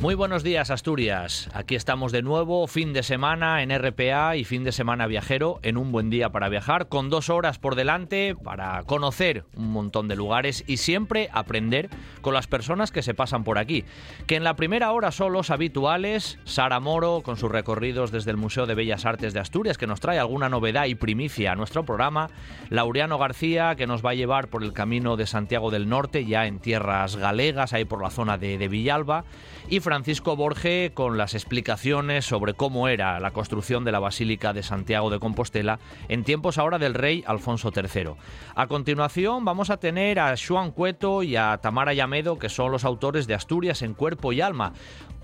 Muy buenos días Asturias, aquí estamos de nuevo, fin de semana en RPA y fin de semana viajero en un buen día para viajar, con dos horas por delante para conocer un montón de lugares y siempre aprender con las personas que se pasan por aquí. Que en la primera hora son los habituales, Sara Moro con sus recorridos desde el Museo de Bellas Artes de Asturias que nos trae alguna novedad y primicia a nuestro programa, Laureano García que nos va a llevar por el camino de Santiago del Norte ya en tierras galegas, ahí por la zona de, de Villalba, y Francisco Borge con las explicaciones sobre cómo era la construcción de la Basílica de Santiago de Compostela en tiempos ahora del rey Alfonso III. A continuación vamos a tener a Juan Cueto y a Tamara Yamedo, que son los autores de Asturias en cuerpo y alma,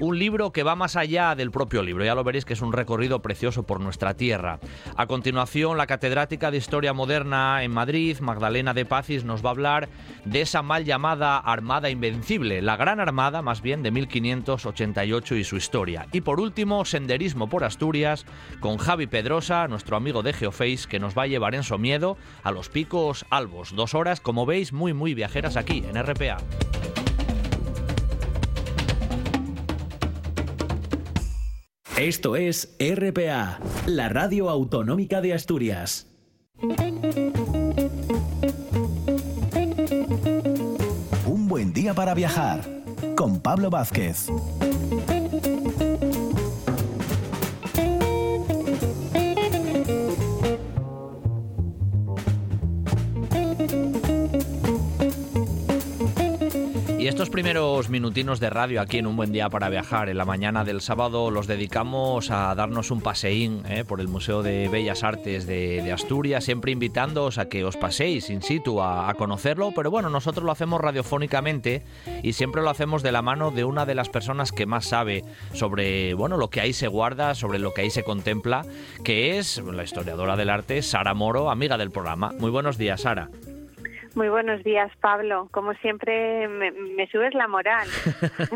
un libro que va más allá del propio libro, ya lo veréis que es un recorrido precioso por nuestra tierra. A continuación, la catedrática de Historia Moderna en Madrid, Magdalena de Pazis, nos va a hablar de esa mal llamada Armada Invencible, la Gran Armada más bien de 1588 y su historia. Y por último, senderismo por Asturias con Javi Pedrosa, nuestro amigo de Geoface, que nos va a llevar en su miedo a los picos albos. Dos horas, como veis, muy muy viajeras aquí en RPA. Esto es RPA, la radio autonómica de Asturias. Un buen día para viajar con Pablo Vázquez. Y estos primeros minutinos de radio aquí en Un Buen Día para Viajar, en la mañana del sábado, los dedicamos a darnos un paseín eh, por el Museo de Bellas Artes de, Asturias, siempre invitándoos a que os paséis in situ a, a, conocerlo, pero bueno, nosotros lo hacemos radiofónicamente y siempre lo hacemos de la mano de una de las personas que más sabe sobre, bueno, lo que ahí se guarda, sobre lo que ahí se contempla, que es la historiadora del arte, Sara Moro, amiga del programa. Muy buenos días, Sara. Muy buenos días, Pablo. Como siempre, me, me subes la moral.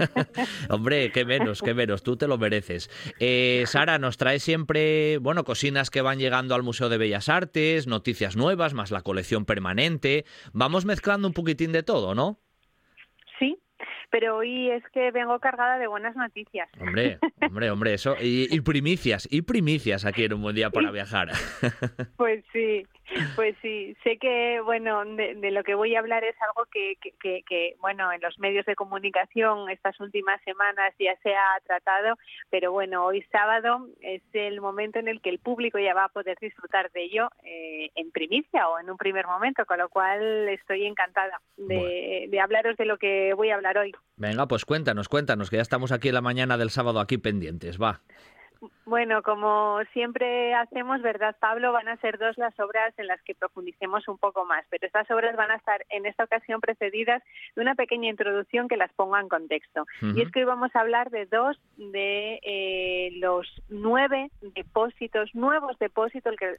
Hombre, qué menos, qué menos. Tú te lo mereces. Eh, Sara, nos trae siempre, bueno, cocinas que van llegando al Museo de Bellas Artes, noticias nuevas, más la colección permanente. Vamos mezclando un poquitín de todo, ¿no? Sí, pero hoy es que vengo cargada de buenas noticias. Hombre, hombre, hombre, eso. Y, y primicias, y primicias aquí en un buen día para viajar. Pues sí, pues sí. Sé que, bueno, de, de lo que voy a hablar es algo que, que, que, que, bueno, en los medios de comunicación estas últimas semanas ya se ha tratado, pero bueno, hoy sábado es el momento en el que el público ya va a poder disfrutar de ello eh, en primicia o en un primer momento, con lo cual estoy encantada de, bueno. de hablaros de lo que voy a hablar hoy. Venga, pues cuéntanos, cuéntanos, que ya estamos aquí en la mañana del sábado aquí pendientes, va. Bueno, como siempre hacemos, ¿verdad, Pablo? Van a ser dos las obras en las que profundicemos un poco más, pero estas obras van a estar en esta ocasión precedidas de una pequeña introducción que las ponga en contexto. Uh -huh. Y es que hoy vamos a hablar de dos de eh, los nueve depósitos, nuevos depósitos que,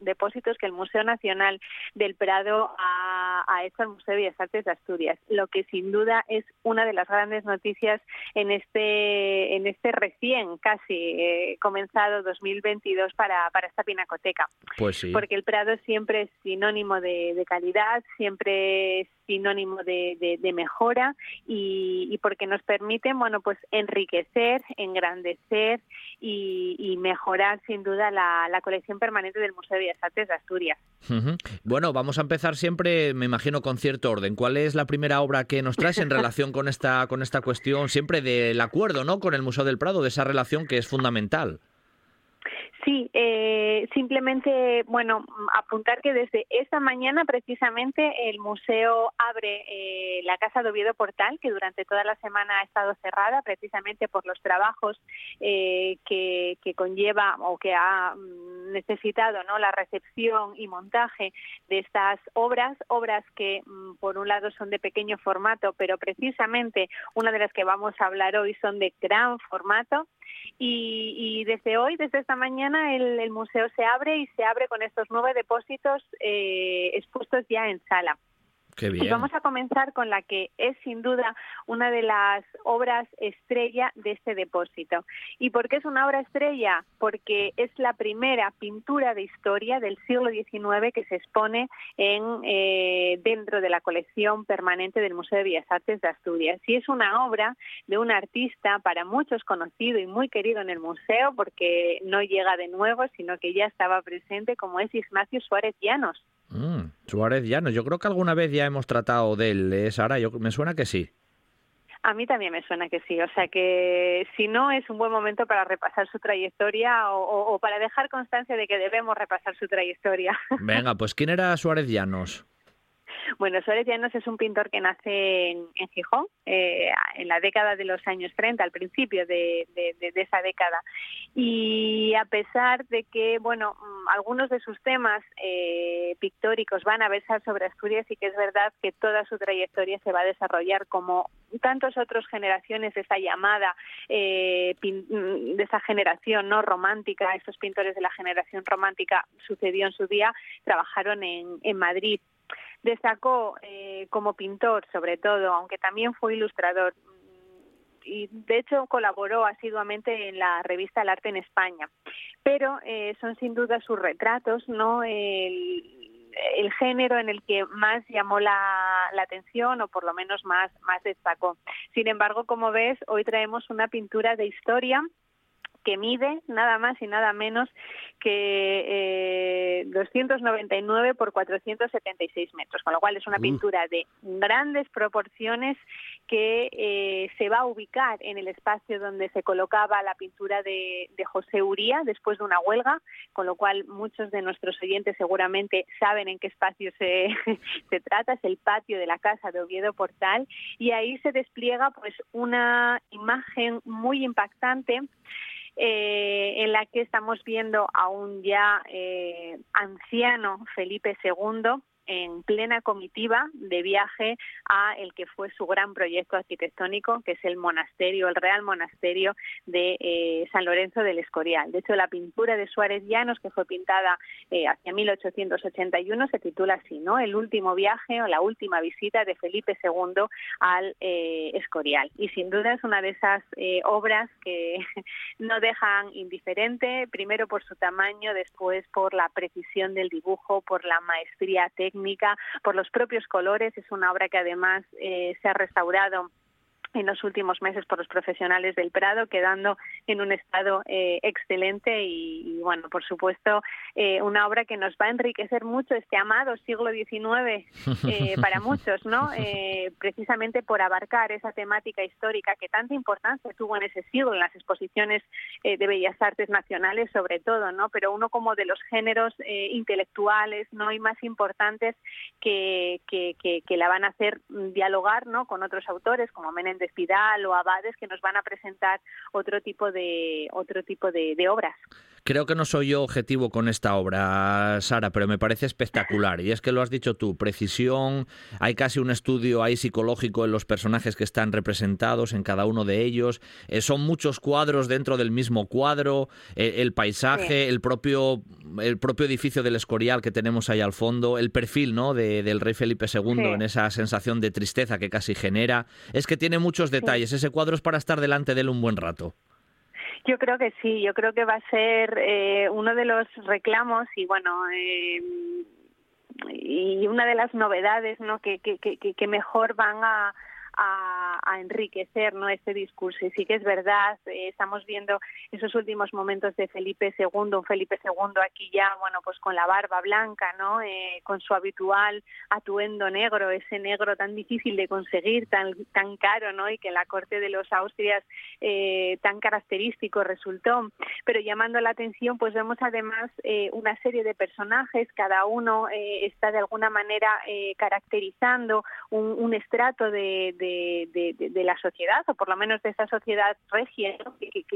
depósitos que el Museo Nacional del Prado ha, ha hecho al Museo de Bellas Artes de Asturias, lo que sin duda es una de las grandes noticias en este, en este recién casi eh, comenzado 2022 para, para esta pinacoteca. Pues sí. Porque el Prado siempre es sinónimo de, de calidad, siempre es sinónimo de, de, de mejora y, y, porque nos permiten, bueno, pues enriquecer, engrandecer y, y mejorar sin duda la, la, colección permanente del Museo de Bellas Artes de Asturias. Uh -huh. Bueno, vamos a empezar siempre, me imagino, con cierto orden. ¿Cuál es la primera obra que nos traes en relación con esta, con esta cuestión, siempre del acuerdo, ¿no? Con el Museo del Prado, de esa relación que es fundamental. Sí, eh, simplemente, bueno, apuntar que desde esta mañana precisamente el museo abre eh, la Casa de Oviedo Portal, que durante toda la semana ha estado cerrada precisamente por los trabajos eh, que, que, conlleva o que ha mm, necesitado ¿no? la recepción y montaje de estas obras, obras que mm, por un lado son de pequeño formato, pero precisamente una de las que vamos a hablar hoy son de gran formato y, desde hoy, desde esta mañana, el, el, museo se abre y se abre con estos nueve depósitos eh, expuestos ya en sala. Y vamos a comenzar con la que es sin duda una de las obras estrella de este depósito. ¿Y por qué es una obra estrella? Porque es la primera pintura de historia del siglo XIX que se expone en, eh, dentro de la colección permanente del Museo de Bellas Artes de Asturias. Y es una obra de un artista para muchos conocido y muy querido en el museo porque no llega de nuevo, sino que ya estaba presente, como es Ignacio Suárez Llanos. Mm, Suárez Llanos, yo creo que alguna vez ya hemos tratado de él, ¿eh, Sara? Yo, me suena que sí. A mí también me suena que sí, o sea que si no es un buen momento para repasar su trayectoria o, o para dejar constancia de que debemos repasar su trayectoria. Venga, pues ¿quién era Suárez Llanos? Bueno, Suárez Llanos es un pintor que nace en, Gijón eh, en la década de los años 30, al principio de, esa década. Y a pesar de que, bueno, mm, algunos de sus temas eh, pictóricos van a versar sobre Asturias y que es verdad que toda su trayectoria se va a desarrollar como tantas otras generaciones de esa llamada, eh, mm, de esa generación no romántica, estos pintores de la generación romántica sucedió en su día, trabajaron en, en Madrid Destacó eh, como pintor, sobre todo, aunque también fue ilustrador y de hecho colaboró asiduamente en la revista El Arte en España. Pero eh, son sin duda sus retratos, ¿no? El, género en el que más llamó la, la, atención o por lo menos más, más destacó. Sin embargo, como ves, hoy traemos una pintura de historia que mide nada más y nada menos que 299 eh, por 476 metros, con lo cual es una pintura de grandes proporciones que eh, se va a ubicar en el espacio donde se colocaba la pintura de, José Uría después de una huelga, con lo cual muchos de nuestros oyentes seguramente saben en qué espacio se, se trata, es el patio de la casa de Oviedo Portal, y ahí se despliega pues una imagen muy impactante eh, en la que estamos viendo a un ya eh, anciano Felipe II en plena comitiva de viaje a el que fue su gran proyecto arquitectónico, que es el monasterio, el Real Monasterio de eh, San Lorenzo del Escorial. De hecho, la pintura de Suárez Llanos, que fue pintada eh, hacia 1881, se titula así, ¿no? El último viaje o la última visita de Felipe II al eh, Escorial. Y sin duda es una de esas obras que no dejan indiferente, primero por su tamaño, después por la precisión del dibujo, por la maestría técnica por los propios colores. Es una obra que además eh, se ha restaurado en los últimos meses por los profesionales del Prado, quedando en un estado eh, excelente y, bueno, por supuesto, eh, una obra que nos va a enriquecer mucho este amado siglo XIX eh, para muchos, ¿no? precisamente por abarcar esa temática histórica que tanta importancia tuvo en ese siglo, en las exposiciones de Bellas Artes nacionales sobre todo, ¿no? Pero uno como de los géneros intelectuales, ¿no? Y más importantes que, que, que, que la van a hacer dialogar, ¿no? Con otros autores como Menéndez de o Abades que nos van a presentar otro tipo de otro tipo de, obras. Creo que no soy yo objetivo con esta obra, Sara, pero me parece espectacular. Y es que lo has dicho tú, precisión, hay casi un estudio ahí psicológico en los personajes que están representados, en cada uno de ellos. Eh, son muchos cuadros dentro del mismo cuadro, eh, el paisaje, el, propio, el propio edificio del Escorial que tenemos ahí al fondo, el perfil ¿no? de, del rey Felipe II en esa sensación de tristeza que casi genera. Es que tiene muchos detalles. Ese cuadro es para estar delante de él un buen rato. Yo creo que sí, yo creo que va a ser eh, uno de los reclamos y bueno, eh, y una de las novedades ¿no? que, que, que, que mejor van a, a, enriquecer ¿no? este discurso. Y sí que es verdad, eh, estamos viendo esos últimos momentos de Felipe II, un Felipe II aquí ya, bueno, pues con la barba blanca, ¿no? Eh, con su habitual atuendo negro, ese negro tan difícil de conseguir, tan, tan caro, ¿no? Y que en la corte de los Austrias eh, tan característico resultó. Pero llamando la atención, pues vemos además una serie de personajes, cada uno está de alguna manera caracterizando un, estrato de, la sociedad, o por lo menos de esa sociedad regia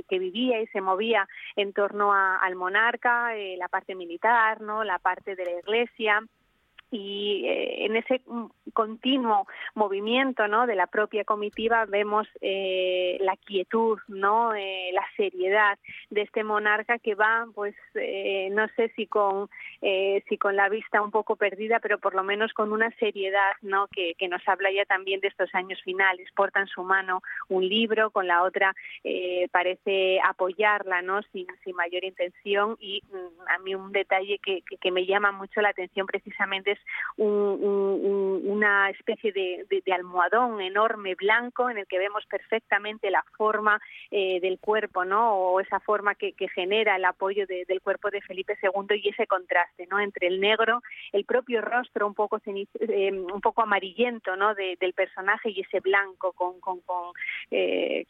que, vivía y se movía en torno al monarca, eh, la parte militar, no, la parte de la iglesia, y eh, en ese continuo movimiento ¿no? de la propia comitiva vemos eh, la quietud, ¿no? Eh, la seriedad de este monarca que va, pues no sé si con, si con la vista un poco perdida, pero por lo menos con una seriedad ¿no? que, que nos habla ya también de estos años finales. Porta en su mano un libro, con la otra parece apoyarla ¿no? sin, sin mayor intención y mm, a mí un detalle que, que, que me llama mucho la atención precisamente una especie de, almohadón enorme blanco en el que vemos perfectamente la forma eh, del cuerpo, ¿no? O esa forma que, genera el apoyo del cuerpo de Felipe II y ese contraste, ¿no? Entre el negro, el propio rostro un poco eh, un poco amarillento, ¿no? del personaje y ese blanco con con con, eh,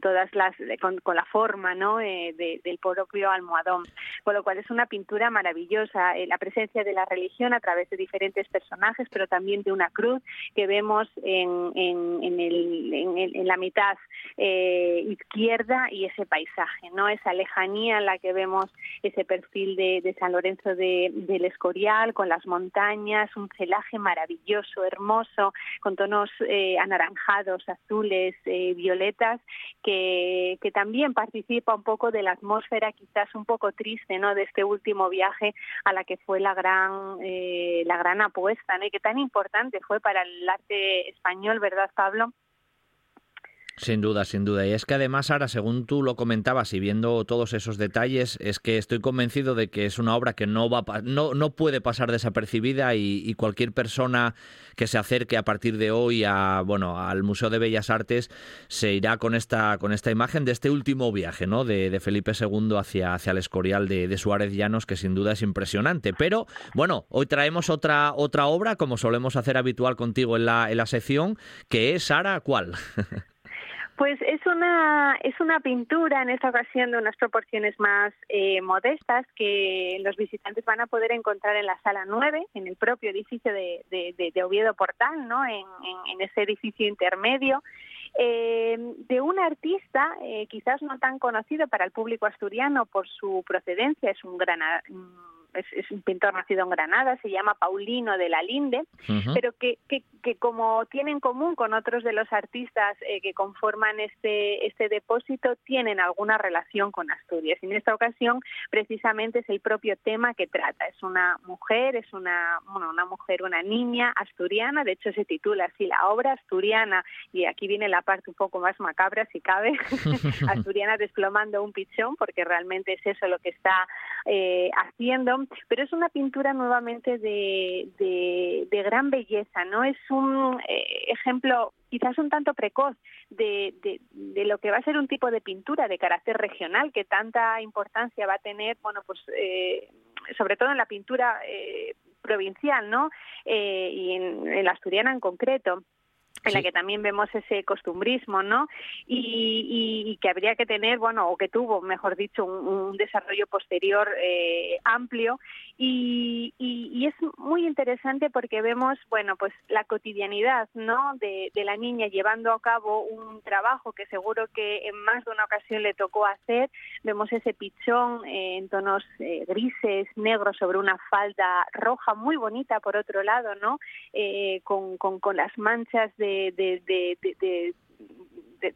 todas las con, la forma, ¿no? del propio almohadón. Con lo cual es una pintura maravillosa, la presencia de la religión a través de diferentes personajes, pero también de una cruz que vemos en, en, en, la mitad eh, izquierda y ese paisaje, ¿no? Esa lejanía en la que vemos ese perfil de, San Lorenzo de, del Escorial con las montañas, un celaje maravilloso, hermoso, con tonos eh, anaranjados, azules, eh, violetas, que, que también participa un poco de la atmósfera quizás un poco triste, ¿no? De este último viaje a la que fue la gran la gran apuesta, ¿no? Que tan importante fue para el arte español, ¿verdad, Pablo? Sin duda, sin duda. Y es que además, ahora, según tú lo comentabas y viendo todos esos detalles, es que estoy convencido de que es una obra que no, va, no, no puede pasar desapercibida y, cualquier persona que se acerque a partir de hoy a, bueno, al Museo de Bellas Artes se irá con esta, con esta imagen de este último viaje ¿no? de, Felipe II hacia, hacia el Escorial de, de, Suárez Llanos, que sin duda es impresionante. Pero, bueno, hoy traemos otra, otra obra, como solemos hacer habitual contigo en la, en la sección, que es, Sara, ¿cuál? Pues es una, es una pintura en esta ocasión de unas proporciones más eh, modestas que los visitantes van a poder encontrar en la sala 9, en el propio edificio de, de, Oviedo Portal, ¿no? en, en, ese edificio intermedio. Eh, de un artista eh, quizás no tan conocido para el público asturiano por su procedencia, es un gran es, un pintor nacido en Granada, se llama Paulino de la Linde, pero que, que, que, como tiene en común con otros de los artistas eh, que conforman este, este depósito, tienen alguna relación con Asturias. Y en esta ocasión, precisamente, es el propio tema que trata. Es una mujer, es una, bueno, una mujer, una niña asturiana, de hecho se titula así, la obra asturiana, y aquí viene la parte un poco más macabra, si cabe, asturiana desplomando un pichón, porque realmente es eso lo que está eh, haciendo pero es una pintura nuevamente de, gran belleza, ¿no? Es un eh, ejemplo quizás un tanto precoz de, lo que va a ser un tipo de pintura de carácter regional que tanta importancia va a tener, bueno, pues eh, sobre todo en la pintura eh, provincial, ¿no? y en la asturiana en concreto en la que también vemos ese costumbrismo, ¿no? Y, que habría que tener, bueno, o que tuvo, mejor dicho, un, desarrollo posterior eh, amplio. Y, es muy interesante porque vemos, bueno, pues la cotidianidad, ¿no? De, la niña llevando a cabo un trabajo que seguro que en más de una ocasión le tocó hacer. Vemos ese pichón eh, en tonos eh, grises, negros sobre una falda roja muy bonita, por otro lado, ¿no? con, con, con las manchas de de, de, de, de,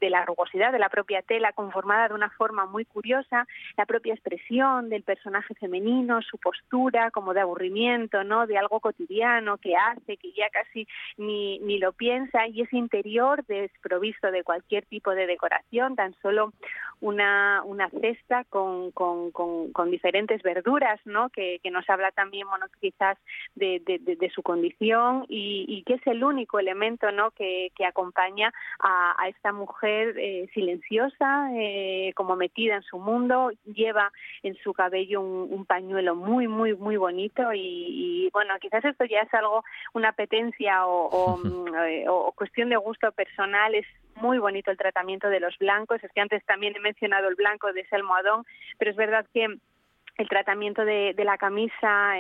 la rugosidad de la propia tela conformada de una forma muy curiosa, la propia expresión del personaje femenino, su postura como de aburrimiento, ¿no? De algo cotidiano que hace, que ya casi ni, ni lo piensa y ese interior desprovisto de cualquier tipo de decoración, tan solo una, una cesta con, con, con, diferentes verduras, ¿no? Que, que, nos habla también, bueno, quizás de, de, su condición y, y, que es el único elemento, ¿no? Que, que acompaña a, a esta mujer mujer eh, silenciosa, eh, como metida en su mundo, lleva en su cabello un, pañuelo muy, muy, muy bonito y, bueno, quizás esto ya es algo, una apetencia mm, eh, o, cuestión de gusto personal, es muy bonito el tratamiento de los blancos, es que antes también he mencionado el blanco de ese almohadón, pero es verdad que el tratamiento de, la camisa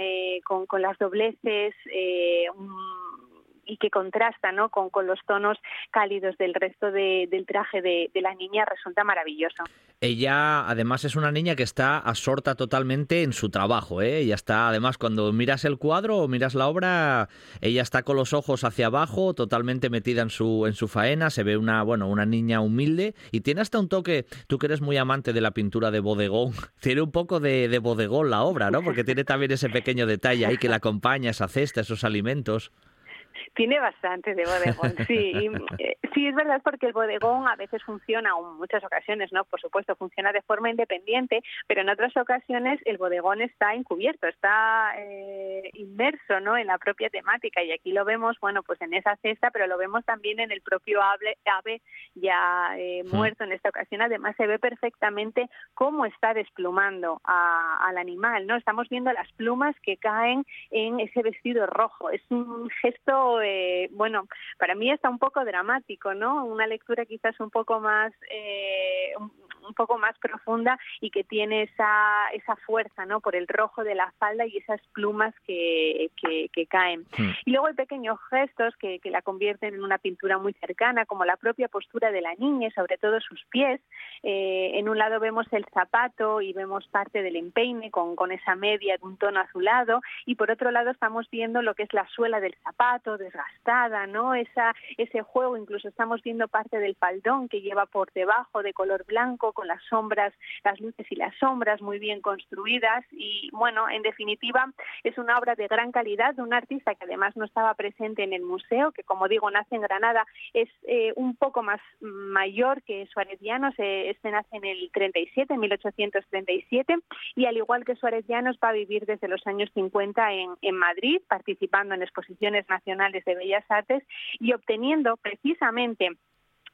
con, las dobleces, que contrasta ¿no? con, con, los tonos cálidos del resto del traje de, la niña resulta maravilloso. Ella además es una niña que está absorta totalmente en su trabajo. ¿eh? Ella está, además, cuando miras el cuadro o miras la obra, ella está con los ojos hacia abajo, totalmente metida en su, en su faena. Se ve una, bueno, una niña humilde y tiene hasta un toque, tú que eres muy amante de la pintura de bodegón, tiene un poco de, de bodegón la obra, ¿no? Porque tiene también ese pequeño detalle ahí que la acompaña, esa cesta, esos alimentos. Tiene bastante de bodegón, sí. Eh, sí, es verdad porque el bodegón a veces funciona, en muchas ocasiones, ¿no? Por supuesto, funciona de forma independiente, pero en otras ocasiones el bodegón está encubierto, está eh, inmerso, ¿no? En la propia temática y aquí lo vemos, bueno, pues en esa cesta, pero lo vemos también en el propio ave, ave ya eh, muerto en esta ocasión. Además se ve perfectamente cómo está desplumando al animal, ¿no? Estamos viendo las plumas que caen en ese vestido rojo. Es un gesto bueno, para mí está un poco dramático, ¿no? Una lectura quizás un poco más, eh, un poco más profunda y que tiene esa, esa fuerza, ¿no? Por el rojo de la falda y esas plumas que, que, caen. Hmm. Y luego hay pequeños gestos que, que, la convierten en una pintura muy cercana, como la propia postura de la niña, sobre todo sus pies. Eh, en un lado vemos el zapato y vemos parte del empeine con, con esa media de un tono azulado y por otro lado estamos viendo lo que es la suela del zapato desgastada, ¿no? Esa, ese juego, incluso estamos viendo parte del faldón que lleva por debajo de color blanco con las sombras, las luces y las sombras muy bien construidas. Y bueno, en definitiva es una obra de gran calidad de un artista que además no estaba presente en el museo, que como digo nace en Granada, es eh, un poco más mayor que Suárez Llanos, eh, este nace en el 37, 1837 y al igual que Suárez Llanos va a vivir desde los años 50 en, en Madrid, participando en exposiciones nacionales de Bellas Artes y obteniendo precisamente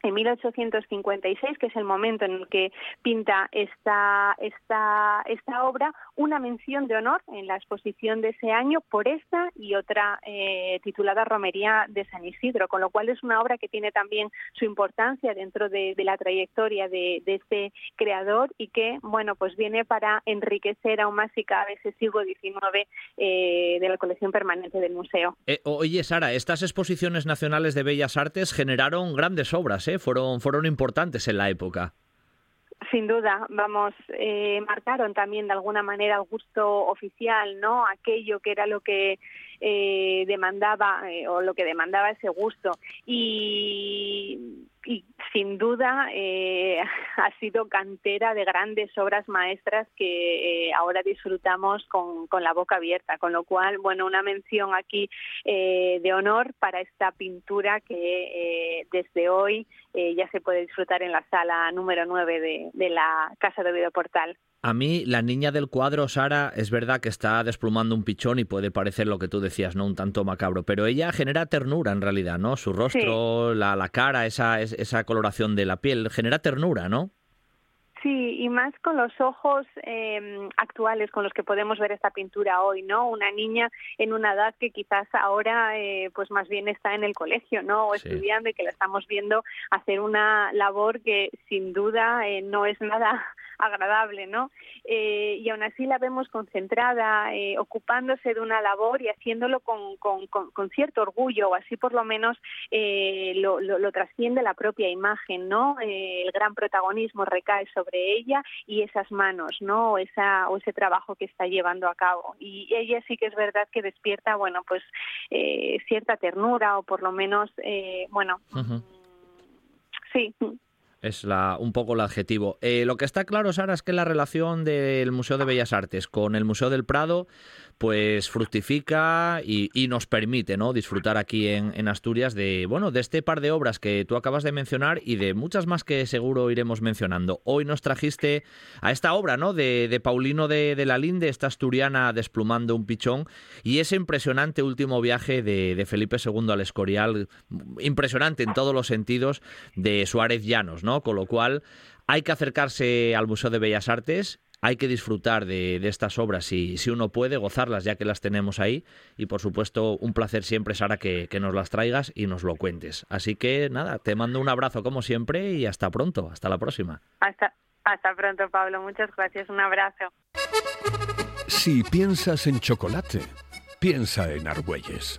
en 1856, que es el momento en el que pinta esta, esta, esta obra, una mención de honor en la exposición de ese año por esta y otra eh, titulada Romería de San Isidro, con lo cual es una obra que tiene también su importancia dentro de, la trayectoria de, este creador y que, bueno, pues viene para enriquecer aún más y cada vez ese siglo XIX eh, de la colección permanente del museo. Eh, oye, Sara, estas exposiciones nacionales de Bellas Artes generaron grandes obras, ¿eh? Fueron, fueron importantes en la época. Sin duda, vamos, eh, marcaron también de alguna manera el gusto oficial, ¿no? Aquello que era lo que eh, demandaba eh, o lo que demandaba ese gusto y, sin duda eh, ha sido cantera de grandes obras maestras que ahora disfrutamos con, la boca abierta, con lo cual, bueno, una mención aquí de honor para esta pintura que desde hoy ya se puede disfrutar en la sala número 9 de, de la Casa de Oviedo Portal. A mí, la niña del cuadro, Sara, es verdad que está desplumando un pichón y puede parecer lo que tú decías, ¿no? Un tanto macabro, pero ella genera ternura en realidad, ¿no? Su rostro, la, la, cara, esa, esa coloración de la piel, genera ternura, ¿no? Sí, y más con los ojos eh, actuales con los que podemos ver esta pintura hoy, ¿no? Una niña en una edad que quizás ahora, eh, pues más bien está en el colegio, ¿no? O estudiando y que la estamos viendo hacer una labor que sin duda eh, no es nada agradable, ¿no? Eh, y aún así la vemos concentrada, ocupándose de una labor y haciéndolo con, con, con, cierto orgullo, o así por lo menos lo, lo, trasciende la propia imagen, ¿no? el gran protagonismo recae sobre ella y esas manos, ¿no? O, esa, o ese trabajo que está llevando a cabo. Y ella sí que es verdad que despierta, bueno, pues cierta ternura o por lo menos, bueno, sí es la, un poco el adjetivo. Eh, lo que está claro, Sara, es que la relación del Museo de Bellas Artes con el Museo del Prado pues fructifica y, nos permite ¿no? disfrutar aquí en, Asturias de, bueno, de este par de obras que tú acabas de mencionar y de muchas más que seguro iremos mencionando. Hoy nos trajiste a esta obra ¿no? de, Paulino de, la Linde, esta asturiana desplumando un pichón, y ese impresionante último viaje de, Felipe II al Escorial, impresionante en todos los sentidos, de Suárez Llanos, ¿no? Con lo cual hay que acercarse al Museo de Bellas Artes hay que disfrutar de, estas obras si, si uno puede, gozarlas ya que las tenemos ahí. Y por supuesto, un placer siempre, Sara, que, que nos las traigas y nos lo cuentes. Así que nada, te mando un abrazo como siempre y hasta pronto. Hasta la próxima. Hasta, hasta pronto, Pablo. Muchas gracias. Un abrazo. Si piensas en chocolate, piensa en Argüelles.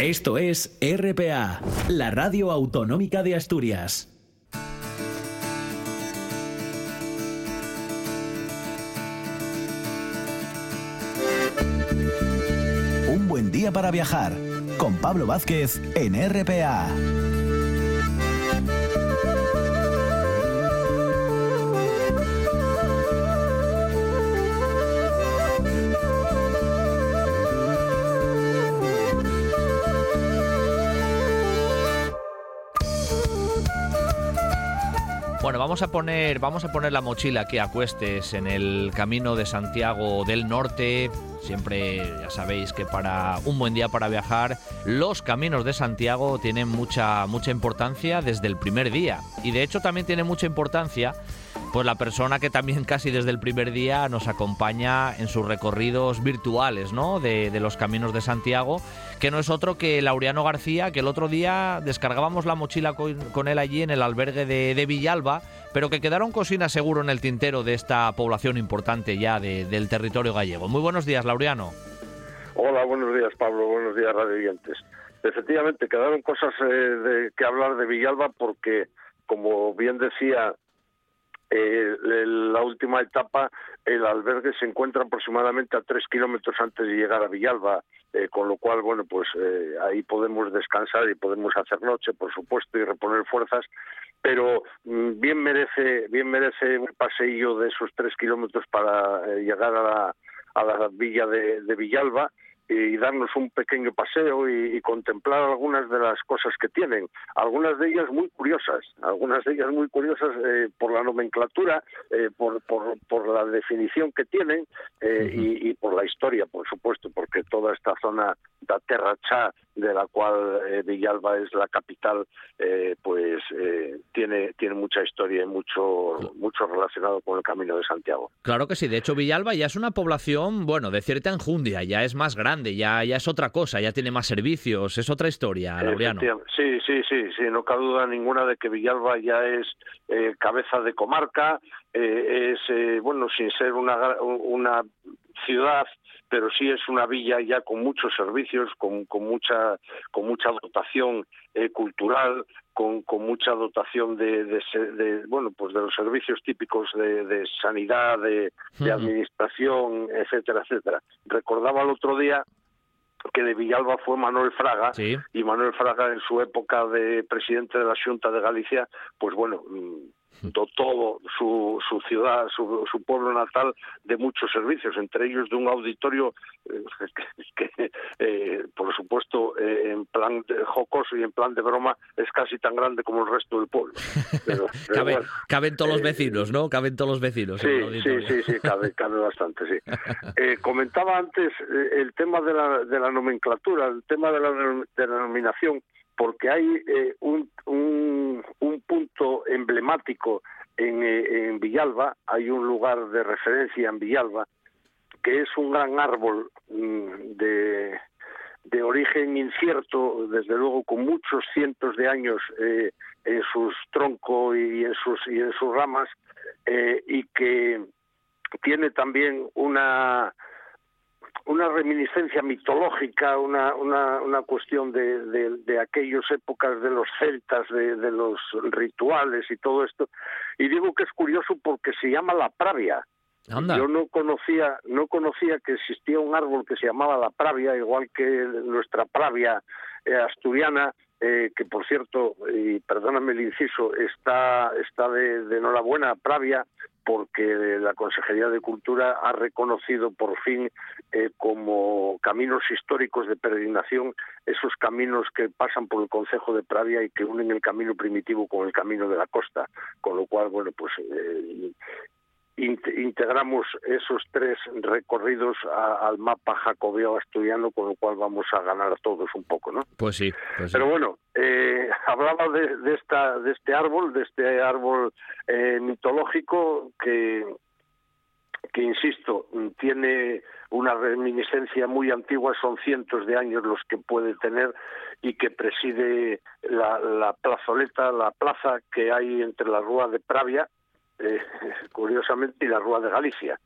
Esto es RPA, la radio autonómica de Asturias. Un buen día para viajar con Pablo Vázquez en RPA. Bueno, vamos a poner, vamos a poner la mochila que acuestes en el camino de Santiago del Norte. Siempre ya sabéis que para un buen día para viajar, los caminos de Santiago tienen mucha, mucha importancia desde el primer día. Y de hecho también tiene mucha importancia pues la persona que también casi desde el primer día nos acompaña en sus recorridos virtuales, ¿no? De, los caminos de Santiago, que no es otro que Laureano García, que el otro día descargábamos la mochila con, él allí en el albergue de, Villalba, pero que quedaron cocinas seguro en el tintero de esta población importante ya del territorio gallego. Muy buenos días, Laureano. Hola, buenos días, Pablo. Buenos días, radioyentes. Efectivamente, quedaron cosas eh, de, que hablar de Villalba porque, como bien decía eh, la última etapa, el albergue se encuentra aproximadamente a tres kilómetros antes de llegar a Villalba, eh, con lo cual, bueno, pues eh, ahí podemos descansar y podemos hacer noche, por supuesto, y reponer fuerzas, pero mm, bien merece, bien merece un paseillo de esos tres kilómetros para llegar a la, a la villa de Villalba y darnos un pequeño paseo y, contemplar algunas de las cosas que tienen, algunas de ellas muy curiosas, algunas de ellas muy curiosas eh, por la nomenclatura, eh, por, por, por, la definición que tienen eh, y, por la historia, por supuesto, porque toda esta zona da Terra Chá, de la cual Villalba es la capital, pues tiene, tiene mucha historia y mucho, mucho relacionado con el Camino de Santiago. Claro que sí, de hecho Villalba ya es una población, bueno, de cierta enjundia, ya es más grande ya, ya es otra cosa, ya tiene más servicios, es otra historia, Laureano. Sí, sí, sí, sí, no cabe duda ninguna de que Villalba ya es eh, cabeza de comarca, eh, es, eh, bueno, sin ser una, una ciudad pero sí es una villa ya con muchos servicios, con, con mucha con mucha dotación cultural, con, con, mucha dotación de, de, bueno pues de los servicios típicos de, sanidad, de, administración, etcétera, etcétera. Recordaba el otro día que de Villalba fue Manuel Fraga y Manuel Fraga en su época de presidente de la Junta de Galicia, pues bueno, mm, dotó su, su ciudad, su, su, pueblo natal de muchos servicios, entre ellos de un auditorio eh, que, eh, por supuesto, eh, en plan de jocoso y en plan de broma, es casi tan grande como el resto del pueblo. caben todos los vecinos, ¿no? Caben todos los vecinos. Sí, sí, sí, sí, cabe, cabe bastante, sí. comentaba antes el tema de la, de la nomenclatura, el tema de la denominación porque hay eh, un, un, punto emblemático en, eh, en Villalba, hay un lugar de referencia en Villalba, que es un gran árbol mm, de, origen incierto, desde luego con muchos cientos de años eh, en sus troncos y en sus ramas, y que tiene también una una reminiscencia mitológica, una, una, una cuestión de, de, de aquellas épocas de los celtas, de, de, los rituales y todo esto. Y digo que es curioso porque se llama la pravia. Yo no conocía, no conocía que existía un árbol que se llamaba la pravia, igual que nuestra pravia eh, asturiana, eh, que por cierto, y perdóname el inciso, está, está de, de enhorabuena Pravia, porque la Consejería de Cultura ha reconocido por fin eh, como caminos históricos de peregrinación esos caminos que pasan por el Concejo de Pravia y que unen el camino primitivo con el camino de la costa, con lo cual, bueno, pues eh, integramos esos tres recorridos al mapa jacobeo asturiano, con lo cual vamos a ganar a todos un poco, ¿no? Pues sí. Pues Pero bueno, eh, hablaba de, esta, de este árbol, de este árbol eh, mitológico que, que, insisto, tiene una reminiscencia muy antigua, son cientos de años los que puede tener y que preside la, la plazoleta, la plaza que hay entre la Rúa de Pravia, eh, curiosamente, y la Rúa de Galicia.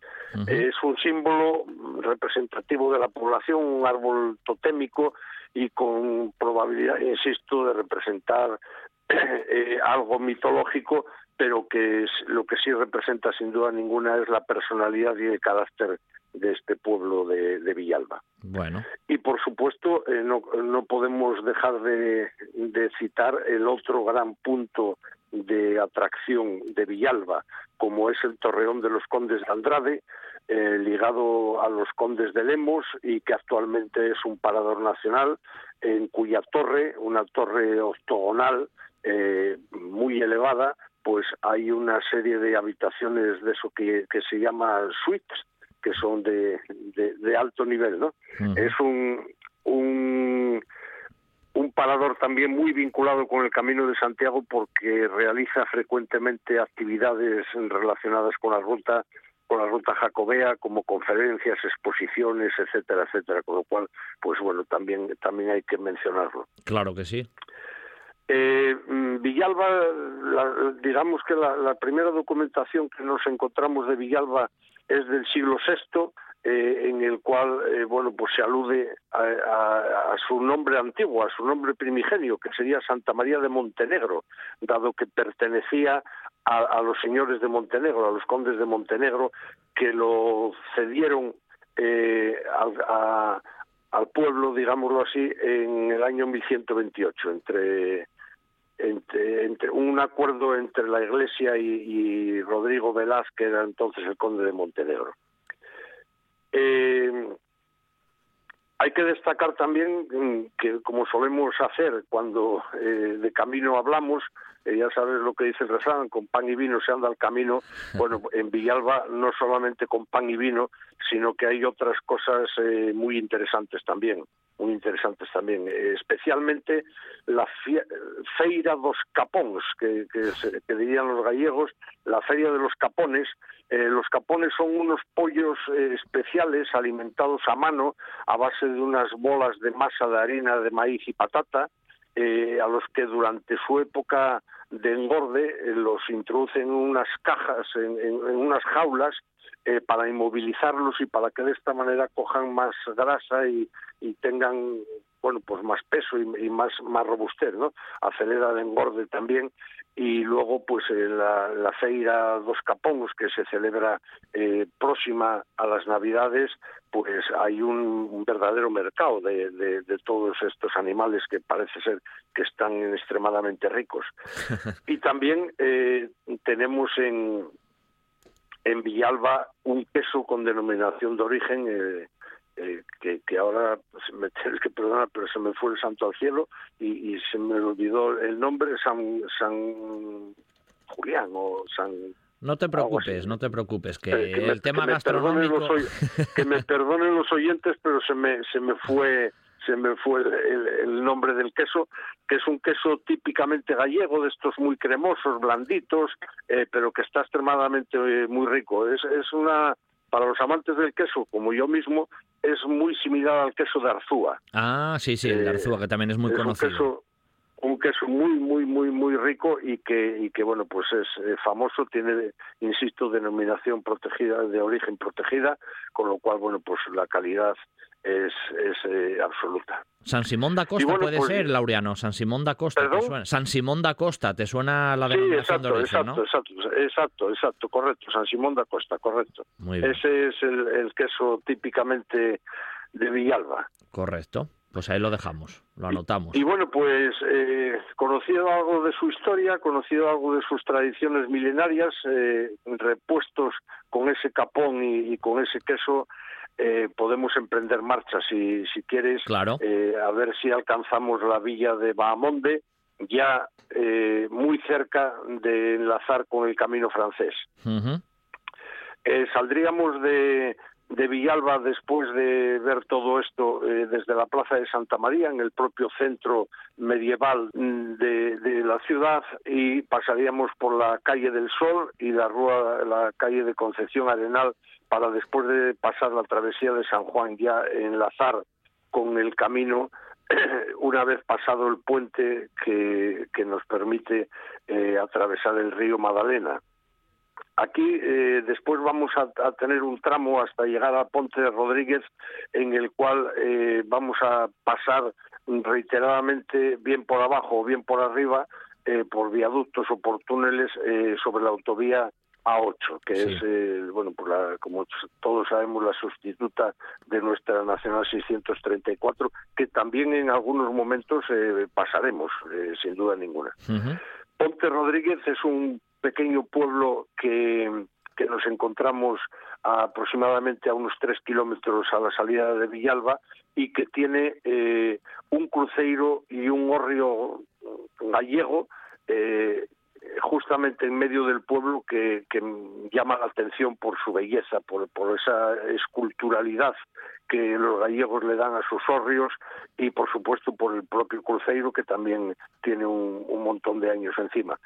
Es un símbolo representativo de la población, un árbol totémico y con probabilidad, insisto, de representar eh, algo mitológico, pero que es, lo que sí representa sin duda ninguna es la personalidad y el carácter de este pueblo de, Villalba. Bueno. Y por supuesto eh, no, no podemos dejar de, de citar el otro gran punto de atracción de Villalba, como es el Torreón de los Condes de Andrade, eh, ligado a los Condes de Lemos y que actualmente es un parador nacional, en cuya torre, una torre octogonal eh, muy elevada, pues hay una serie de habitaciones de eso que, que se llama suites, que son de, de, alto nivel, ¿no? Es un un parador también muy vinculado con el Camino de Santiago porque realiza frecuentemente actividades relacionadas con la ruta con la ruta jacobea como conferencias, exposiciones, etcétera, etcétera, con lo cual pues bueno, también también hay que mencionarlo. Claro que sí. Eh, mm, Villalba, digamos que la, la primera documentación que nos encontramos de Villalba es del siglo VI eh, en el cual eh, bueno pues se alude a, su nombre antiguo, a su nombre primigenio, que sería Santa María de Montenegro, dado que pertenecía a, los señores de Montenegro, a los condes de Montenegro, que lo cedieron eh, al, pueblo, digámoslo así, en el año 1128, entre un acuerdo entre la Iglesia y, y Rodrigo Velázquez, que era entonces el conde de Montenegro. Eh, hay que destacar también que, como solemos hacer cuando eh, de camino hablamos, eh, ya sabes lo que dice el refrán, con pan y vino se anda al camino. Bueno, en Villalba no solamente con pan y vino, sino que hay otras cosas eh, muy interesantes también, muy interesantes también, especialmente la Feira dos Capóns, que, que dirían los gallegos, la Feria de los Capones, eh, los capones son unos pollos eh, especiales alimentados a mano a base de unas bolas de masa de harina de maíz y patata, eh, a los que durante su época de engorde los introducen en unas cajas, en, unas jaulas, para inmovilizarlos y para que de esta manera cojan más grasa y, tengan bueno pues más peso y, más más robustez no acelera el engorde también. Y luego pues eh, la, la, feira dos Capóns que se celebra eh, próxima a las Navidades pues hay un, verdadero mercado de, de, todos estos animales que parece ser que están extremadamente ricos. Y también eh, tenemos en en Villalba un queso con denominación de origen eh, eh, que, que, ahora pues, me tienes que perdonar, pero se me fue el santo al cielo y, y se me olvidó el nombre, San, San Julián o San... No te preocupes, no te preocupes, que, el tema gastronómico... que me perdonen los oyentes, pero se me, se me fue se me fue el, nombre del queso, que es un queso típicamente gallego, de estos muy cremosos, blanditos, eh, pero que está extremadamente eh, muy rico. Es, es una para los amantes del queso, como yo mismo, es muy similar al queso de Arzúa. Ah, sí, sí, el de Arzúa, que también es muy conocido. Un queso, un queso muy, muy, muy, muy rico y que, y que bueno, pues es eh, famoso, tiene, insisto, denominación protegida, de origen protegida, con lo cual, bueno, pues la calidad es, es eh, absoluta. San Simón da Costa puede pues, ser, Laureano. San Simón da Costa, ¿te suena? San Simón da Costa, ¿te suena la denominación de origen, exacto, exacto, exacto, exacto, correcto. San Simón da Costa, correcto. Ese es el, queso típicamente de Villalba. Correcto. Pues ahí lo dejamos, lo anotamos. Y, bueno, pues eh, conocido algo de su historia, conocido algo de sus tradiciones milenarias, eh, repuestos con ese capón y con ese queso, eh, podemos emprender marcha si, si quieres, eh, a ver si alcanzamos la villa de Bahamonde, ya muy cerca de enlazar con el camino francés. Saldríamos de, de Villalba después de ver todo esto eh, desde la Plaza de Santa María, en el propio centro medieval mm, de, la ciudad, y pasaríamos por la calle del Sol y la, la calle de Concepción Arenal para después de pasar la travesía de San Juan ya enlazar con el camino una vez pasado el puente que, nos permite eh, atravesar el río Magdalena. Aquí eh, después vamos a, a, tener un tramo hasta llegar a Ponte de Rodríguez en el cual eh, vamos a pasar reiteradamente bien por abajo o bien por arriba eh, por viaductos o por túneles sobre la autovía a8, que sí. es, bueno, pues la, como todos sabemos, la sustituta de nuestra Nacional 634, que también en algunos momentos pasaremos, sin duda ninguna. Uh -huh. Ponte Rodríguez es un pequeño pueblo que, que nos encontramos a aproximadamente a unos tres kilómetros a la salida de Villalba y que tiene eh, un cruceiro y un hórreo gallego eh, justamente en medio del pueblo que, llama la atención por su belleza, por, esa esculturalidad que los gallegos le dan a sus hórreos y por supuesto por el propio cruceiro que también tiene un, montón de años encima.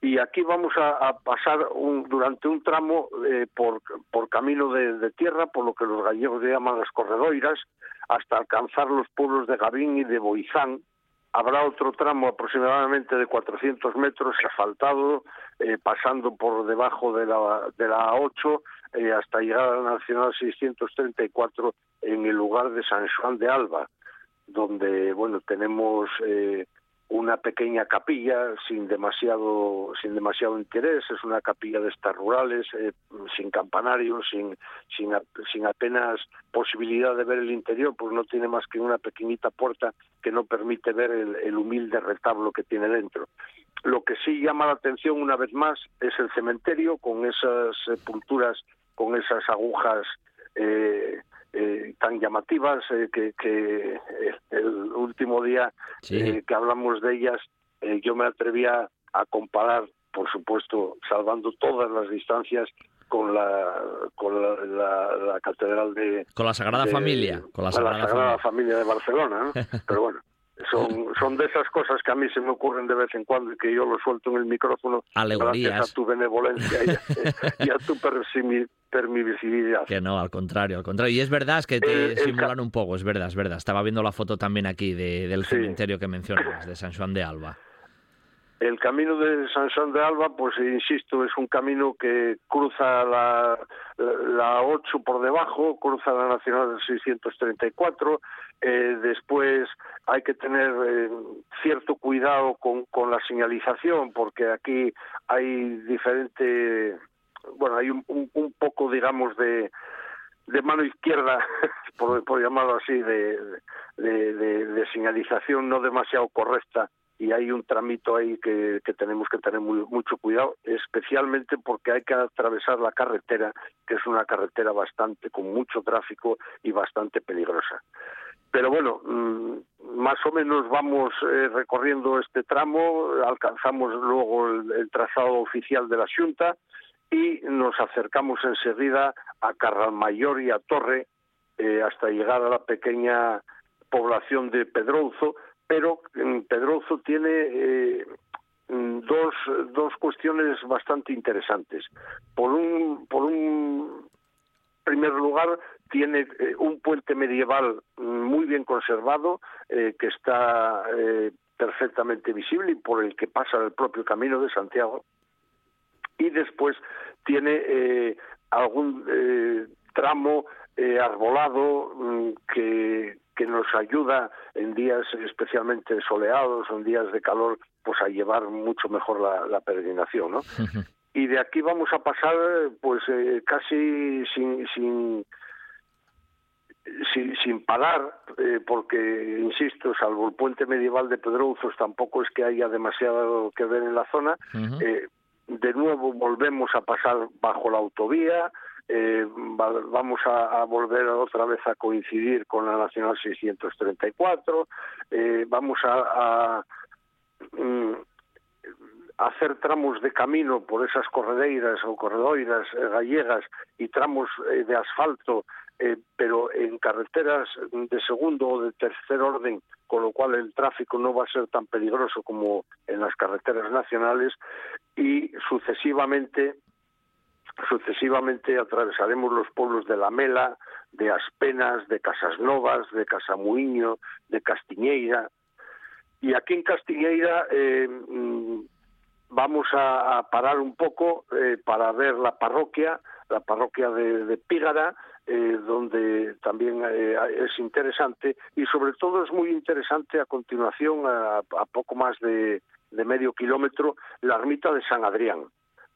Y aquí vamos a, pasar durante un tramo eh, por, camino de, de, tierra, por lo que los gallegos llaman las corredoiras, hasta alcanzar los pueblos de Gavín y de Boizán, habrá otro tramo aproximadamente de 400 metros asfaltado, eh, pasando por debajo de la, de la A8 eh, hasta llegar a la Nacional 634 en el lugar de San Juan de Alba, donde bueno tenemos eh, una pequeña capilla sin demasiado sin demasiado interés. Es una capilla de estas rurales sin campanario sin, sin sin apenas posibilidad de ver el interior pues no tiene más que una pequeñita puerta que no permite ver el, el humilde retablo que tiene dentro lo que sí llama la atención una vez más es el cementerio con esas sepulturas con esas agujas eh, eh, tan llamativas eh, que, que el último día sí. Que hablamos de ellas yo me atrevía a comparar por supuesto salvando todas las distancias con la con la, la, la catedral de con la Sagrada de, Familia con la Sagrada, la Sagrada Familia. Familia de Barcelona ¿no? pero bueno son, son de esas cosas que a mí se me ocurren de vez en cuando y que yo lo suelto en el micrófono Alegorías. gracias a tu benevolencia y a, y a tu permisividad. Que no, al contrario, al contrario. Y es verdad, es que te el, simulan un poco, es verdad, es verdad. Estaba viendo la foto también aquí de, del sí. cementerio que mencionas, de San Juan de Alba. El camino de San Juan de Alba, pues insisto, es un camino que cruza la, la 8 por debajo, cruza la Nacional 634, eh, después hay que tener eh, cierto cuidado con, la señalización, porque aquí hay diferente, bueno, hay un, poco, digamos, de, mano izquierda, por, llamarlo así, de señalización no demasiado correcta y hay un tramito ahí que, que tenemos que tener mucho cuidado, especialmente porque hay que atravesar la carretera, que es una carretera bastante con mucho tráfico y bastante peligrosa. Pero bueno, mmm, más o menos vamos eh, recorriendo este tramo, alcanzamos luego el, el, trazado oficial de la Junta y nos acercamos enseguida a Carralmayor y a Torre eh, hasta llegar a la pequeña población de Pedrouzo, pero Pedrozo tiene eh, dos, dos cuestiones bastante interesantes. Por un, por un primer lugar, tiene eh, un puente medieval muy bien conservado eh, que está perfectamente visible y por el que pasa el propio camino de Santiago. Y después tiene algún tramo arbolado mm, que, que nos ayuda en días especialmente soleados, en días de calor, pues a llevar mucho mejor la, la peregrinación, ¿no? y de aquí vamos a pasar, pues eh, casi sin, sin sin, sin parar, eh, porque, insisto, salvo el puente medieval de Pedrouzos, tampoco es que haya demasiado que ver en la zona. Uh -huh. eh, de nuevo volvemos a pasar bajo la autovía, eh, va, vamos a, volver otra vez a coincidir con la Nacional 634, eh, vamos a, mm, hacer tramos de camino por esas corredeiras o corredoiras eh, gallegas y tramos de asfalto, pero en carreteras de segundo o de tercer orden, con lo cual el tráfico no va a ser tan peligroso como en las carreteras nacionales y sucesivamente sucesivamente atravesaremos los pueblos de La Mela, de Aspenas, de Casas Novas, de Casamuiño, de Castiñeira. Y aquí en Castiñeira eh, mm, vamos a, parar un poco eh, para ver la parroquia, la parroquia de, Pígara, eh, donde también es interesante y sobre todo es muy interesante a continuación, a, poco más de, medio kilómetro, la ermita de San Adrián.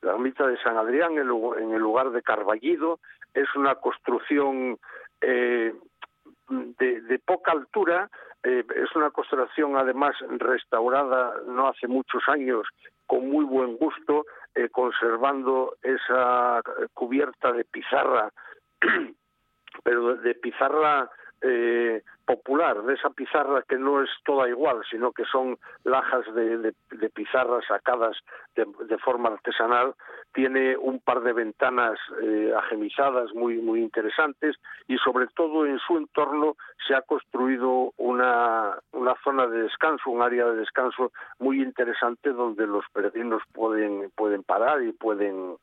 La ermita de San Adrián, en el lugar de Carballido, es una construcción de, de, poca altura, es una construcción además restaurada no hace muchos años con muy buen gusto, eh, conservando esa cubierta de pizarra, pero de pizarra eh, popular, de esa pizarra que no es toda igual, sino que son lajas de, pizarra sacadas de, forma artesanal, tiene un par de ventanas eh, agemizadas muy, muy interesantes y sobre todo en su entorno se ha construido una, una zona de descanso, un área de descanso muy interesante donde los peregrinos pueden, pueden parar y pueden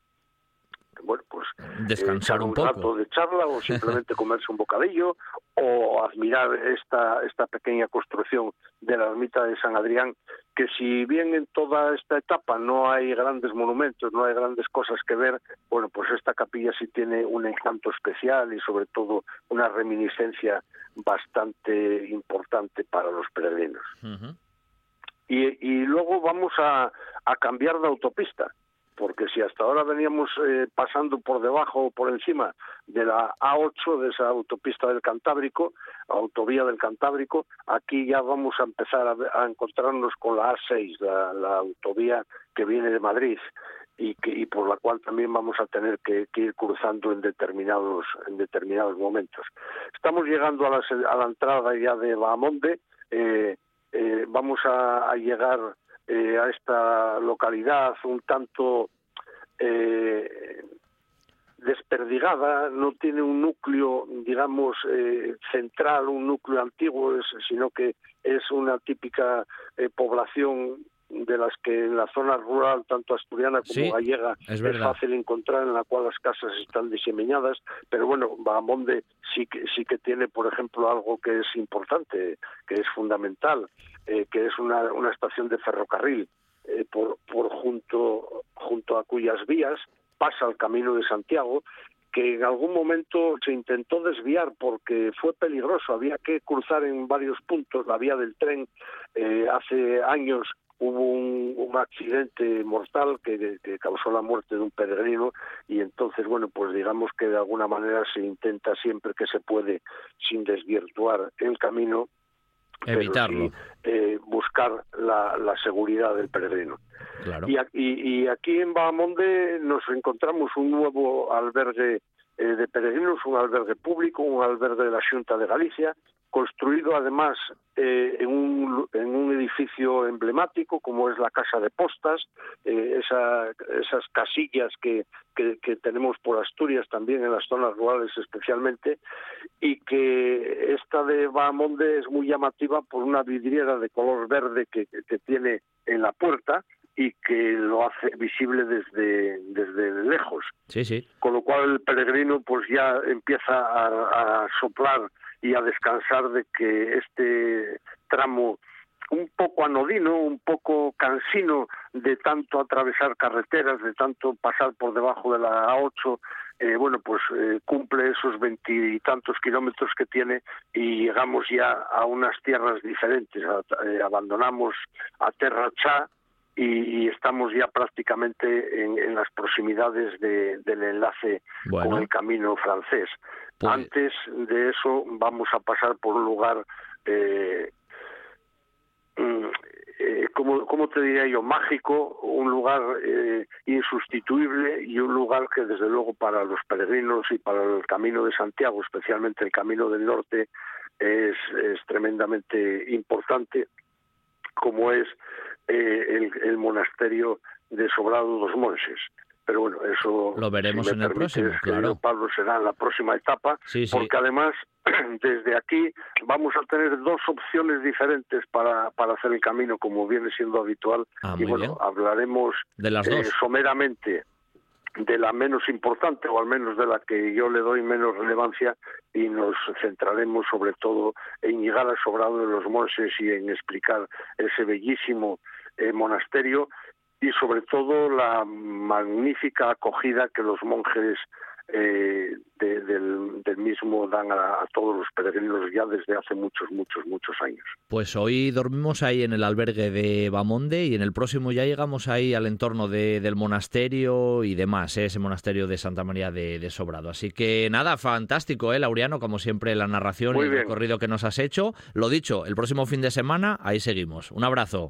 bueno, pues descansar un, rato de charla o simplemente comerse un bocadillo o admirar esta esta pequeña construcción de la ermita de San Adrián que si bien en toda esta etapa no hay grandes monumentos, no hay grandes cosas que ver, bueno, pues esta capilla sí tiene un encanto especial y sobre todo una reminiscencia bastante importante para los peregrinos. y, y, luego vamos a, a cambiar de autopista porque si hasta ahora veníamos eh, pasando por debajo o por encima de la A8, de esa autopista del Cantábrico, autovía del Cantábrico, aquí ya vamos a empezar a, encontrarnos con la A6, la, autovía que viene de Madrid y, por la cual también vamos a tener que, ir cruzando en determinados, en determinados momentos. Estamos llegando a la, a la entrada ya de Bahamonde, eh, eh, vamos a llegar eh, a esta localidad un tanto eh, desperdigada, no tiene un núcleo, digamos, eh, central, un núcleo antiguo, sino que es una típica población de las que en la zona rural, tanto asturiana como gallega, es, fácil encontrar, en la cual las casas están diseminadas, pero bueno, Bahamonde sí que, sí que tiene, por ejemplo, algo que es importante, que es fundamental, eh, que es una, una estación de ferrocarril, eh, por, por junto, junto a cuyas vías pasa el Camino de Santiago, que en algún momento se intentó desviar porque fue peligroso, había que cruzar en varios puntos la vía del tren. Eh, hace años hubo un, accidente mortal que, causó la muerte de un peregrino y entonces, bueno, pues digamos que de alguna manera se intenta siempre que se puede, sin desvirtuar el camino, evitarlo, eh, buscar la, seguridad del peregrino. Y, aquí en Bahamonde nos encontramos un nuevo albergue eh, de peregrinos, un albergue público, un albergue de la Junta de Galicia, construido además eh, en, un, en, un, edificio emblemático como es la Casa de Postas, eh, esas casillas que, que, tenemos por Asturias también en las zonas rurales especialmente, y que esta de Bahamonde es muy llamativa por una vidriera de color verde que, que tiene en la puerta, y que lo hace visible desde, desde lejos. Sí, sí. Con lo cual el peregrino pues ya empieza a, a soplar y a descansar de que este tramo un poco anodino, un poco cansino de tanto atravesar carreteras, de tanto pasar por debajo de la A8, eh, bueno, pues eh, cumple esos veintitantos kilómetros que tiene y llegamos ya a unas tierras diferentes. Eh, abandonamos a Terra Chá y, estamos ya prácticamente en, las proximidades del enlace con el camino francés. Pues Antes de eso vamos a pasar por un lugar, eh, mm, eh como, te diría yo, mágico, un lugar eh, insustituible y un lugar que desde luego para los peregrinos y para el Camino de Santiago, especialmente el Camino del Norte, es, es tremendamente importante, como es eh, el, monasterio de Sobrado dos Monses. Pero bueno, eso lo veremos en el próximo, claro. Pablo será en la próxima etapa, porque además desde aquí vamos a tener dos opciones diferentes para, para hacer el camino, como viene siendo habitual. Ah, y bueno, hablaremos de las dos. someramente de la menos importante o al menos de la que yo le doy menos relevancia y nos centraremos sobre todo en llegar al sobrado de los monses y en explicar ese bellísimo eh, monasterio y sobre todo la magnífica acogida que los monjes eh, del, mismo dan a, todos los peregrinos ya desde hace muchos, muchos, muchos años. Pues hoy dormimos ahí en el albergue de Bamonde y en el próximo ya llegamos ahí al entorno del monasterio y demás, ¿eh? ese monasterio de Santa María de, Sobrado. Así que nada, fantástico, ¿eh, Laureano? Como siempre, la narración y el recorrido que nos has hecho. Lo dicho, el próximo fin de semana, ahí seguimos. Un abrazo.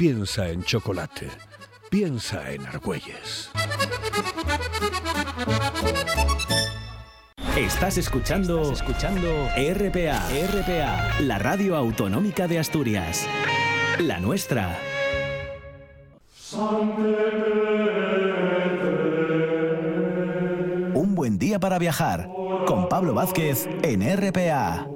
Piensa en chocolate. Piensa en Argüelles. Estás escuchando, escuchando RPA, RPA, la radio autonómica de Asturias. La nuestra. Un buen día para viajar con Pablo Vázquez en RPA.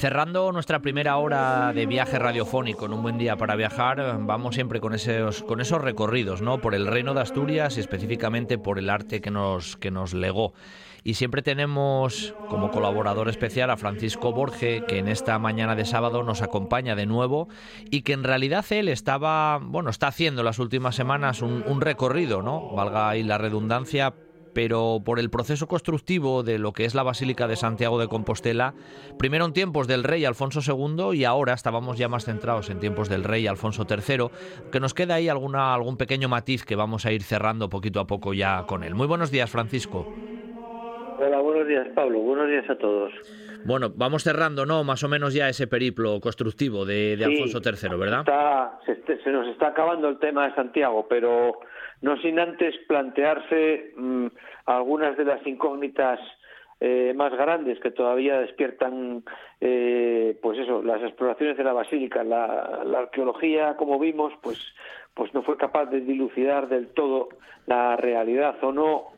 Cerrando nuestra primera hora de viaje radiofónico en un buen día para viajar, vamos siempre con esos, con esos recorridos, ¿no? Por el reino de Asturias y específicamente por el arte que nos, legó. Y siempre tenemos como colaborador especial a Francisco Borge, que en esta mañana de sábado nos acompaña de nuevo y que en realidad él estaba, bueno, está haciendo las últimas semanas un, un recorrido, ¿no? Valga ahí la redundancia, pero por el proceso constructivo de lo que es la Basílica de Santiago de Compostela, primero en tiempos del rey Alfonso II y ahora estábamos ya más centrados en tiempos del rey Alfonso III, que nos queda ahí alguna, algún pequeño matiz que vamos a ir cerrando poquito a poco ya con él. Muy buenos días, Francisco. Hola, buenos días, Pablo. Buenos días a todos. Bueno, vamos cerrando, ¿no? Más o menos ya ese periplo constructivo de, Alfonso III, ¿verdad? se, se, nos está acabando el tema de Santiago, pero no sin antes plantearse mm, algunas de las incógnitas eh, más grandes que todavía despiertan, eh, pues eso, las exploraciones de la basílica, la, arqueología, como vimos, pues, pues no fue capaz de dilucidar del todo la realidad o no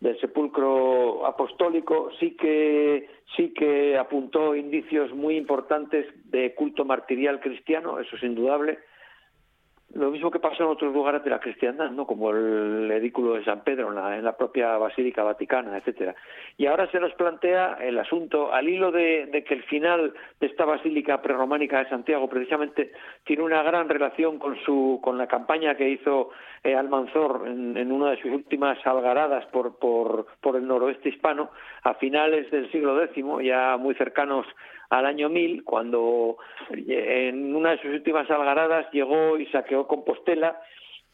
del sepulcro apostólico, sí que sí que apuntó indicios muy importantes de culto martirial cristiano, eso es indudable, lo mismo que pasó en otros lugares de la cristiandad, ¿no? como el edículo de San Pedro en la, propia Basílica Vaticana, etcétera. Y ahora se nos plantea el asunto, al hilo de, que el final de esta Basílica prerrománica de Santiago precisamente tiene una gran relación con, su, con la campaña que hizo eh, Almanzor en, una de sus últimas algaradas por, por, por el noroeste hispano, a finales del siglo X, ya muy cercanos al año 1000, cuando en una de sus últimas algaradas llegó y saqueó Compostela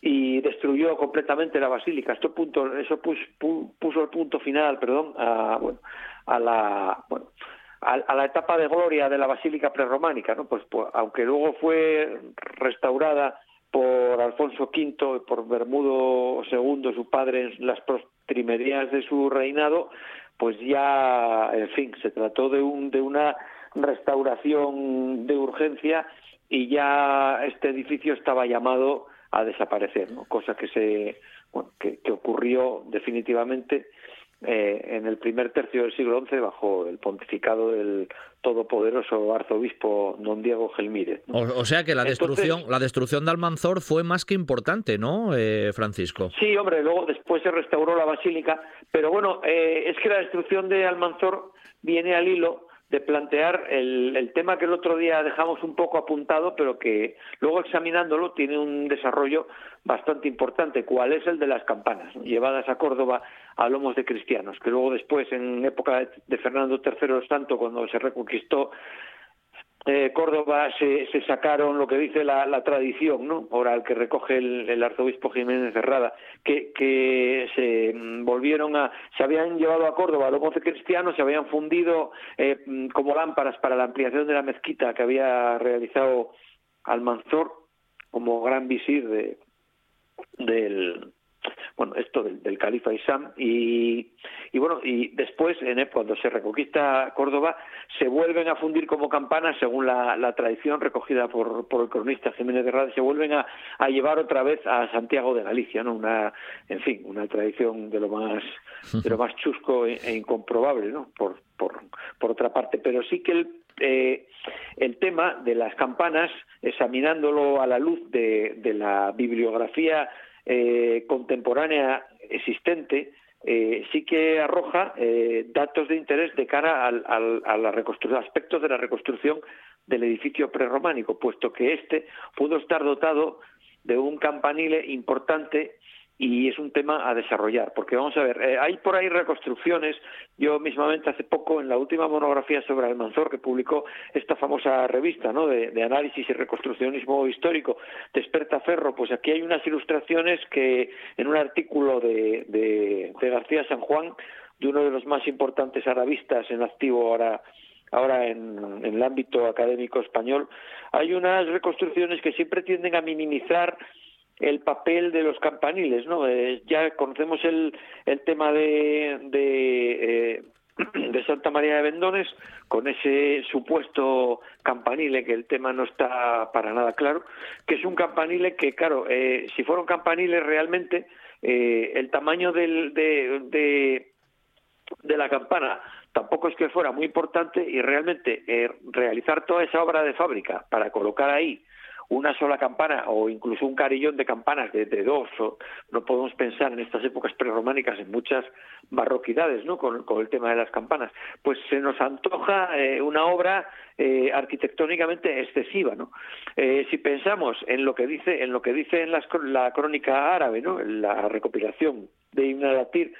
y destruyó completamente la basílica. Esto punto, eso puso, el punto final, perdón, a, bueno, a la bueno, a, la etapa de gloria de la basílica prerrománica, ¿no? Pues, pues, aunque luego fue restaurada por Alfonso V y por Bermudo II, su padre, en las primerías de su reinado, pues ya, en fin, se trató de, un, de una restauración de urgencia y ya este edificio estaba llamado a desaparecer, ¿no? cosa que se que, ocurrió definitivamente eh, en el primer tercio del siglo XI bajo el pontificado del todopoderoso arzobispo don Diego Gelmírez. O, sea que la destrucción la destrucción de Almanzor fue más que importante, ¿no, eh, Francisco? Sí, hombre, luego después se restauró la basílica, pero bueno, eh, es que la destrucción de Almanzor viene al hilo de plantear el, el, tema que el otro día dejamos un poco apuntado, pero que luego examinándolo tiene un desarrollo bastante importante, cuál es el de las campanas, llevadas a Córdoba a lomos de cristianos, que luego después, en época de Fernando III Santo, cuando se reconquistó Córdoba se, sacaron lo que dice la, tradición ¿no? oral que recoge el, arzobispo Jiménez Cerrada, que, que se mm, volvieron a, se habían llevado a Córdoba los once cristianos, se habían fundido eh, mm, como lámparas para la ampliación de la mezquita que había realizado Almanzor como gran visir de, del, bueno, esto del, califa Isam y, y bueno, y después, en, cuando se reconquista Córdoba, se vuelven a fundir como campanas, según la, tradición recogida por, el cronista Jiménez de Rade, se vuelven a, llevar otra vez a Santiago de Galicia, ¿no? Una, en fin, una tradición de lo más, de lo más chusco e, e incomprobable, ¿no? Por, por, por otra parte, pero sí que el, eh, el tema de las campanas, examinándolo a la luz de la bibliografía eh, contemporánea existente eh, sí que arroja eh, datos de interés de cara al, a aspectos de la reconstrucción del edificio prerrománico, puesto que este pudo estar dotado de un campanile importante y es un tema a desarrollar, porque vamos a ver, eh, hay por ahí reconstrucciones, yo mismamente hace poco en la última monografía sobre Almanzor que publicó esta famosa revista ¿no? de, análisis y reconstruccionismo histórico, Desperta Ferro, pues aquí hay unas ilustraciones que en un artículo de, García San Juan, de uno de los más importantes arabistas en activo ahora ahora en, el ámbito académico español, hay unas reconstrucciones que siempre tienden a minimizar el papel de los campaniles, ¿no? Eh, ya conocemos el, el tema de, de, eh, de Santa María de Vendones con ese supuesto campanile que el tema no está para nada claro, que es un campanile que, claro, eh, si fuera un campanile realmente, el tamaño de, de, de la campana tampoco es que fuera muy importante y realmente realizar toda esa obra de fábrica para colocar ahí una sola campana o incluso un carillón de campanas de, dos, no podemos pensar en estas épocas prerrománicas en muchas barroquidades ¿no? con, el tema de las campanas, pues se nos antoja eh, una obra eh, arquitectónicamente excesiva, ¿no? Eh, si pensamos en lo que dice, en lo que las, la crónica árabe, ¿no? La recopilación de Ibn al-Atir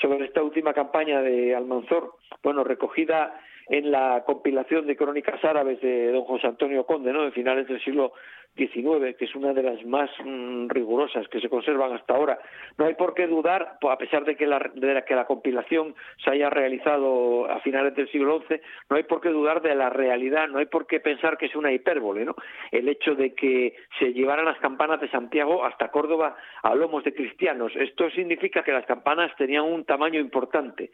sobre esta última campaña de Almanzor, bueno, recogida en la compilación de crónicas árabes de don José Antonio Conde, ¿no? de finales del siglo XIX, que es una de las más mmm, rigurosas que se conservan hasta ahora. No hay por qué dudar, a pesar de que la, que la compilación se haya realizado a finales del siglo XI, no hay por qué dudar de la realidad, no hay por qué pensar que es una hipérbole, ¿no? El hecho de que se llevaran las campanas de Santiago hasta Córdoba a lomos de cristianos. Esto significa que las campanas tenían un tamaño importante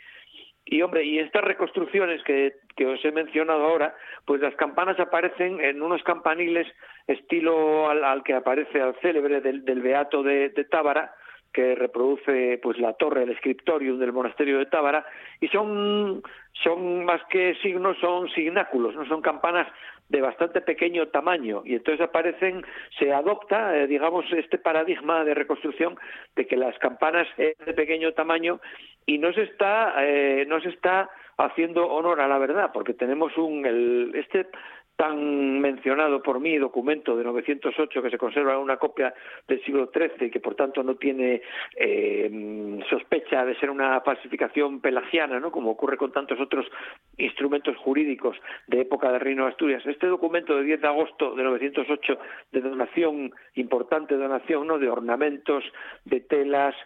y hombre, y estas reconstrucciones que, que, os he mencionado ahora, pues las campanas aparecen en unos campaniles estilo al, al que aparece al célebre del, Beato de, de Tábara, que reproduce pues la torre, el scriptorium del monasterio de Tábara, y son, son más que signos, son signáculos, no son campanas de bastante pequeño tamaño. Y entonces aparecen, se adopta, eh, digamos, este paradigma de reconstrucción de que las campanas es de pequeño tamaño y no se está, eh, no se está haciendo honor a la verdad, porque tenemos un, este tan mencionado por mí documento de 908 que se conserva en una copia del siglo XIII y que por tanto no tiene eh, sospecha de ser una falsificación pelagiana, ¿no? como ocurre con tantos otros instrumentos jurídicos de época del Reino de Asturias. Este documento de 10 de agosto de 908 de donación, importante donación, ¿no? de ornamentos, de telas,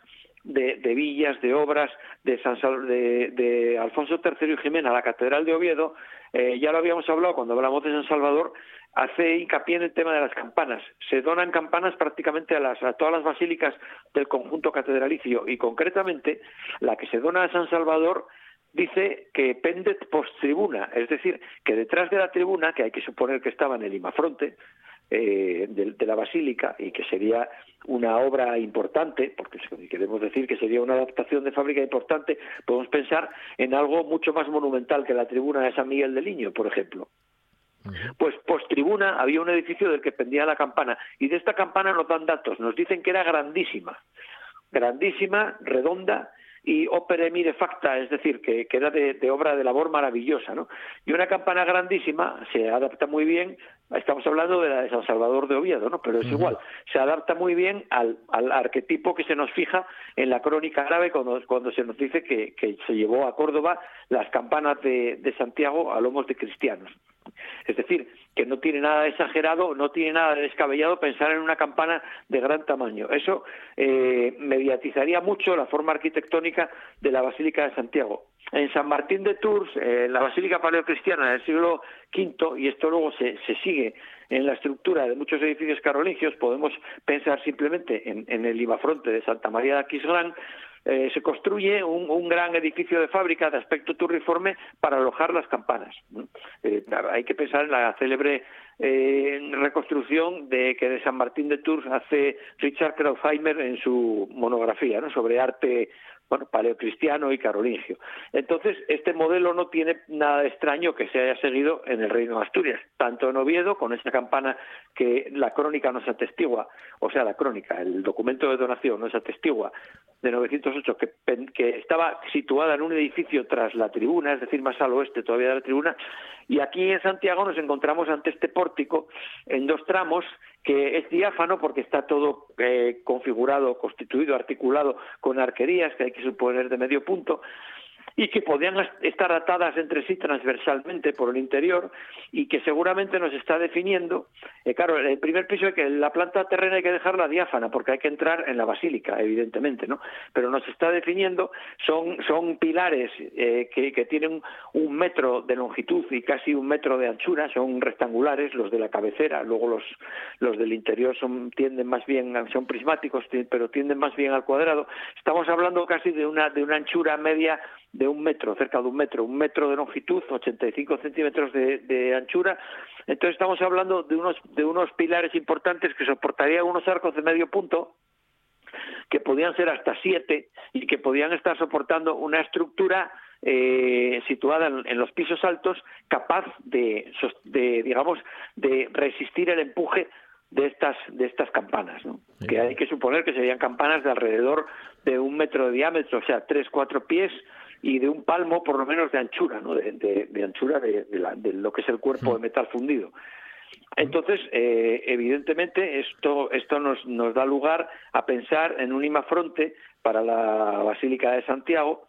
de, villas, de obras de, Alfonso III y Jimena, la Catedral de Oviedo, eh, ya lo habíamos hablado cuando hablamos de San Salvador, hace hincapié en el tema de las campanas. Se donan campanas prácticamente a, las, a todas las basílicas del conjunto catedralicio y concretamente la que se dona a San Salvador dice que pendet post tribuna, es decir, que detrás de la tribuna, que hay que suponer que estaba en el imafronte, eh, de, de, la basílica y que sería una obra importante, porque si queremos decir que sería una adaptación de fábrica importante, podemos pensar en algo mucho más monumental que la tribuna de San Miguel del Niño, por ejemplo. Pues post tribuna había un edificio del que pendía la campana y de esta campana nos dan datos, nos dicen que era grandísima, grandísima, redonda y opere mire facta, es decir, que, que era de, obra de labor maravillosa, ¿no? Y una campana grandísima se adapta muy bien, estamos hablando de la de San Salvador de Oviedo, ¿no? Pero es igual, se adapta muy bien al, al, arquetipo que se nos fija en la crónica árabe cuando, cuando se nos dice que, que se llevó a Córdoba las campanas de, de Santiago a lomos de cristianos. Es decir, que no tiene nada de exagerado, no tiene nada de descabellado pensar en una campana de gran tamaño. Eso eh, mediatizaría mucho la forma arquitectónica de la Basílica de Santiago. En San Martín de Tours, en la Basílica Paleocristiana del siglo V, y esto luego se, sigue en la estructura de muchos edificios carolingios, podemos pensar simplemente en, en el Ibafronte de Santa María de Aquisgrán, eh, se construye un, gran edificio de fábrica de aspecto turriforme para alojar las campanas. Eh, hay que pensar en la célebre eh, reconstrucción de que de San Martín de Tours hace Richard Krautheimer en su monografía sobre arte paleocristiano y carolingio. Entonces, este modelo no tiene nada de extraño que se haya seguido en el Reino de Asturias, tanto en Oviedo, con esa campana que la crónica nos atestigua, o sea, la crónica, el documento de donación nos atestigua de 908, que, que estaba situada en un edificio tras la tribuna, es decir, más al oeste todavía de la tribuna, y aquí en Santiago nos encontramos ante este pórtico en dos tramos que es diáfano porque está todo eh, configurado, constituido, articulado con arquerías que hay que suponer de medio punto y que podían estar atadas entre sí transversalmente por el interior y que seguramente nos está definiendo, eh, claro, el primer piso es que la planta terrena hay que dejarla diáfana porque hay que entrar en la basílica, evidentemente, ¿no? Pero nos está definiendo, son, son pilares eh, que, que, tienen un metro de longitud y casi un metro de anchura, son rectangulares los de la cabecera, luego los, los del interior son, tienden más bien, son prismáticos, pero tienden más bien al cuadrado. Estamos hablando casi de una, de una anchura media de un metro, cerca de un metro, un metro de longitud, 85 centímetros de, de anchura. Entonces estamos hablando de unos, de unos pilares importantes que soportarían unos arcos de medio punto, que podían ser hasta siete y que podían estar soportando una estructura eh, situada en, los pisos altos capaz de, de, digamos, de resistir el empuje de estas de estas campanas, ¿no? que hay que suponer que serían campanas de alrededor de un metro de diámetro, o sea, tres cuatro pies y de un palmo por lo menos de anchura, ¿no? de, anchura de, lo que es el cuerpo de metal fundido. Entonces, eh, evidentemente, esto, esto nos, nos da lugar a pensar en un imafronte para la Basílica de Santiago,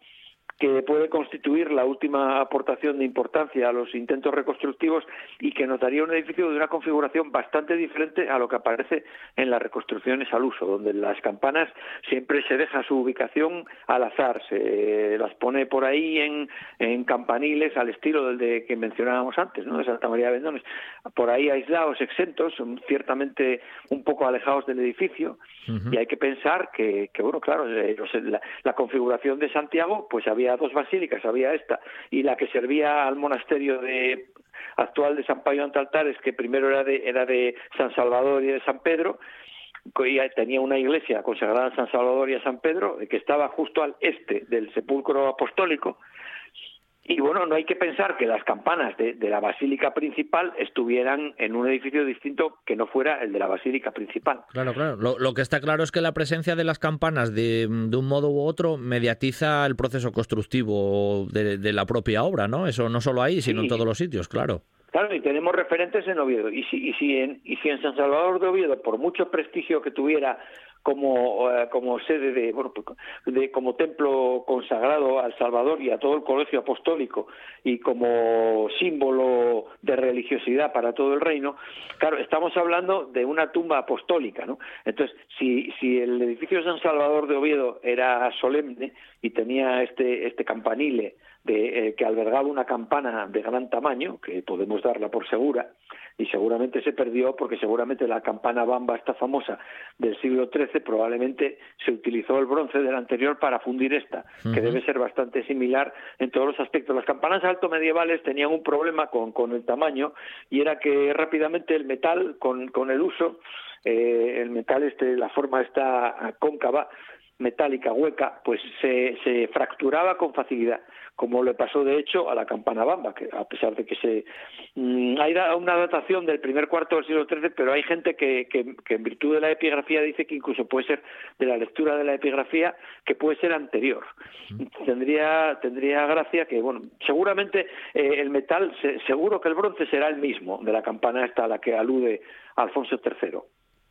que puede constituir la última aportación de importancia a los intentos reconstructivos y que notaría un edificio de una configuración bastante diferente a lo que aparece en las reconstrucciones al uso, donde las campanas siempre se deja su ubicación al azar, se las pone por ahí en, en campaniles al estilo del de que mencionábamos antes, ¿no? de Santa María de Bendones, por ahí aislados, exentos, ciertamente un poco alejados del edificio, y hay que pensar que, que bueno, claro, eh, la, la configuración de Santiago, pues había dos basílicas, había esta y la que servía al monasterio de actual de San Payo ante Altares, que primero era de, era de San Salvador y de San Pedro, tenía una iglesia consagrada a San Salvador y a San Pedro, que estaba justo al este del sepulcro apostólico, y bueno, no hay que pensar que las campanas de, la basílica principal estuvieran en un edificio distinto que no fuera el de la basílica principal. Claro, claro. Lo, que está claro es que la presencia de las campanas de, un modo u otro mediatiza el proceso constructivo de, la propia obra, ¿no? Eso no solo ahí, sino en todos los sitios, claro. Claro, y tenemos referentes en Oviedo. Y si, en, San Salvador de Oviedo, por mucho prestigio que tuviera como, eh, como sede de, bueno, pues, como templo consagrado al Salvador y a todo el colegio apostólico y como símbolo de religiosidad para todo el reino, claro, estamos hablando de una tumba apostólica, ¿no? Entonces, si, el edificio San Salvador de Oviedo era solemne y tenía este, este campanile de, eh, que albergaba una campana de gran tamaño, que podemos darla por segura, y seguramente se perdió porque seguramente la campana bamba, esta famosa del siglo XIII, probablemente se utilizó el bronce del anterior para fundir esta, que debe ser bastante similar en todos los aspectos. Las campanas alto medievales tenían un problema con, con el tamaño y era que rápidamente el metal, con, con el uso, eh, el metal, este, la forma está cóncava, metálica hueca, pues se, se fracturaba con facilidad como le pasó de hecho a la campana bamba, que a pesar de que se mm, hay una datación del primer cuarto del siglo XIII, pero hay gente que, que, en virtud de la epigrafía dice que incluso puede ser de la lectura de la epigrafía que puede ser anterior. Tendría tendría gracia que bueno, seguramente eh, el metal, seguro que el bronce será el mismo de la campana esta a la que alude Alfonso III.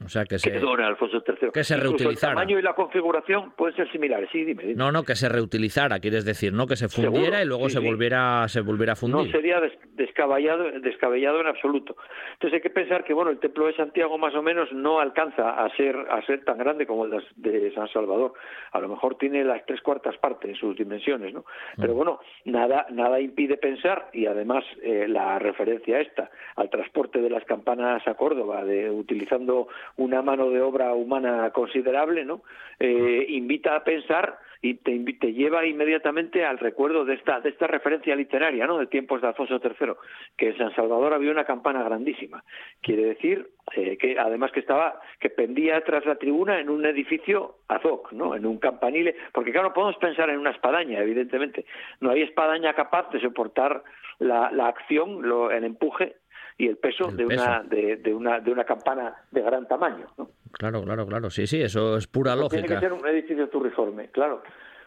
O sea, que se, Alfonso III. Que se reutilizara. El tamaño y la configuración pueden ser similares, sí, dime, No, no, que se reutilizara, quieres decir, ¿no? Que se fundiera y luego se, volviera, se volviera a fundir. No sería descabellado, descabellado en absoluto. Entonces hay que pensar que, bueno, el Templo de Santiago más o menos no alcanza a ser, a ser tan grande como el de San Salvador. A lo mejor tiene las tres cuartas partes en sus dimensiones, ¿no? Pero mm. bueno, nada, nada impide pensar, y además eh, la referencia esta al transporte de las campanas a Córdoba, de utilizando una mano de obra humana considerable, ¿no? Eh, invita a pensar y te, lleva inmediatamente al recuerdo de esta, referencia literaria, ¿no? De tiempos de Alfonso III, que en San Salvador había una campana grandísima. Quiere decir eh, que además que estaba, que pendía tras la tribuna en un edificio azoc, ¿no? En un campanile, porque claro, podemos pensar en una espadaña, evidentemente. No hay espadaña capaz de soportar la, la acción, lo, el empuje y el peso, de, Una, de, de, una, de una campana de gran tamaño. ¿no? Claro, claro, claro. Sí, sí, eso es pura lógica. Tiene que ser un edificio turriforme, claro.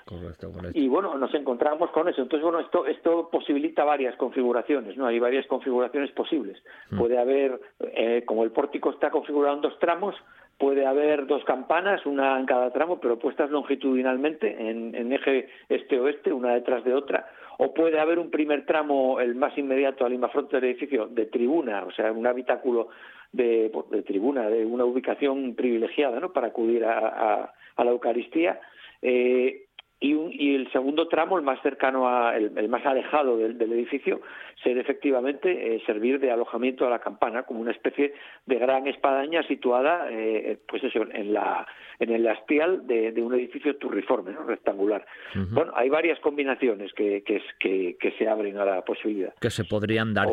Correcto, correcto. Y bueno, nos encontramos con eso. Entonces, bueno, esto, esto posibilita varias configuraciones, ¿no? Hay varias configuraciones posibles. Mm. Puede haber, eh, como el pórtico está configurado en dos tramos, puede haber dos campanas, una en cada tramo, pero puestas longitudinalmente en, en eje este-oeste, una detrás de otra, o puede haber un primer tramo, el más inmediato al infrafronte del edificio, de tribuna, o sea, un habitáculo de, tribuna, de una ubicación privilegiada ¿no? para acudir a, la Eucaristía. Eh, y, el segundo tramo, el más cercano, a, el, más alejado del, edificio, ser efectivamente eh, servir de alojamiento a la campana, como una especie de gran espadaña situada, eh, pues eso, en la en el hastial de, un edificio turriforme, ¿no? rectangular. Bueno, hay varias combinaciones que, que, que, se abren a la posibilidad. Que se podrían dar.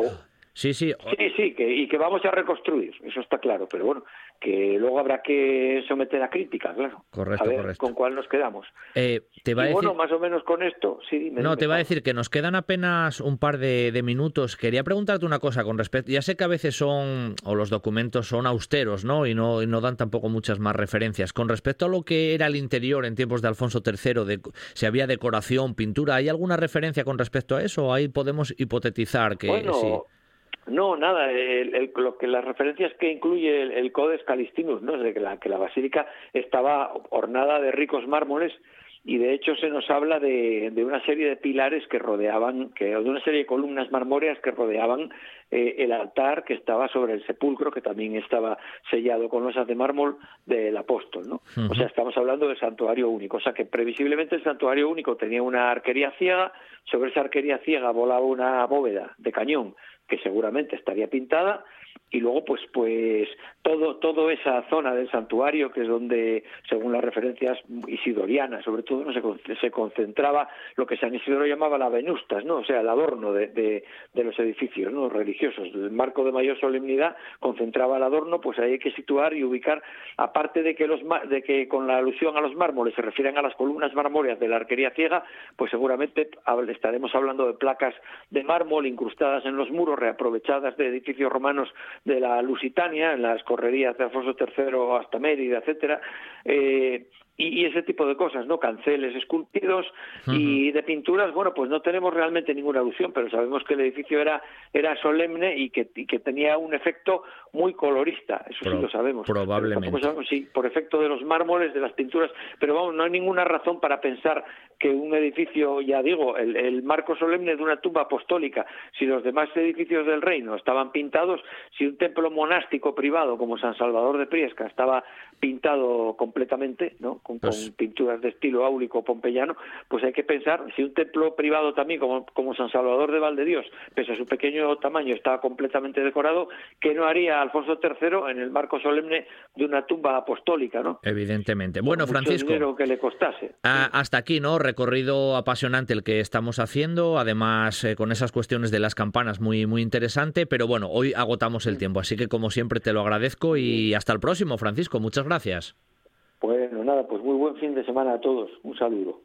Sí, sí. Sí, sí, que, y que vamos a reconstruir, eso está claro, pero bueno, que luego habrá que someter a crítica, claro. Correcto, a ver correcto. con cuál nos quedamos. Eh, te va y a bueno, más o menos con esto, sí, No, te va a decir que nos quedan apenas un par de, minutos. Quería preguntarte una cosa con respecto. Ya sé que a veces son, o los documentos son austeros, ¿no? Y no, y no dan tampoco muchas más referencias. Con respecto a lo que era el interior en tiempos de Alfonso III, de, si había decoración, pintura, ¿hay alguna referencia con respecto a eso? Ahí podemos hipotetizar que sí. No, nada. El, lo que las referencias que incluye el, Codex Calistinus, no, es de que la, que la basílica estaba ornada de ricos mármoles y de hecho se nos habla de, de, una serie de pilares que rodeaban, que, de una serie de columnas marmóreas que rodeaban eh, el altar que estaba sobre el sepulcro, que también estaba sellado con losas de mármol del apóstol, ¿no? O sea, estamos hablando del santuario único, o sea que previsiblemente el santuario único tenía una arquería ciega, sobre esa arquería ciega volaba una bóveda de cañón que seguramente estaría pintada y luego pues pues todo todo esa zona del santuario que es donde según las referencias isidorianas sobre todo no se, se concentraba lo que San Isidoro llamaba la venustas no o sea el adorno de, de, los edificios no religiosos. El marco de mayor solemnidad concentraba el adorno pues ahí hay que situar y ubicar aparte de que los de que con la alusión a los mármoles se refieran a las columnas marmóreas de la arquería ciega pues seguramente estaremos hablando de placas de mármol incrustadas en los muros reaprovechadas de edificios romanos de la Lusitania, en las correrías de Alfonso III hasta Mérida, etcétera, eh, y, ese tipo de cosas, ¿no? Canceles esculpidos y de pinturas, bueno, pues no tenemos realmente ninguna alusión, pero sabemos que el edificio era, era solemne y que, que tenía un efecto muy colorista, eso sí lo sabemos. Probablemente. sí, por efecto de los mármoles, de las pinturas, pero vamos, no hay ninguna razón para pensar que un edificio, ya digo, el, el marco solemne de una tumba apostólica, si los demás edificios del reino estaban pintados, si un templo monástico privado como San Salvador de Priesca estaba pintado completamente, ¿no? Con, pues pinturas de estilo áulico pompeyano, pues hay que pensar si un templo privado también como, como San Salvador de Valdedios, pese a su pequeño tamaño, estaba completamente decorado, ¿qué no haría Alfonso III en el marco solemne de una tumba apostólica, ¿no? Evidentemente. Bueno, Francisco, dinero que le costase. hasta aquí, ¿no? Recorrido apasionante el que estamos haciendo, además eh, con esas cuestiones de las campanas muy muy interesante, pero bueno, hoy agotamos el tiempo, así que como siempre te lo agradezco y hasta el próximo, Francisco. Muchas gracias. Bueno, nada, pues muy buen fin de semana a todos. Un saludo.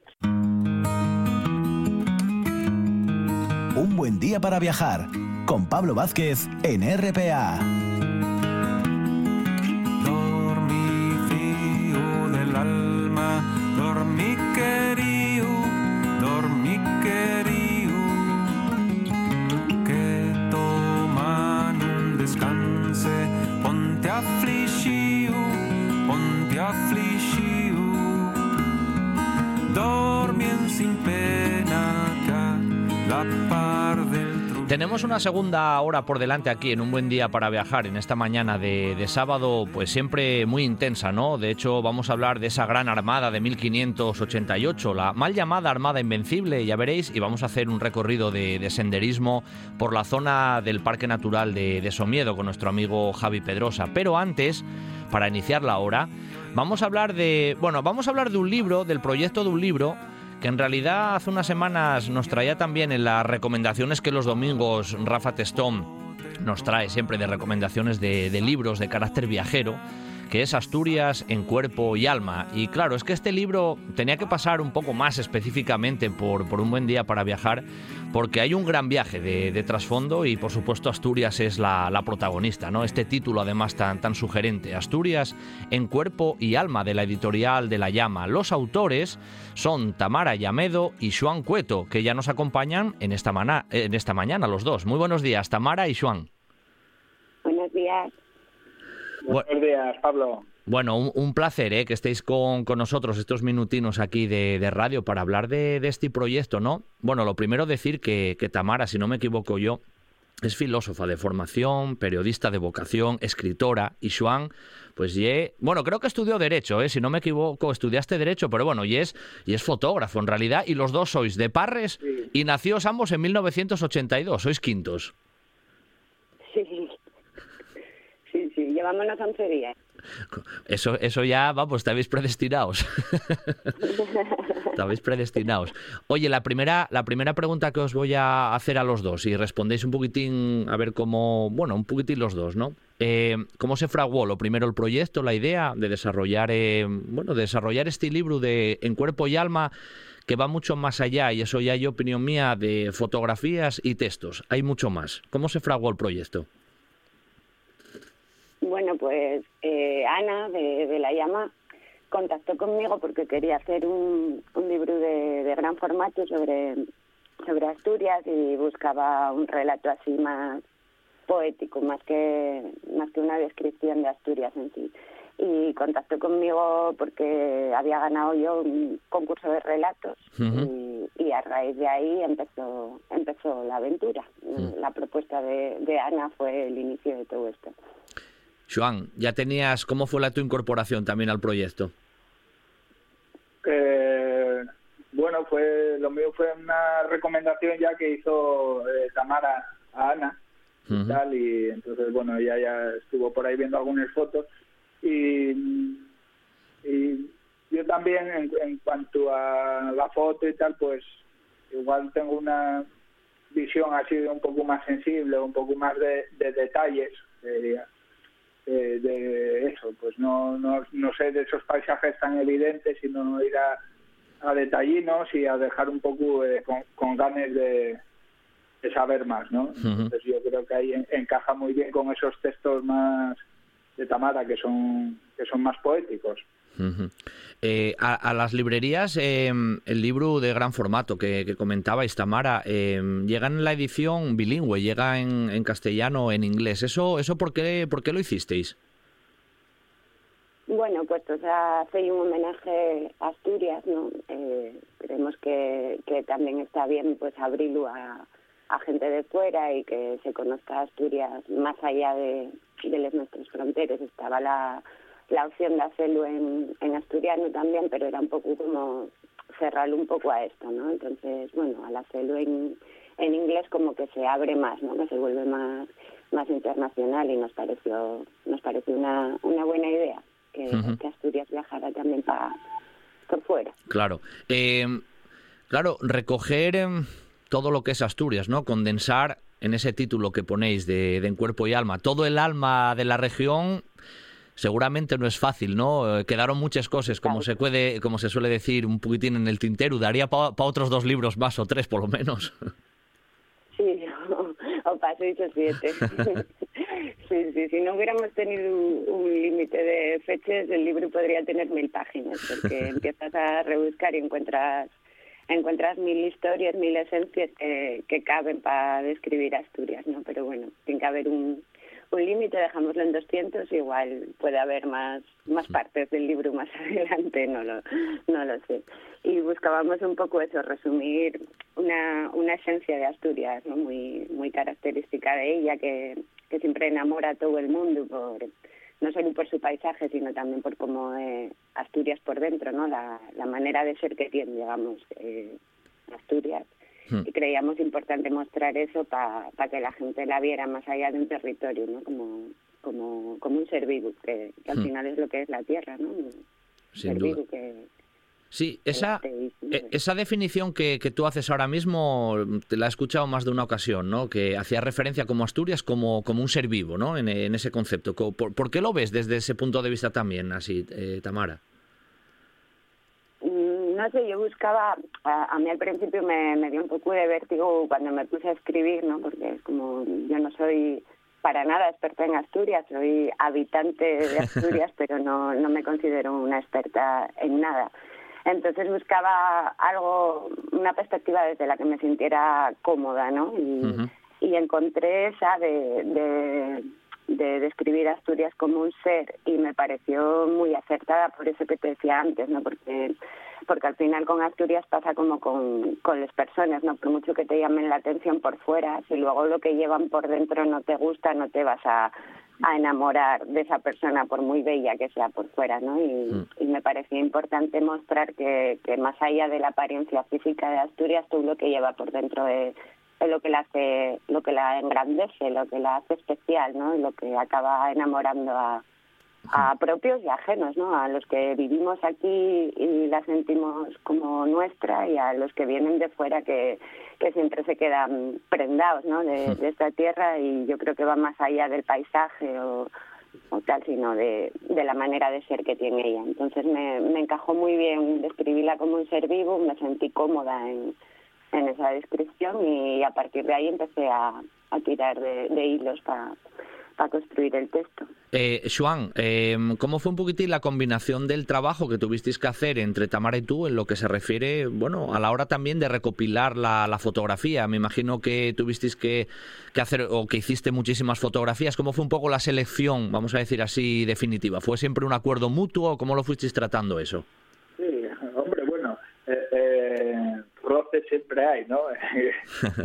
Un buen día para viajar con Pablo Vázquez en RPA. Dormí frío del alma, dormí querido, dormí querido. Que toman un descanse, ponte afligido, tenemos una segunda hora por delante aquí en un buen día para viajar en esta mañana de, sábado, pues siempre muy intensa, ¿no? De hecho, vamos a hablar de esa gran armada de 1588, la mal llamada Armada Invencible, ya veréis, y vamos a hacer un recorrido de, senderismo por la zona del Parque Natural de, de Somiedo con nuestro amigo Javi Pedrosa. Pero antes, para iniciar la hora, vamos a hablar de, bueno, vamos a hablar de un libro, del proyecto de un libro que en realidad hace unas semanas nos traía también en las recomendaciones que los domingos Rafa Testón nos trae siempre de recomendaciones de, libros de carácter viajero que es Asturias en cuerpo y alma. Y claro, es que este libro tenía que pasar un poco más específicamente por, por un buen día para viajar, porque hay un gran viaje de, trasfondo y por supuesto Asturias es la, protagonista, ¿no? Este título además tan, tan sugerente, Asturias en cuerpo y alma de la editorial de La Llama. Los autores son Tamara Yamedo y Juan Cueto, que ya nos acompañan en esta, en esta mañana los dos. Muy buenos días, Tamara y Juan. Buenos días. Buenos días, Pablo. Bueno, un, placer ¿eh? que estéis con, nosotros estos minutinos aquí de, radio para hablar de, este proyecto, ¿no? Bueno, lo primero decir que, Tamara, si no me equivoco yo, es filósofa de formación, periodista de vocación, escritora, y Juan, pues ye, bueno, creo que estudió Derecho, ¿eh? si no me equivoco, estudiaste Derecho, pero bueno, y es, y es fotógrafo en realidad, y los dos sois de Parres y nacióos ambos en 1982, sois quintos. Sí, sí, sí, llevámonos 11 días. Eso, eso ya, vamos, estabais predestinados. estabais predestinados. Oye, la primera, la primera pregunta que os voy a hacer a los dos, y respondéis un poquitín, a ver cómo, bueno, un poquitín los dos, ¿no? Eh, ¿Cómo se fraguó lo primero el proyecto, la idea de desarrollar, eh, bueno, desarrollar este libro de En Cuerpo y Alma? que va mucho más allá, y eso ya hay opinión mía, de fotografías y textos. Hay mucho más. ¿Cómo se fraguó el proyecto? Bueno, pues eh, Ana de, La Llama contactó conmigo porque quería hacer un, libro de, gran formato sobre, sobre Asturias y buscaba un relato así más poético, más que, más que una descripción de Asturias en sí. Y contactó conmigo porque había ganado yo un concurso de relatos y, a raíz de ahí empezó, empezó la aventura. La propuesta de, de Ana fue el inicio de todo esto. Joan, ¿ya tenías, cómo fue la tu incorporación también al proyecto? Eh, bueno, fue lo mío fue una recomendación ya que hizo eh, Tamara a Ana y tal, y entonces, bueno, ella ya estuvo por ahí viendo algunas fotos y, y yo también en, en cuanto a la foto y tal, pues igual tengo una visión así de un poco más sensible, un poco más de, de detalles, diría eh, de eso, pues no, no, no sé de esos paisajes tan evidentes, sino ir a, a detallinos y a dejar un poco eh, con, ganas de, saber más, ¿no? Entonces yo creo que ahí encaja muy bien con esos textos más de Tamara que son que son más poéticos. Eh, a, las librerías, em, el libro de gran formato que, que comentabais, Tamara, em, llega en la edición bilingüe, llega en, castellano o en inglés. ¿Eso, eso por, qué, por qué lo hicisteis? Bueno, pues o sea, hace un homenaje a Asturias, ¿no? Eh, creemos que, que también está bien pues abrirlo a, a gente de fuera y que se conozca Asturias más allá de, de nuestras fronteras. Estaba la la opción de hacerlo en, en asturiano también, pero era un poco como cerrarlo un poco a esto, ¿no? Entonces, bueno, al hacerlo en, en inglés como que se abre más, ¿no? Que se vuelve más más internacional y nos pareció nos pareció una, una buena idea que, Asturias viajara también para por fuera. Claro. Eh, claro, recoger em, todo lo que es Asturias, ¿no? Condensar en ese título que ponéis de, de En Cuerpo y Alma, todo el alma de la región seguramente no es fácil, ¿no? Eh, quedaron muchas cosas, como se puede, como se suele decir, un poquitín en el tintero. Daría para otros dos libros más o tres, por lo menos. Sí, o, para seis o siete. sí, sí, si no hubiéramos tenido un, límite de fechas, el libro podría tener mil páginas, porque empiezas a rebuscar y encuentras encuentras mil historias, mil esencias que, que caben para describir Asturias, ¿no? Pero bueno, tiene que haber un, un límite, dejámoslo en 200, igual puede haber más, más partes del libro más adelante, no lo, no lo sé. Y buscábamos un poco eso, resumir una, una esencia de Asturias, ¿no? muy, muy característica de ella, que, que siempre enamora a todo el mundo, por, no solo por su paisaje, sino también por cómo eh, Asturias por dentro, ¿no? la, la manera de ser que tiene, digamos, eh, Asturias. Hmm. y creíamos importante mostrar eso para que la gente la viera más allá de un territorio, ¿no? Como, como, como un ser vivo, que, al hmm. final es lo que es la tierra, ¿no? Vivo que, Sí, esa, e, esa definición que, que, tú haces ahora mismo te la he escuchado más de una ocasión, ¿no? Que hacía referencia como Asturias como, como un ser vivo, ¿no? En, en ese concepto. ¿Por, ¿Por, qué lo ves desde ese punto de vista también, así, eh, Tamara? No sé, yo buscaba, a, mí al principio me, me, dio un poco de vértigo cuando me puse a escribir, ¿no? Porque es como, yo no soy para nada experta en Asturias, soy habitante de Asturias, pero no, no me considero una experta en nada. Entonces buscaba algo, una perspectiva desde la que me sintiera cómoda, ¿no? Y, y encontré esa de, de de describir Asturias como un ser y me pareció muy acertada por eso que te decía antes, ¿no? Porque porque al final con Asturias pasa como con, con las personas, ¿no? Por mucho que te llamen la atención por fuera, si luego lo que llevan por dentro no te gusta, no te vas a, a enamorar de esa persona por muy bella que sea por fuera, ¿no? Y, mm. y me parecía importante mostrar que, que más allá de la apariencia física de Asturias, todo lo que lleva por dentro de lo que la hace, lo que la engrandece, lo que la hace especial, ¿no? Y lo que acaba enamorando a, a propios y ajenos, ¿no? A los que vivimos aquí y la sentimos como nuestra y a los que vienen de fuera que, que siempre se quedan prendados, ¿no? De, de esta tierra y yo creo que va más allá del paisaje o, o tal, sino de, de la manera de ser que tiene ella. Entonces me, me encajó muy bien describirla como un ser vivo, me sentí cómoda en, en esa descripción y a partir de ahí empecé a, a tirar de, de hilos para para construir el texto. Eh, eh, ¿cómo fue un poquitín la combinación del trabajo que tuvisteis que hacer entre Tamara y tú en lo que se refiere, bueno, a la hora también de recopilar la, fotografía? Me imagino que tuvisteis que, que, hacer o que hiciste muchísimas fotografías. ¿Cómo fue un poco la selección, vamos a decir así, definitiva? ¿Fue siempre un acuerdo mutuo? ¿Cómo lo fuisteis tratando eso? Sí, hombre, bueno, eh, eh roces siempre hay, ¿no?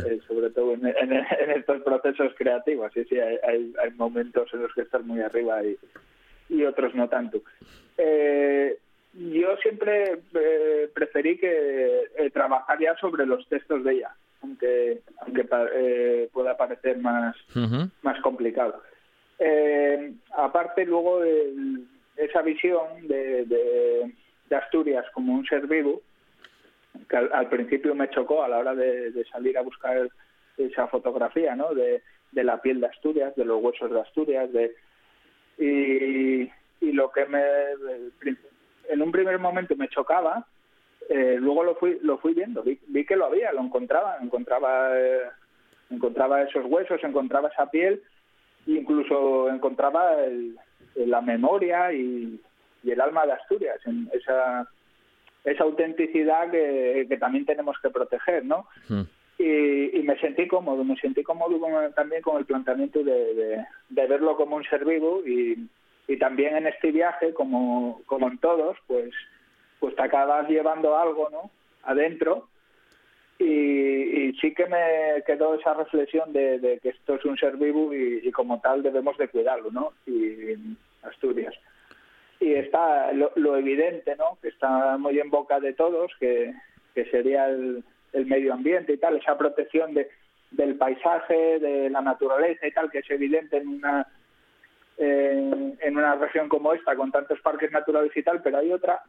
Eh, sobre todo en, estos procesos creativos. Sí, sí, hay, hay, momentos en los que estás muy arriba y, y otros no tanto. Eh, yo siempre eh, preferí que eh, trabajar ya sobre los textos de ella, aunque aunque pueda parecer más, más complicado. aparte, luego, esa visión de, de, de Asturias como un ser vivo, que al, principio me chocó a la hora de, salir a buscar esa fotografía, ¿no? De, la piel de Asturias, de los huesos de Asturias, de y, lo que me en un primer momento me chocaba, eh, luego lo fui lo fui viendo, vi, que lo había, lo encontraba, encontraba eh, encontraba esos huesos, encontraba esa piel, incluso encontraba la memoria y, y el alma de Asturias en esa esa autenticidad que, también tenemos que proteger, ¿no? Hmm. Y, me sentí cómodo, me sentí cómodo también con el planteamiento de, verlo como un ser vivo y, también en este viaje, como, como en todos, pues, pues te acabas llevando algo, ¿no? Adentro y, sí que me quedó esa reflexión de, que esto es un ser vivo y, y, como tal debemos de cuidarlo, ¿no? Y Asturias y está lo, evidente, ¿no? Que está muy en boca de todos, que, que sería el, el, medio ambiente y tal, esa protección de, del paisaje, de la naturaleza y tal, que es evidente en una en una región como esta, con tantos parques naturales y tal, pero hay otra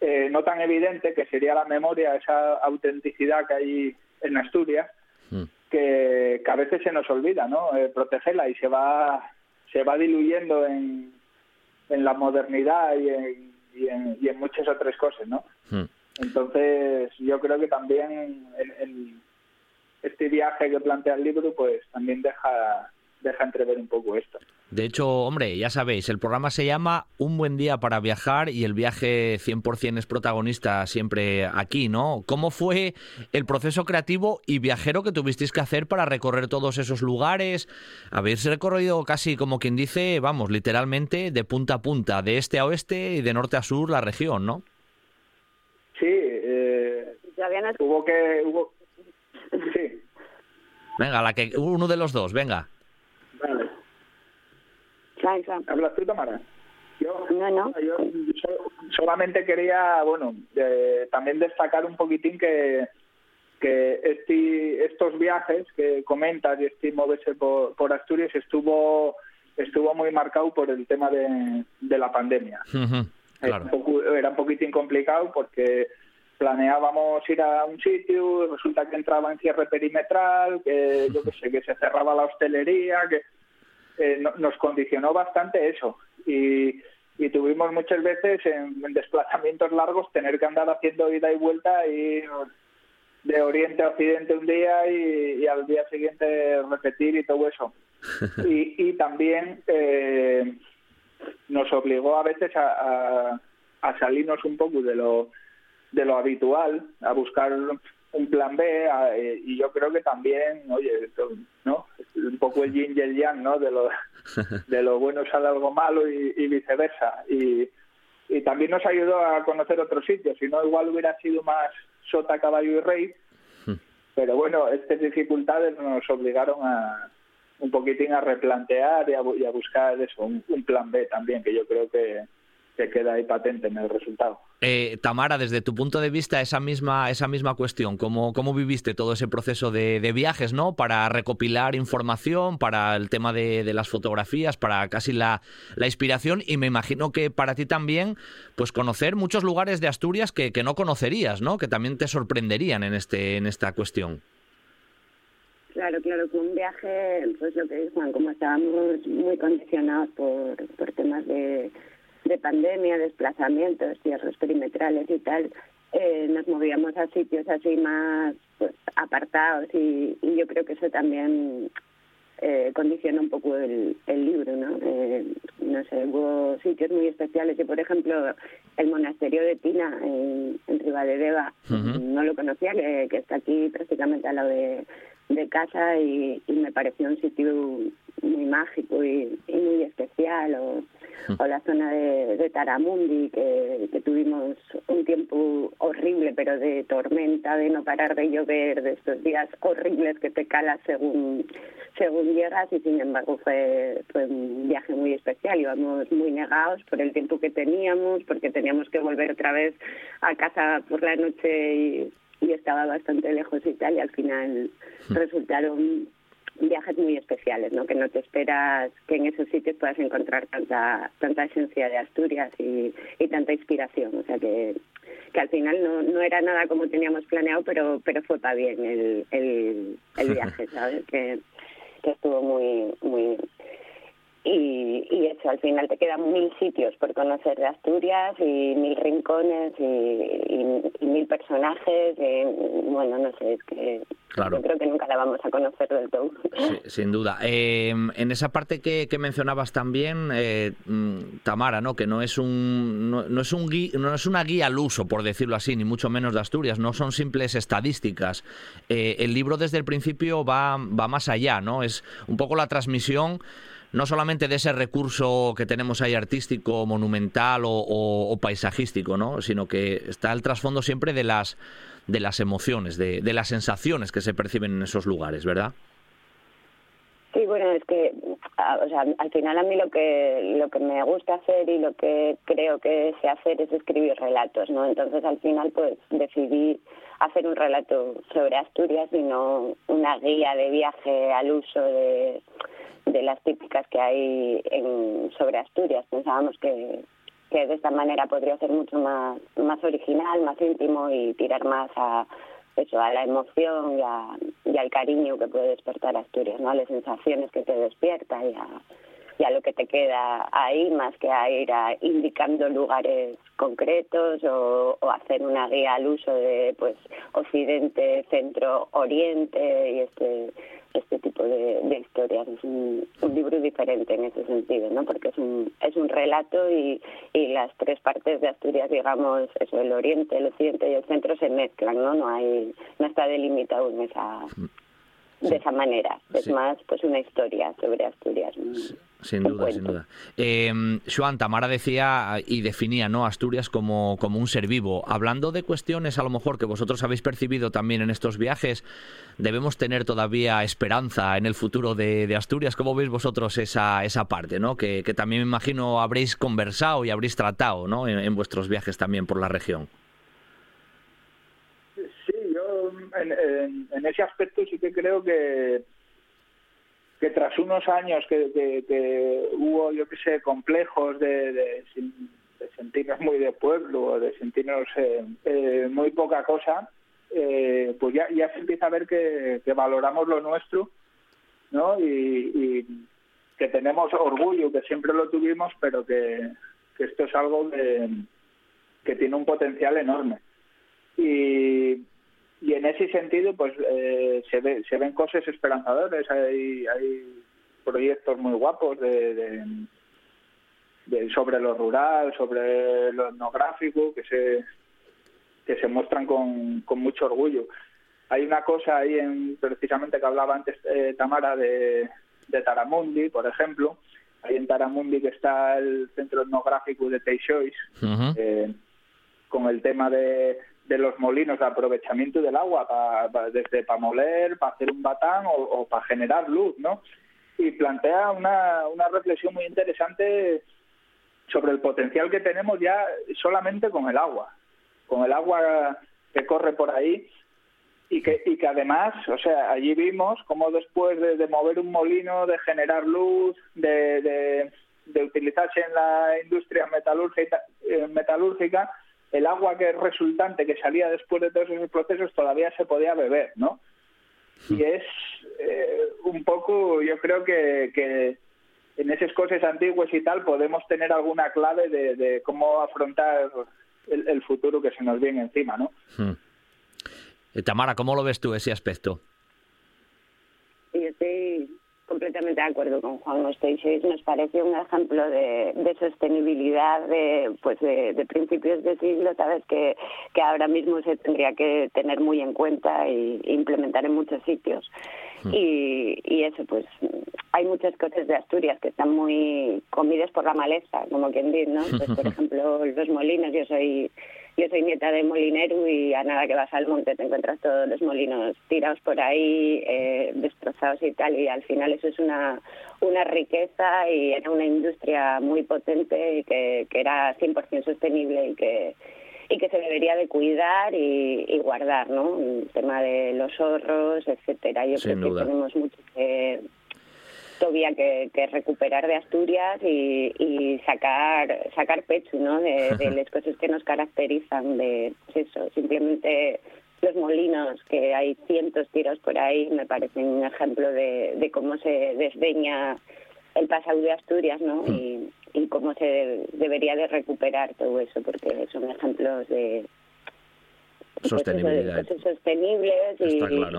eh, no tan evidente, que sería la memoria, esa autenticidad que hay en Asturias, mm. que, que, a veces se nos olvida, ¿no? Eh, protegerla y se va se va diluyendo en, en la modernidad y en, y en, y en muchas otras cosas, ¿no? Hmm. Entonces, yo creo que también el, el- este viaje que plantea el libro, pues también deja, deja entrever un poco esto. De hecho, hombre, ya sabéis, el programa se llama Un buen día para viajar y el viaje 100% es protagonista siempre aquí, ¿no? ¿Cómo fue el proceso creativo y viajero que tuvisteis que hacer para recorrer todos esos lugares? Habéis recorrido casi como quien dice, vamos, literalmente de punta a punta, de este a oeste y de norte a sur la región, ¿no? Sí, eh, hubo que... Hubo... Sí, Venga, la que uno de los dos, venga. ¿Hablas tú, Tamara? Yo, No, no. yo so- solamente quería, bueno, eh, también destacar un poquitín que, que este, estos viajes que comentas y este moverse por, por Asturias estuvo estuvo muy marcado por el tema de, de la pandemia. Ujú, Era, Claro. un poco- era un poquitín complicado porque planeábamos ir a un sitio, resulta que entraba en cierre perimetral, que yo qué sé, que se cerraba la hostelería, que eh, no- nos condicionó bastante eso. Y, y tuvimos muchas veces en, en desplazamientos largos tener que andar haciendo ida y vuelta y de oriente a occidente un día y, y al día siguiente repetir y todo eso. Y, y también eh, nos obligó a veces a, a- a salirnos un poco de lo de lo habitual, a buscar un plan B a- eh, y yo creo que también, oye, esto, ¿no? Un poco el yin y el yang, ¿no? De lo, de lo bueno sale algo malo y, y viceversa. Y, y también nos ayudó a conocer otros sitios, si no igual hubiera sido más sota, caballo y rey, pero bueno, estas dificultades nos obligaron a un poquitín a replantear y a, bu- y a buscar eso, un, un plan B también, que yo creo que, que queda ahí patente en el resultado. Eh, Tamara, desde tu punto de vista, esa misma, esa misma cuestión, ¿cómo, cómo viviste todo ese proceso de, viajes, ¿no? Para recopilar información, para el tema de, las fotografías, para casi la, la inspiración, y me imagino que para ti también, pues conocer muchos lugares de Asturias que, que no conocerías, ¿no? Que también te sorprenderían en este, en esta cuestión. Claro, claro, fue un viaje, pues lo que Juan, como estábamos muy condicionados por, por temas de, de pandemia, desplazamientos, cierres perimetrales y tal, eh, nos movíamos a sitios así más pues, apartados y, y yo creo que eso también eh, condiciona un poco el, el libro, ¿no? Eh, no sé, hubo sitios muy especiales. Yo, por ejemplo, el monasterio de Tina en, en Ribadedeva, no lo conocía, que, que está aquí prácticamente al lado de, de casa y, y me pareció un sitio muy mágico y, y muy especial. O, o la zona de, de Taramundi, que, que tuvimos un tiempo horrible, pero de tormenta, de no parar de llover, de estos días horribles que te calas según según llegas y sin embargo fue, fue un viaje muy especial. Íbamos muy negados por el tiempo que teníamos, porque teníamos que volver otra vez a casa por la noche y, y estaba bastante lejos y tal y al final resultaron viajes muy especiales, ¿no? Que no te esperas que en esos sitios puedas encontrar tanta tanta esencia de Asturias y, y tanta inspiración, o sea que que al final no, no era nada como teníamos planeado, pero pero fue para bien el, el, el viaje, ¿sabes? Que, que estuvo muy muy y, y eso, al final te quedan mil sitios por conocer de Asturias y mil rincones y, y- y mil personajes. bueno, no sé, es que Claro. yo creo que nunca la vamos a conocer del todo. Sí, sin duda. Eh, en esa parte que, que mencionabas también, eh, Tamara, ¿no? que no es un no, no es un gui- no es una guía al uso, por decirlo así, ni mucho menos de Asturias, no son simples estadísticas. Eh, el libro desde el principio va, va más allá, ¿no? Es un poco la transmisión no solamente de ese recurso que tenemos ahí artístico, monumental o, o- paisajístico, ¿no? sino que está el trasfondo siempre de las de las emociones, de, de las sensaciones que se perciben en esos lugares, ¿verdad? Sí, bueno, es que al final a mí lo que lo que me gusta hacer y lo que creo que sé hacer es escribir relatos, ¿no? Entonces al final pues decidí hacer un relato sobre Asturias y no una guía de viaje al uso de, de las típicas que hay en, sobre Asturias. Pensábamos que, que de esta manera podría ser mucho más, más original, más íntimo y tirar más a eso, a la emoción y, a- al cariño que puede despertar Asturias, ¿no? A las sensaciones que te despierta y a, ya lo que te queda ahí, más que a ir a indicando lugares concretos o, hacer una guía al uso de pues Occidente, Centro, Oriente y este este tipo de, historias. Es un, libro diferente en ese sentido, ¿no? Porque es un, es un relato y, y las tres partes de Asturias, digamos, eso, el Oriente, el Occidente y el Centro se mezclan, ¿no? No hay, no está delimitado en esa de esa manera. Es más, pues una historia sobre Asturias. Sin duda, sin duda. Eh, Joan, Tamara decía y definía ¿no? Asturias como, como un ser vivo. Hablando de cuestiones a lo mejor que vosotros habéis percibido también en estos viajes, debemos tener todavía esperanza en el futuro de, Asturias. ¿Cómo veis vosotros esa, esa parte? ¿no? Que, también me imagino habréis conversado y habréis tratado ¿no? en vuestros viajes también por la región. en, ese aspecto sí que creo que que tras unos años que, hubo, yo que sé, complejos de, sentirnos muy de pueblo, de sentirnos eh, eh, muy poca cosa, eh, pues ya, se empieza a ver que, valoramos lo nuestro, ¿no? Y, que tenemos orgullo, que siempre lo tuvimos, pero que, que esto es algo que, que tiene un potencial enorme. Y, y en ese sentido pues eh, se, ve, se ven cosas esperanzadoras hay, hay proyectos muy guapos de, de, sobre lo rural sobre lo etnográfico que se que se muestran con, con mucho orgullo. Hay una cosa ahí en precisamente que hablaba antes eh, Tamara de, de Taramundi por ejemplo. Ahí en Taramundi que está el centro etnográfico de Teixois eh, con el tema de de los molinos de aprovechamiento del agua, desde para moler, para hacer un batán o, para generar luz, ¿no? Y plantea una, una reflexión muy interesante sobre el potencial que tenemos ya solamente con el agua, con el agua que corre por ahí y que, y que además, o sea, allí vimos cómo después de, mover un molino, de generar luz, de, de, de utilizarse en la industria metalúrgica, eh, metalúrgica el agua que resultante que salía después de todos esos procesos todavía se podía beber, ¿no? Y hmm. es eh, un poco, yo creo que, que en esas cosas antiguas y tal podemos tener alguna clave de, cómo afrontar el, futuro que se nos viene encima, ¿no? Hmm. Eh, Tamara, ¿cómo lo ves tú ese aspecto? Estoy completamente de acuerdo con Juan Osteixois. Nos parece un ejemplo de, sostenibilidad de, pues de, principios de siglo, sabes que, que ahora mismo se tendría que tener muy en cuenta e implementar en muchos sitios. Hmm. Y, y eso, pues hay muchas cosas de Asturias que están muy comidas por la maleza, como quien dice, ¿no? Pues, por ejemplo, los molinos, yo soy yo soy nieta de molinero y a nada que vas al monte te encuentras todos los molinos tirados por ahí, eh, destrozados y tal, y al final eso es una, una riqueza y era una industria muy potente y que, que era 100% sostenible y que y que se debería de cuidar y, guardar, ¿no? El tema de los ahorros, etcétera. Yo creo que tenemos mucho que, todavía que, recuperar de Asturias y, sacar sacar pecho ¿no? de, las cosas que nos caracterizan de pues eso simplemente los molinos que hay cientos tiros por ahí me parecen un ejemplo de, cómo se desdeña el pasado de Asturias ¿no? Mm. y, y cómo se debería de recuperar todo eso porque son ejemplos de sostenibilidad. sostenibles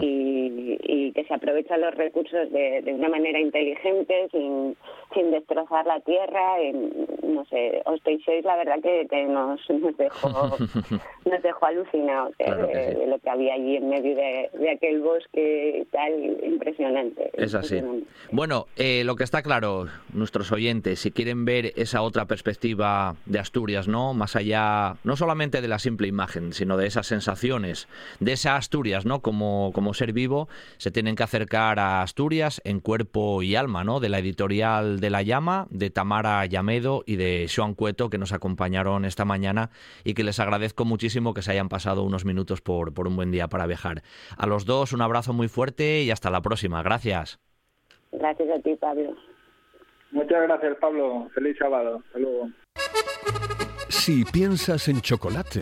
y, que se aprovechan los recursos de, de una manera inteligente, sin, sin destrozar la tierra. Y, no sé, os penséis la verdad que, que nos, nos, dejó, nos dejó alucinados ¿eh? de, lo que había allí en medio de, de aquel bosque tal, impresionante. Es así. Bueno, eh, lo que está claro, nuestros oyentes, si quieren ver esa otra perspectiva de Asturias, ¿no? Más allá, no solamente de la simple imagen, sino de esa sensación de esa Asturias, ¿no? Como, como ser vivo, se tienen que acercar a Asturias en cuerpo y alma, ¿no? De la editorial de La Llama, de Tamara Llamedo y de Joan Cueto, que nos acompañaron esta mañana y que les agradezco muchísimo que se hayan pasado unos minutos por, por un buen día para viajar. A los dos, un abrazo muy fuerte y hasta la próxima. Gracias. Gracias a ti, Pablo. Muchas gracias, Pablo. Feliz sábado. Hasta luego. Si piensas en chocolate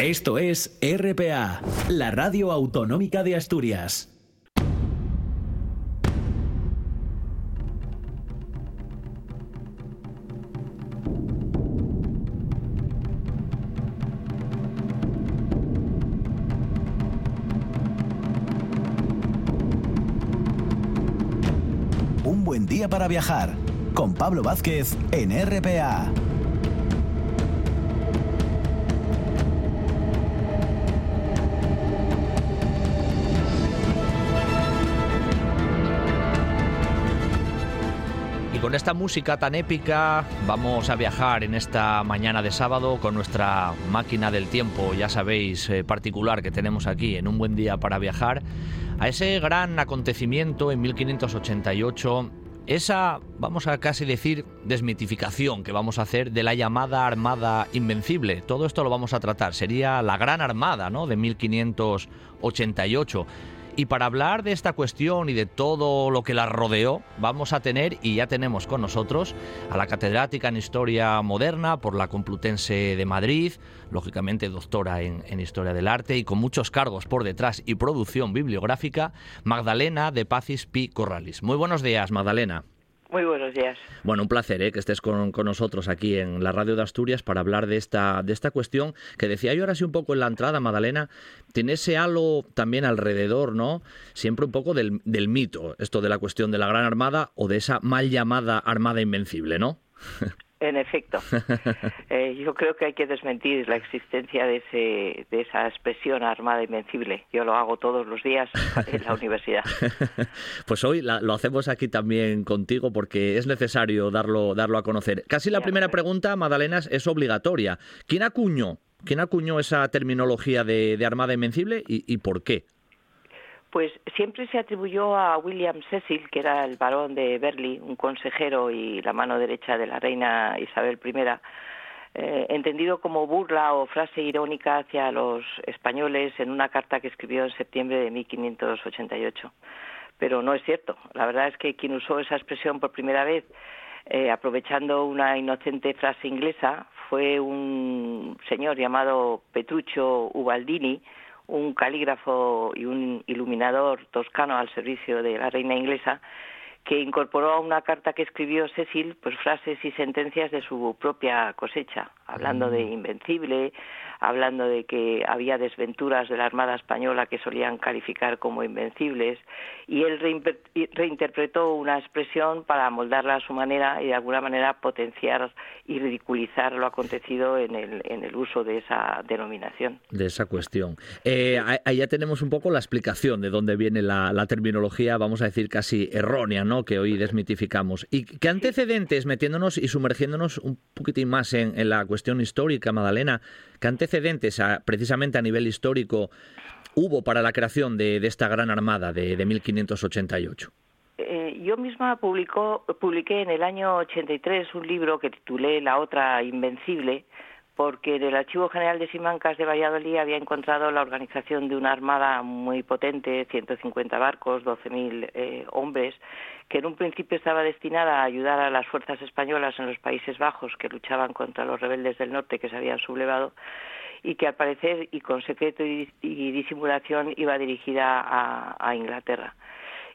Esto es RPA, la radio autonómica de Asturias. Un buen día para viajar con Pablo Vázquez en RPA. Esta música tan épica vamos a viajar en esta mañana de sábado con nuestra máquina del tiempo, ya sabéis, eh, particular que tenemos aquí en un buen día para viajar, a ese gran acontecimiento en 1588 esa, vamos a casi decir, desmitificación que vamos a hacer de la llamada Armada Invencible. Todo esto lo vamos a tratar. Sería la Gran Armada, ¿no? De 1588. Y para hablar de esta cuestión y de todo lo que la rodeó, vamos a tener, y ya tenemos con nosotros, a la catedrática en Historia Moderna por la Complutense de Madrid, lógicamente doctora en, Historia del Arte y con muchos cargos por detrás y producción bibliográfica, Magdalena de Pazis Pi Corralis. Muy buenos días, Magdalena. Muy buenos días. Bueno, un placer ¿eh? que estés con, con, nosotros aquí en la radio de Asturias para hablar de esta, de esta cuestión que decía yo ahora sí un poco en la entrada, Madalena, tiene ese halo también alrededor, ¿no? Siempre un poco del, del mito, esto de la cuestión de la Gran Armada o de esa mal llamada Armada Invencible, ¿no? En efecto, eh, yo creo que hay que desmentir la existencia de, ese, de esa expresión armada invencible. Yo lo hago todos los días en la universidad. pues hoy la, lo hacemos aquí también contigo porque es necesario darlo, darlo a conocer. Casi la primera pregunta, Madalena, es obligatoria. ¿Quién acuñó, quién acuñó esa terminología de, de armada invencible y, y por qué? Pues siempre se atribuyó a William Cecil, que era el barón de Berly, un consejero y la mano derecha de la reina Isabel I, eh, entendido como burla o frase irónica hacia los españoles en una carta que escribió en septiembre de 1588. Pero no es cierto. La verdad es que quien usó esa expresión por primera vez, eh, aprovechando una inocente frase inglesa, fue un señor llamado Petruccio Ubaldini, un calígrafo y un iluminador toscano al servicio de la reina inglesa, que incorporó a una carta que escribió Cecil pues frases y sentencias de su propia cosecha, hablando de invencible, hablando de que había desventuras de la Armada Española que solían calificar como invencibles, y él reinterpretó una expresión para moldarla a su manera y de alguna manera potenciar y ridiculizar lo acontecido en el, uso de esa denominación. De esa cuestión. Eh, ahí ya tenemos un poco la explicación de dónde viene la, terminología, vamos a decir, casi errónea, ¿no? que hoy desmitificamos. ¿Y qué antecedentes, metiéndonos y sumergiéndonos un poquitín más en, la cuestión histórica, Madalena, qué a, precisamente a nivel histórico hubo para la creación de, de esta gran armada de, de 1588? Eh, yo misma publicó, publiqué en el año 83 un libro que titulé La otra invencible, porque en el Archivo General de Simancas de Valladolid había encontrado la organización de una armada muy potente, 150 barcos, 12.000 eh, hombres, que en un principio estaba destinada a ayudar a las fuerzas españolas en los Países Bajos que luchaban contra los rebeldes del norte que se habían sublevado y que al parecer y con secreto y, disimulación iba dirigida a Inglaterra